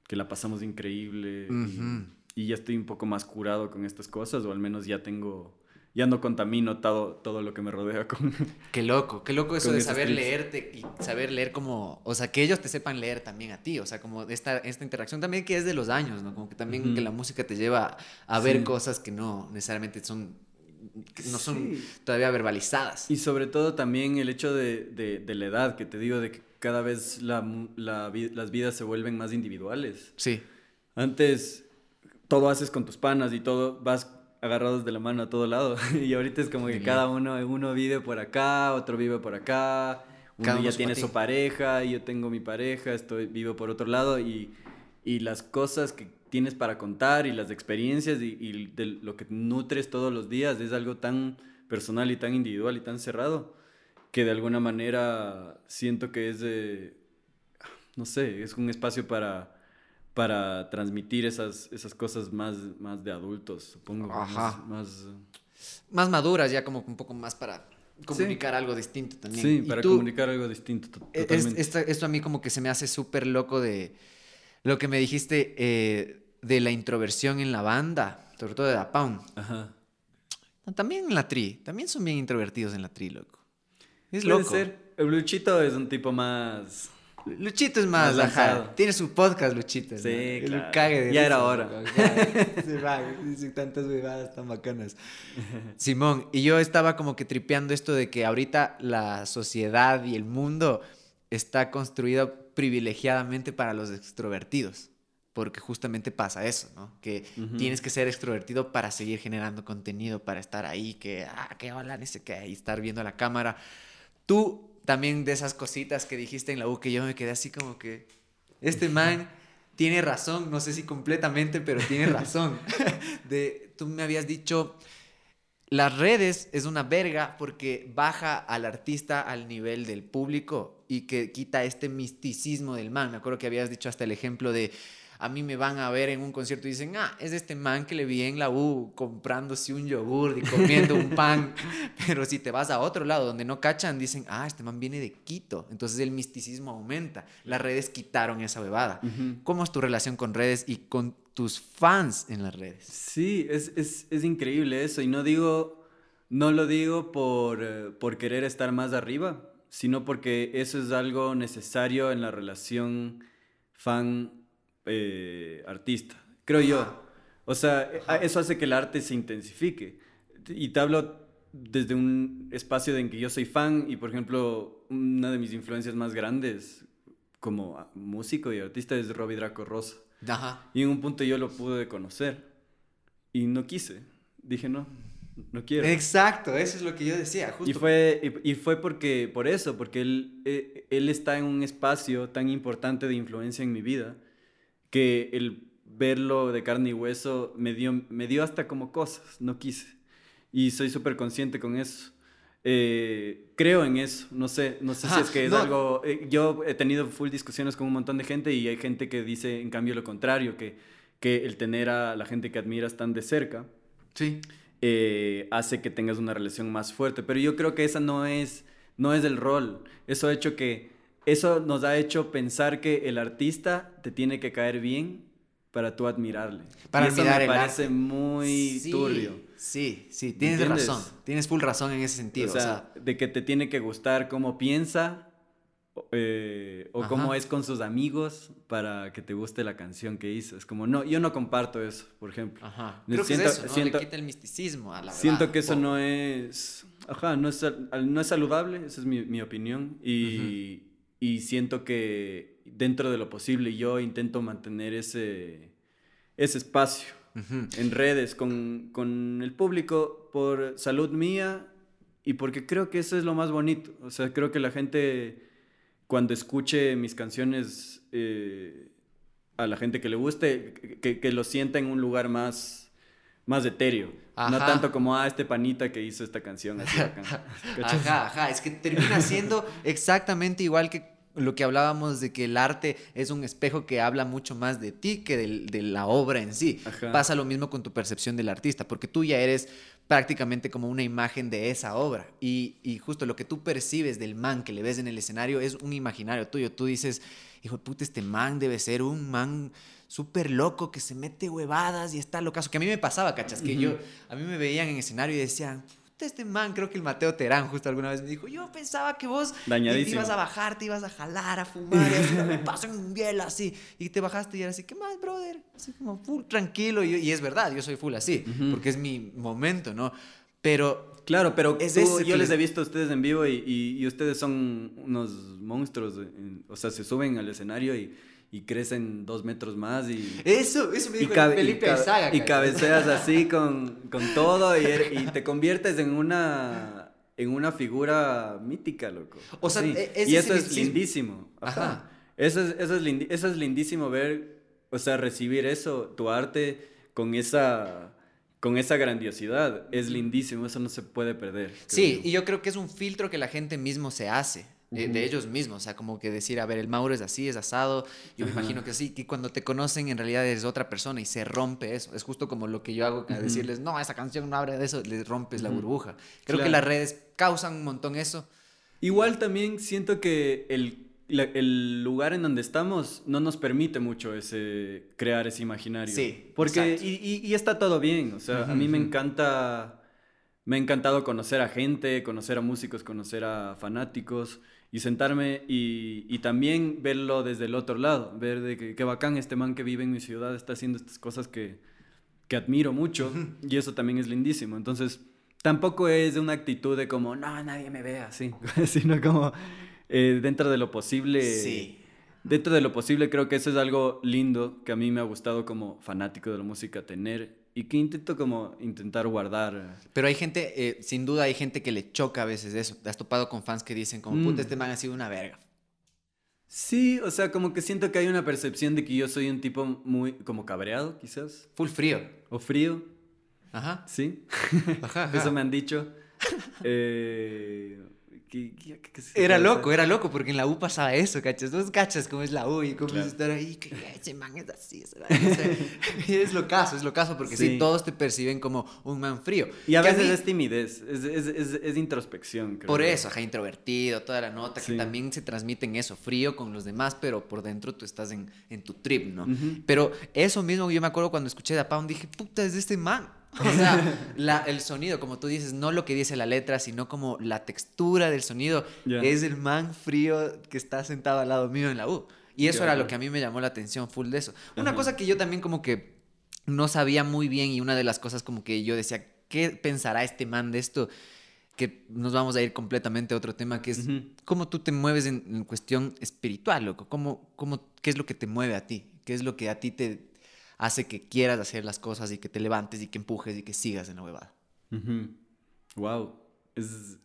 que la pasamos increíble. y, y, ya estoy un poco más curado con estas cosas, o al menos ya tengo ya no contamino todo, todo lo que me rodea con... *laughs* Qué loco, qué loco eso de saber leerte y saber leer como, o sea, que ellos te sepan leer también a ti, o sea, como esta, esta interacción también que es de los años, ¿no? Como que también que la música te lleva a ver cosas que no necesariamente son, no son todavía verbalizadas. Y sobre todo también el hecho de, de, de la edad, que te digo, de que cada vez la, la, las vidas se vuelven más individuales. Sí. Antes todo haces con tus panas y todo vas agarrados de la mano a todo lado. *laughs* y ahorita es como que cada uno, uno vive por acá, otro vive por acá, uno ya tiene su pareja, yo tengo mi pareja, estoy vivo por otro lado y, y las cosas que tienes para contar y las experiencias y, y de lo que nutres todos los días es algo tan personal y tan individual y tan cerrado que de alguna manera siento que es de, no sé, es un espacio para para transmitir esas, esas cosas más, más de adultos, supongo. Ajá. Más, más, maduras, ya como un poco más para comunicar algo distinto también. Sí, para comunicar algo distinto. E-, totalmente. esto, a mí como que se me hace súper loco de lo que me dijiste eh, de la introversión en la banda, sobre todo de Da Pound. Ajá. También en la tri, también son bien introvertidos en la tri, loco. Es Puede loco. Ser. Luchito es un tipo más Luchito es más, más Tiene su podcast, Luchito. Sí, claro. ya era hora. *laughs* Se va, dice tantas bebadas tan bacanas. *laughs* Simón, y yo estaba como que tripeando esto de que ahorita la sociedad y el mundo está construido privilegiadamente para los extrovertidos. Porque justamente pasa eso, ¿no? Que tienes que ser extrovertido para seguir generando contenido, para estar ahí, que, ah, que hola, ni sé qué, y estar viendo la cámara. Tú también de esas cositas que dijiste en la U que yo me quedé así como que este *laughs* man tiene razón, no sé si completamente, pero tiene razón. *laughs* de, tú me habías dicho, las redes es una verga porque baja al artista al nivel del público y que quita este misticismo del man. Me acuerdo que habías dicho hasta el ejemplo de a mí me van a ver en un concierto y dicen, ah, es este man que le vi en la U comprándose un yogur y comiendo un pan. *laughs* Pero si te vas a otro lado donde no cachan, dicen, ah, este man viene de Quito. Entonces el misticismo aumenta. Las redes quitaron esa bebada. ¿Cómo es tu relación con redes y con tus fans en las redes? Sí, es, es, es increíble eso. Y no digo, no lo digo por, eh, por querer estar más arriba, sino porque eso es algo necesario en la relación fan eh, creo yo. O sea, eso hace que el arte se intensifique. Y te hablo desde un espacio en que yo soy fan y, por ejemplo, una de mis influencias más grandes como músico y artista es Robbie Draco Rosa. Y en un punto yo lo pude conocer y no quise. Dije, no, no quiero. Exacto, eso es lo que yo decía. Y, fue, y, fue porque, por eso, porque él, eh, él está en un espacio tan importante de influencia en mi vida que el verlo de carne y hueso me dio, me dio hasta como cosas, no quise. Y soy súper consciente con eso. Eh, creo en eso, no sé, no sé si es que es algo... Eh, yo he tenido full discusiones con un montón de gente y hay gente que dice en cambio lo contrario, que, que el tener a la gente que admiras tan de cerca sí. Eh, hace que tengas una relación más fuerte. Pero yo creo que esa no es, no es el rol. Eso ha hecho que eso nos ha hecho pensar que el artista te tiene que caer bien para tú admirarle. Para y eso me parece muy turbio. Sí, sí, tienes razón. Tienes full razón en ese sentido. O sea, de que te tiene que gustar cómo piensa eh, o cómo es con sus amigos para que te guste la canción que hizo. Es como, no, yo no comparto eso, por ejemplo. Ajá. Creo que es eso, ¿no? Le quita el misticismo a la Siento que eso no es, ajá, no es, no es saludable, esa es mi, mi opinión. Y, y siento que dentro de lo posible yo intento mantener ese, ese espacio en redes con, con, el público por salud mía y porque creo que eso es lo más bonito. O sea, creo que la gente cuando escuche mis canciones eh, a la gente que le guste, que, que, lo sienta en un lugar más, más etéreo. No tanto como, ah, este panita que hizo esta canción. *laughs* ajá, ajá. Es que termina siendo *laughs* exactamente igual que lo que hablábamos de que el arte es un espejo que habla mucho más de ti que de, la obra en sí. Pasa lo mismo con tu percepción del artista, porque tú ya eres prácticamente como una imagen de esa obra. Y, y, justo lo que tú percibes del man que le ves en el escenario es un imaginario tuyo. Tú dices, hijo de puta, este man debe ser un man súper loco que se mete huevadas y está locazo. Que a mí me pasaba, cachas, que yo, a mí me veían en escenario y decían, este man, creo que el Mateo Terán justo alguna vez me dijo, yo pensaba que vos te ibas a bajar, te ibas a jalar, a fumar, y así, me paso en un biel así, y te bajaste y era así, ¿qué más, brother? Así como full tranquilo, y, es verdad, yo soy full así, porque es mi momento, ¿no? Pero... Claro, pero yo les he visto a ustedes en vivo y, y ustedes son unos monstruos, o sea, se suben al escenario y y crecen dos metros más y... Eso, eso me dijo Felipe y, Saga, y cabeceas así *laughs* con, con todo y, er, y, te conviertes en una, en una figura mítica, loco. O sea, e, y eso es lindísimo. Ajá. Eso, es, eso, es eso es lindísimo ver, o sea, recibir eso, tu arte con esa con esa grandiosidad. Es lindísimo, eso no se puede perder. Sí, y yo creo que es un filtro que la gente mismo se hace eh, de ellos mismos, o sea, como que decir, a ver, el Mauro es así, es asado, yo me imagino que sí, que cuando te conocen en realidad eres otra persona y se rompe eso, es justo como lo que yo hago, decirles, no, esa canción no habla de eso, les rompes la burbuja. Creo que las redes causan un montón eso. Igual también siento que el, el, lugar en donde estamos no nos permite mucho ese, crear ese imaginario. Sí. Porque, y, y, está todo bien, o sea, a mí me encanta, me ha encantado conocer a gente, conocer a músicos, conocer a fanáticos y sentarme y, y, también verlo desde el otro lado, ver de que, qué bacán este man que vive en mi ciudad está haciendo estas cosas que, que admiro mucho *laughs* y eso también es lindísimo. Entonces, tampoco es de una actitud de como, no, nadie me ve así, *laughs* sino como eh, dentro de lo posible. Sí. Dentro de lo posible creo que eso es algo lindo que a mí me ha gustado como fanático de la música tener y que intento como intentar guardar. Pero hay gente, eh, sin duda hay gente que le choca a veces eso. Te has topado con fans que dicen como, puta, mm. este man ha sido una verga. Sí, o sea, como que siento que hay una percepción de que yo soy un tipo muy como cabreado, quizás. Full frío. O frío. Ajá. Sí. Ajá, *laughs* Eso me han dicho. *laughs* Eh, era loco, era loco, porque en la U pasaba eso, ¿cachas? Dos cachas cómo es la U y cómo es estar ahí, que ese man es así. y *laughs* *laughs* es lo caso, es lo caso, porque sí. todos te perciben como un man frío. Y a veces es timidez, es, es, es, introspección. Creo por eso, ajá, introvertido, toda la nota, que también se transmite en eso, frío con los demás, pero por dentro tú estás en, en tu trip, ¿no? Pero eso mismo yo me acuerdo cuando escuché de Pound, dije, puta, es de este man. *laughs* O sea, *laughs* la, el sonido, como tú dices, no lo que dice la letra, sino como la textura del sonido. Es el man frío que está sentado al lado mío en la U. Y eso era lo que a mí me llamó la atención full de eso. Una cosa que yo también como que no sabía muy bien y una de las cosas como que yo decía, ¿qué pensará este man de esto? Que nos vamos a ir completamente a otro tema, que es cómo tú te mueves en, cuestión espiritual, loco. ¿Cómo, cómo, ¿Qué es lo que te mueve a ti? ¿Qué es lo que a ti te, hace que quieras hacer las cosas y que te levantes y que empujes y que sigas en la huevada. Wow, es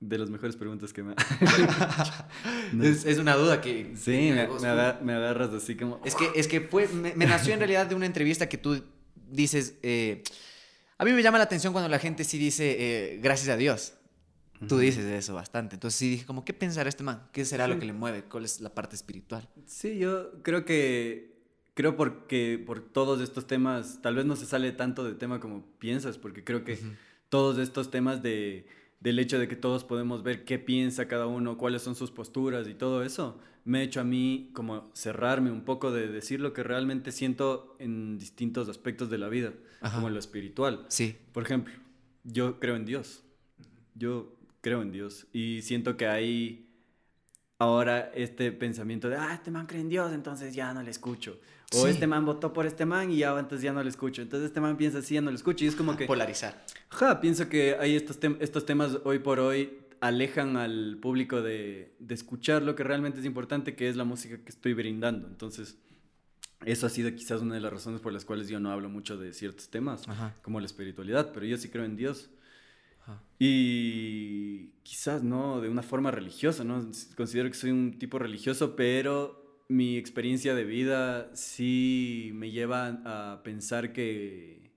de las mejores preguntas que me *laughs* es, es, una duda que... Sí, me, me, agarras así como... Es que, es que fue, me, nació en realidad de una entrevista que tú dices... Eh, a mí me llama la atención cuando la gente sí dice eh, gracias a Dios. Tú dices eso bastante. Entonces sí dije, como, ¿qué pensará este man? ¿Qué será lo que le mueve? ¿Cuál es la parte espiritual? Sí, yo creo que creo porque por todos estos temas, tal vez no se sale tanto de tema como piensas, porque creo que todos estos temas de, del hecho de que todos podemos ver qué piensa cada uno, cuáles son sus posturas y todo eso, me ha hecho a mí como cerrarme un poco de decir lo que realmente siento en distintos aspectos de la vida, como lo espiritual. Sí. Por ejemplo, yo creo en Dios. Yo creo en Dios y siento que hay ahora este pensamiento de, ah, este man cree en Dios, entonces ya no le escucho. O este man votó por este man y ya entonces ya no lo escucho. Entonces este man piensa así, ya no lo escucho. Y es como que... Polarizar. Ja, pienso que hay estos, estos temas hoy por hoy alejan al público de, de, escuchar lo que realmente es importante, que es la música que estoy brindando. Entonces, eso ha sido quizás una de las razones por las cuales yo no hablo mucho de ciertos temas, como la espiritualidad, pero yo sí creo en Dios. Y quizás no de una forma religiosa, ¿no? Considero que soy un tipo religioso, pero mi experiencia de vida sí me lleva a pensar que,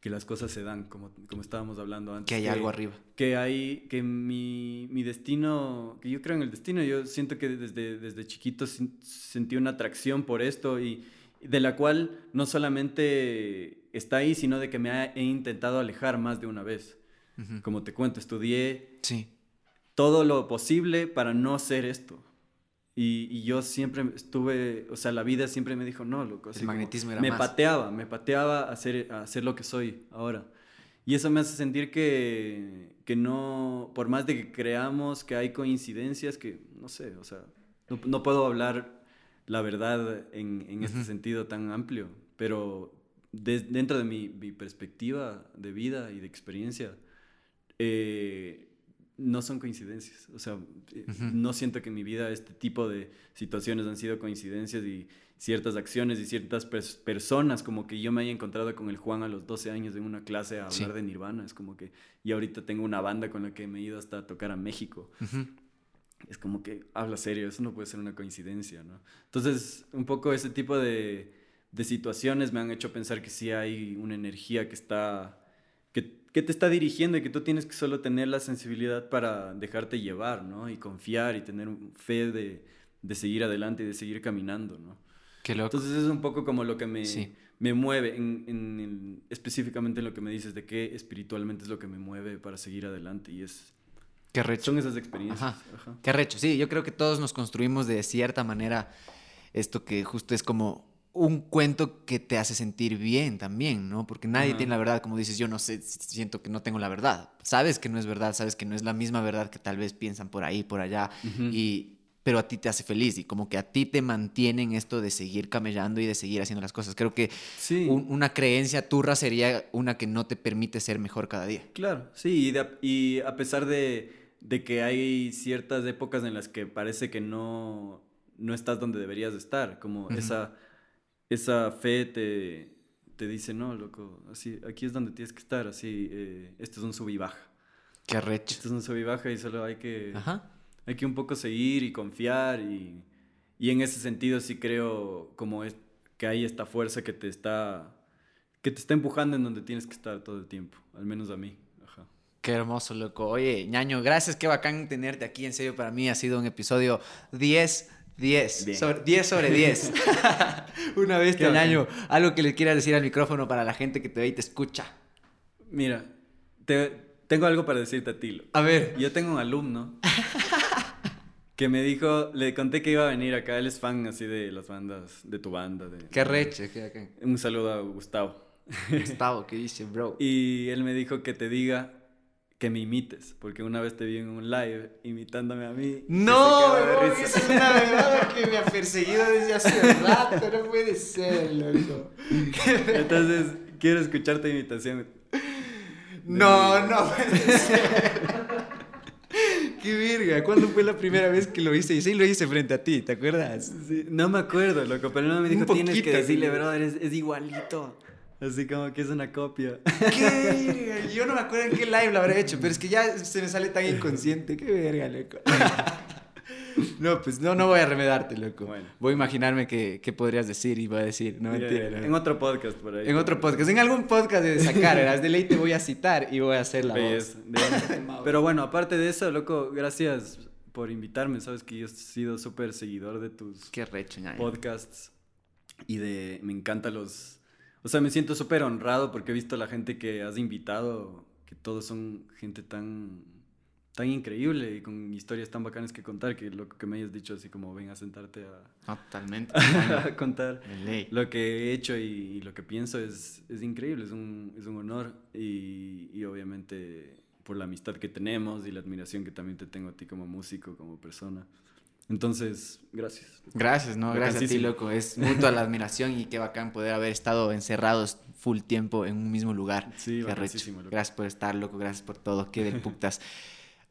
que las cosas se dan, como, como estábamos hablando antes. Que hay algo arriba. Que hay, que mi, mi, destino, que yo creo en el destino, yo siento que desde, desde chiquito sentí una atracción por esto y de la cual no solamente está ahí, sino de que me he intentado alejar más de una vez. Como te cuento, estudié sí. todo lo posible para no ser esto. Y, yo siempre estuve, o sea, la vida siempre me dijo, no, loco. El magnetismo era Me pateaba, me pateaba a hacer, a hacer lo que soy ahora. Y eso me hace sentir que, que no, por más de que creamos que hay coincidencias, que no sé, o sea, no, puedo hablar la verdad en, en este sentido tan amplio, pero dentro de mi, mi, perspectiva de vida y de experiencia, eh, no son coincidencias. O sea, eh, no siento que en mi vida este tipo de situaciones han sido coincidencias y ciertas acciones y ciertas personas, como que yo me haya encontrado con el Juan a los 12 años en una clase a hablar de Nirvana. Es como que, y ahorita tengo una banda con la que me he ido hasta a tocar a México. Es como que habla serio, eso no puede ser una coincidencia, ¿no? Entonces, un poco ese tipo de, de situaciones me han hecho pensar que sí hay una energía que está, que te está dirigiendo y que tú tienes que solo tener la sensibilidad para dejarte llevar, ¿no? Y confiar y tener fe de, de seguir adelante y de seguir caminando, ¿no? Qué loco. Entonces es un poco como lo que me, me mueve, en, en, específicamente en lo que me dices, de qué espiritualmente es lo que me mueve para seguir adelante y es... Qué recho. Son esas experiencias. Ajá. Qué recho, sí, yo creo que todos nos construimos de cierta manera esto que justo es como un cuento que te hace sentir bien también, ¿no? Porque nadie tiene la verdad, como dices, yo no sé, siento que no tengo la verdad. Sabes que no es verdad, sabes que no es la misma verdad que tal vez piensan por ahí, por allá, y pero a ti te hace feliz y como que a ti te mantienen esto de seguir camellando y de seguir haciendo las cosas. Creo que una creencia turra sería una que no te permite ser mejor cada día. Claro, sí, y, a pesar de, de, que hay ciertas épocas en las que parece que no, no estás donde deberías estar, como esa esa fe te, te dice, no, loco, así, aquí es donde tienes que estar, así, eh, esto es un sub y baja. Qué recho. Esto es un sub y baja y solo hay que, hay que un poco seguir y confiar y, y en ese sentido sí creo como es, que hay esta fuerza que te está, que te está empujando en donde tienes que estar todo el tiempo, al menos a mí. Ajá. Qué hermoso, loco. Oye, ñaño, gracias, qué bacán tenerte aquí. En serio, para mí ha sido un episodio 10 10. Sobre, 10 sobre 10. *laughs* Una vez que año. Algo que le quieras decir al micrófono para la gente que te ve y te escucha. Mira, tengo algo para decirte a ti. A ver. Yo tengo un alumno *laughs* que me dijo, le conté que iba a venir acá. Él es fan así de las bandas, de tu banda. De, qué reche. Qué, Un saludo a Gustavo. Gustavo, *laughs* ¿qué dice, bro? Y él me dijo que te diga que me imites, porque una vez te vi en un live imitándome a mí. No, es una verdad que me ha perseguido desde hace rato, no puede ser, loco. Entonces, quiero escuchar tu imitación. No, no puede ser. Qué verga, ¿cuándo fue la primera vez que lo hice? Y sí lo hice frente a ti, ¿te acuerdas? no me acuerdo, loco, pero no me dijo, tienes que decirle, brother, es, es igualito. Así como que es una copia. ¿Qué? Yo no me acuerdo en qué live lo habré hecho, pero es que ya se me sale tan inconsciente. Qué verga, loco. *laughs* No, pues no, no voy a remedarte, loco. Voy a imaginarme qué, qué podrías decir y voy a decir, no mentira. En otro podcast por ahí. En otro podcast, en algún podcast de sacar, verás, de ley te voy a citar y voy a hacer la voz. *laughs* Pero bueno, aparte de eso, loco, gracias por invitarme. Sabes que yo he sido súper seguidor de tus qué recho, podcasts y de me encantan los o sea, me siento súper honrado porque he visto la gente que has invitado, que todos son gente tan, tan increíble y con historias tan bacanas que contar, que lo que me hayas dicho así como ven a sentarte a, Totalmente. *laughs* a contar lo que he hecho y, lo que pienso es, es increíble, es un, es un honor y, y obviamente por la amistad que tenemos y la admiración que también te tengo a ti como músico, como persona. Entonces, gracias. Gracias, no, gracias a ti, loco. Es mutua la admiración y qué bacán poder haber estado encerrados full tiempo en un mismo lugar. Sí, Gracias por estar, loco. Gracias por todo. Qué del putas.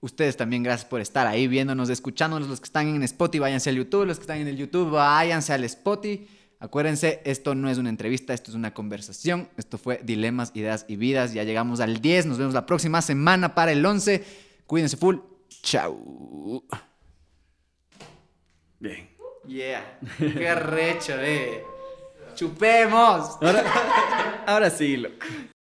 Ustedes también, gracias por estar ahí viéndonos, escuchándonos. Los que están en Spotify, váyanse al YouTube. Los que están en el YouTube, váyanse al Spotify. Acuérdense, esto no es una entrevista, esto es una conversación. Esto fue Dilemas, Ideas y Vidas. Ya llegamos al 10. Nos vemos la próxima semana para el 11. Cuídense full. Chao. Bien. Yeah. Qué recho, eh. Chupemos. Ahora, ahora sí, loco.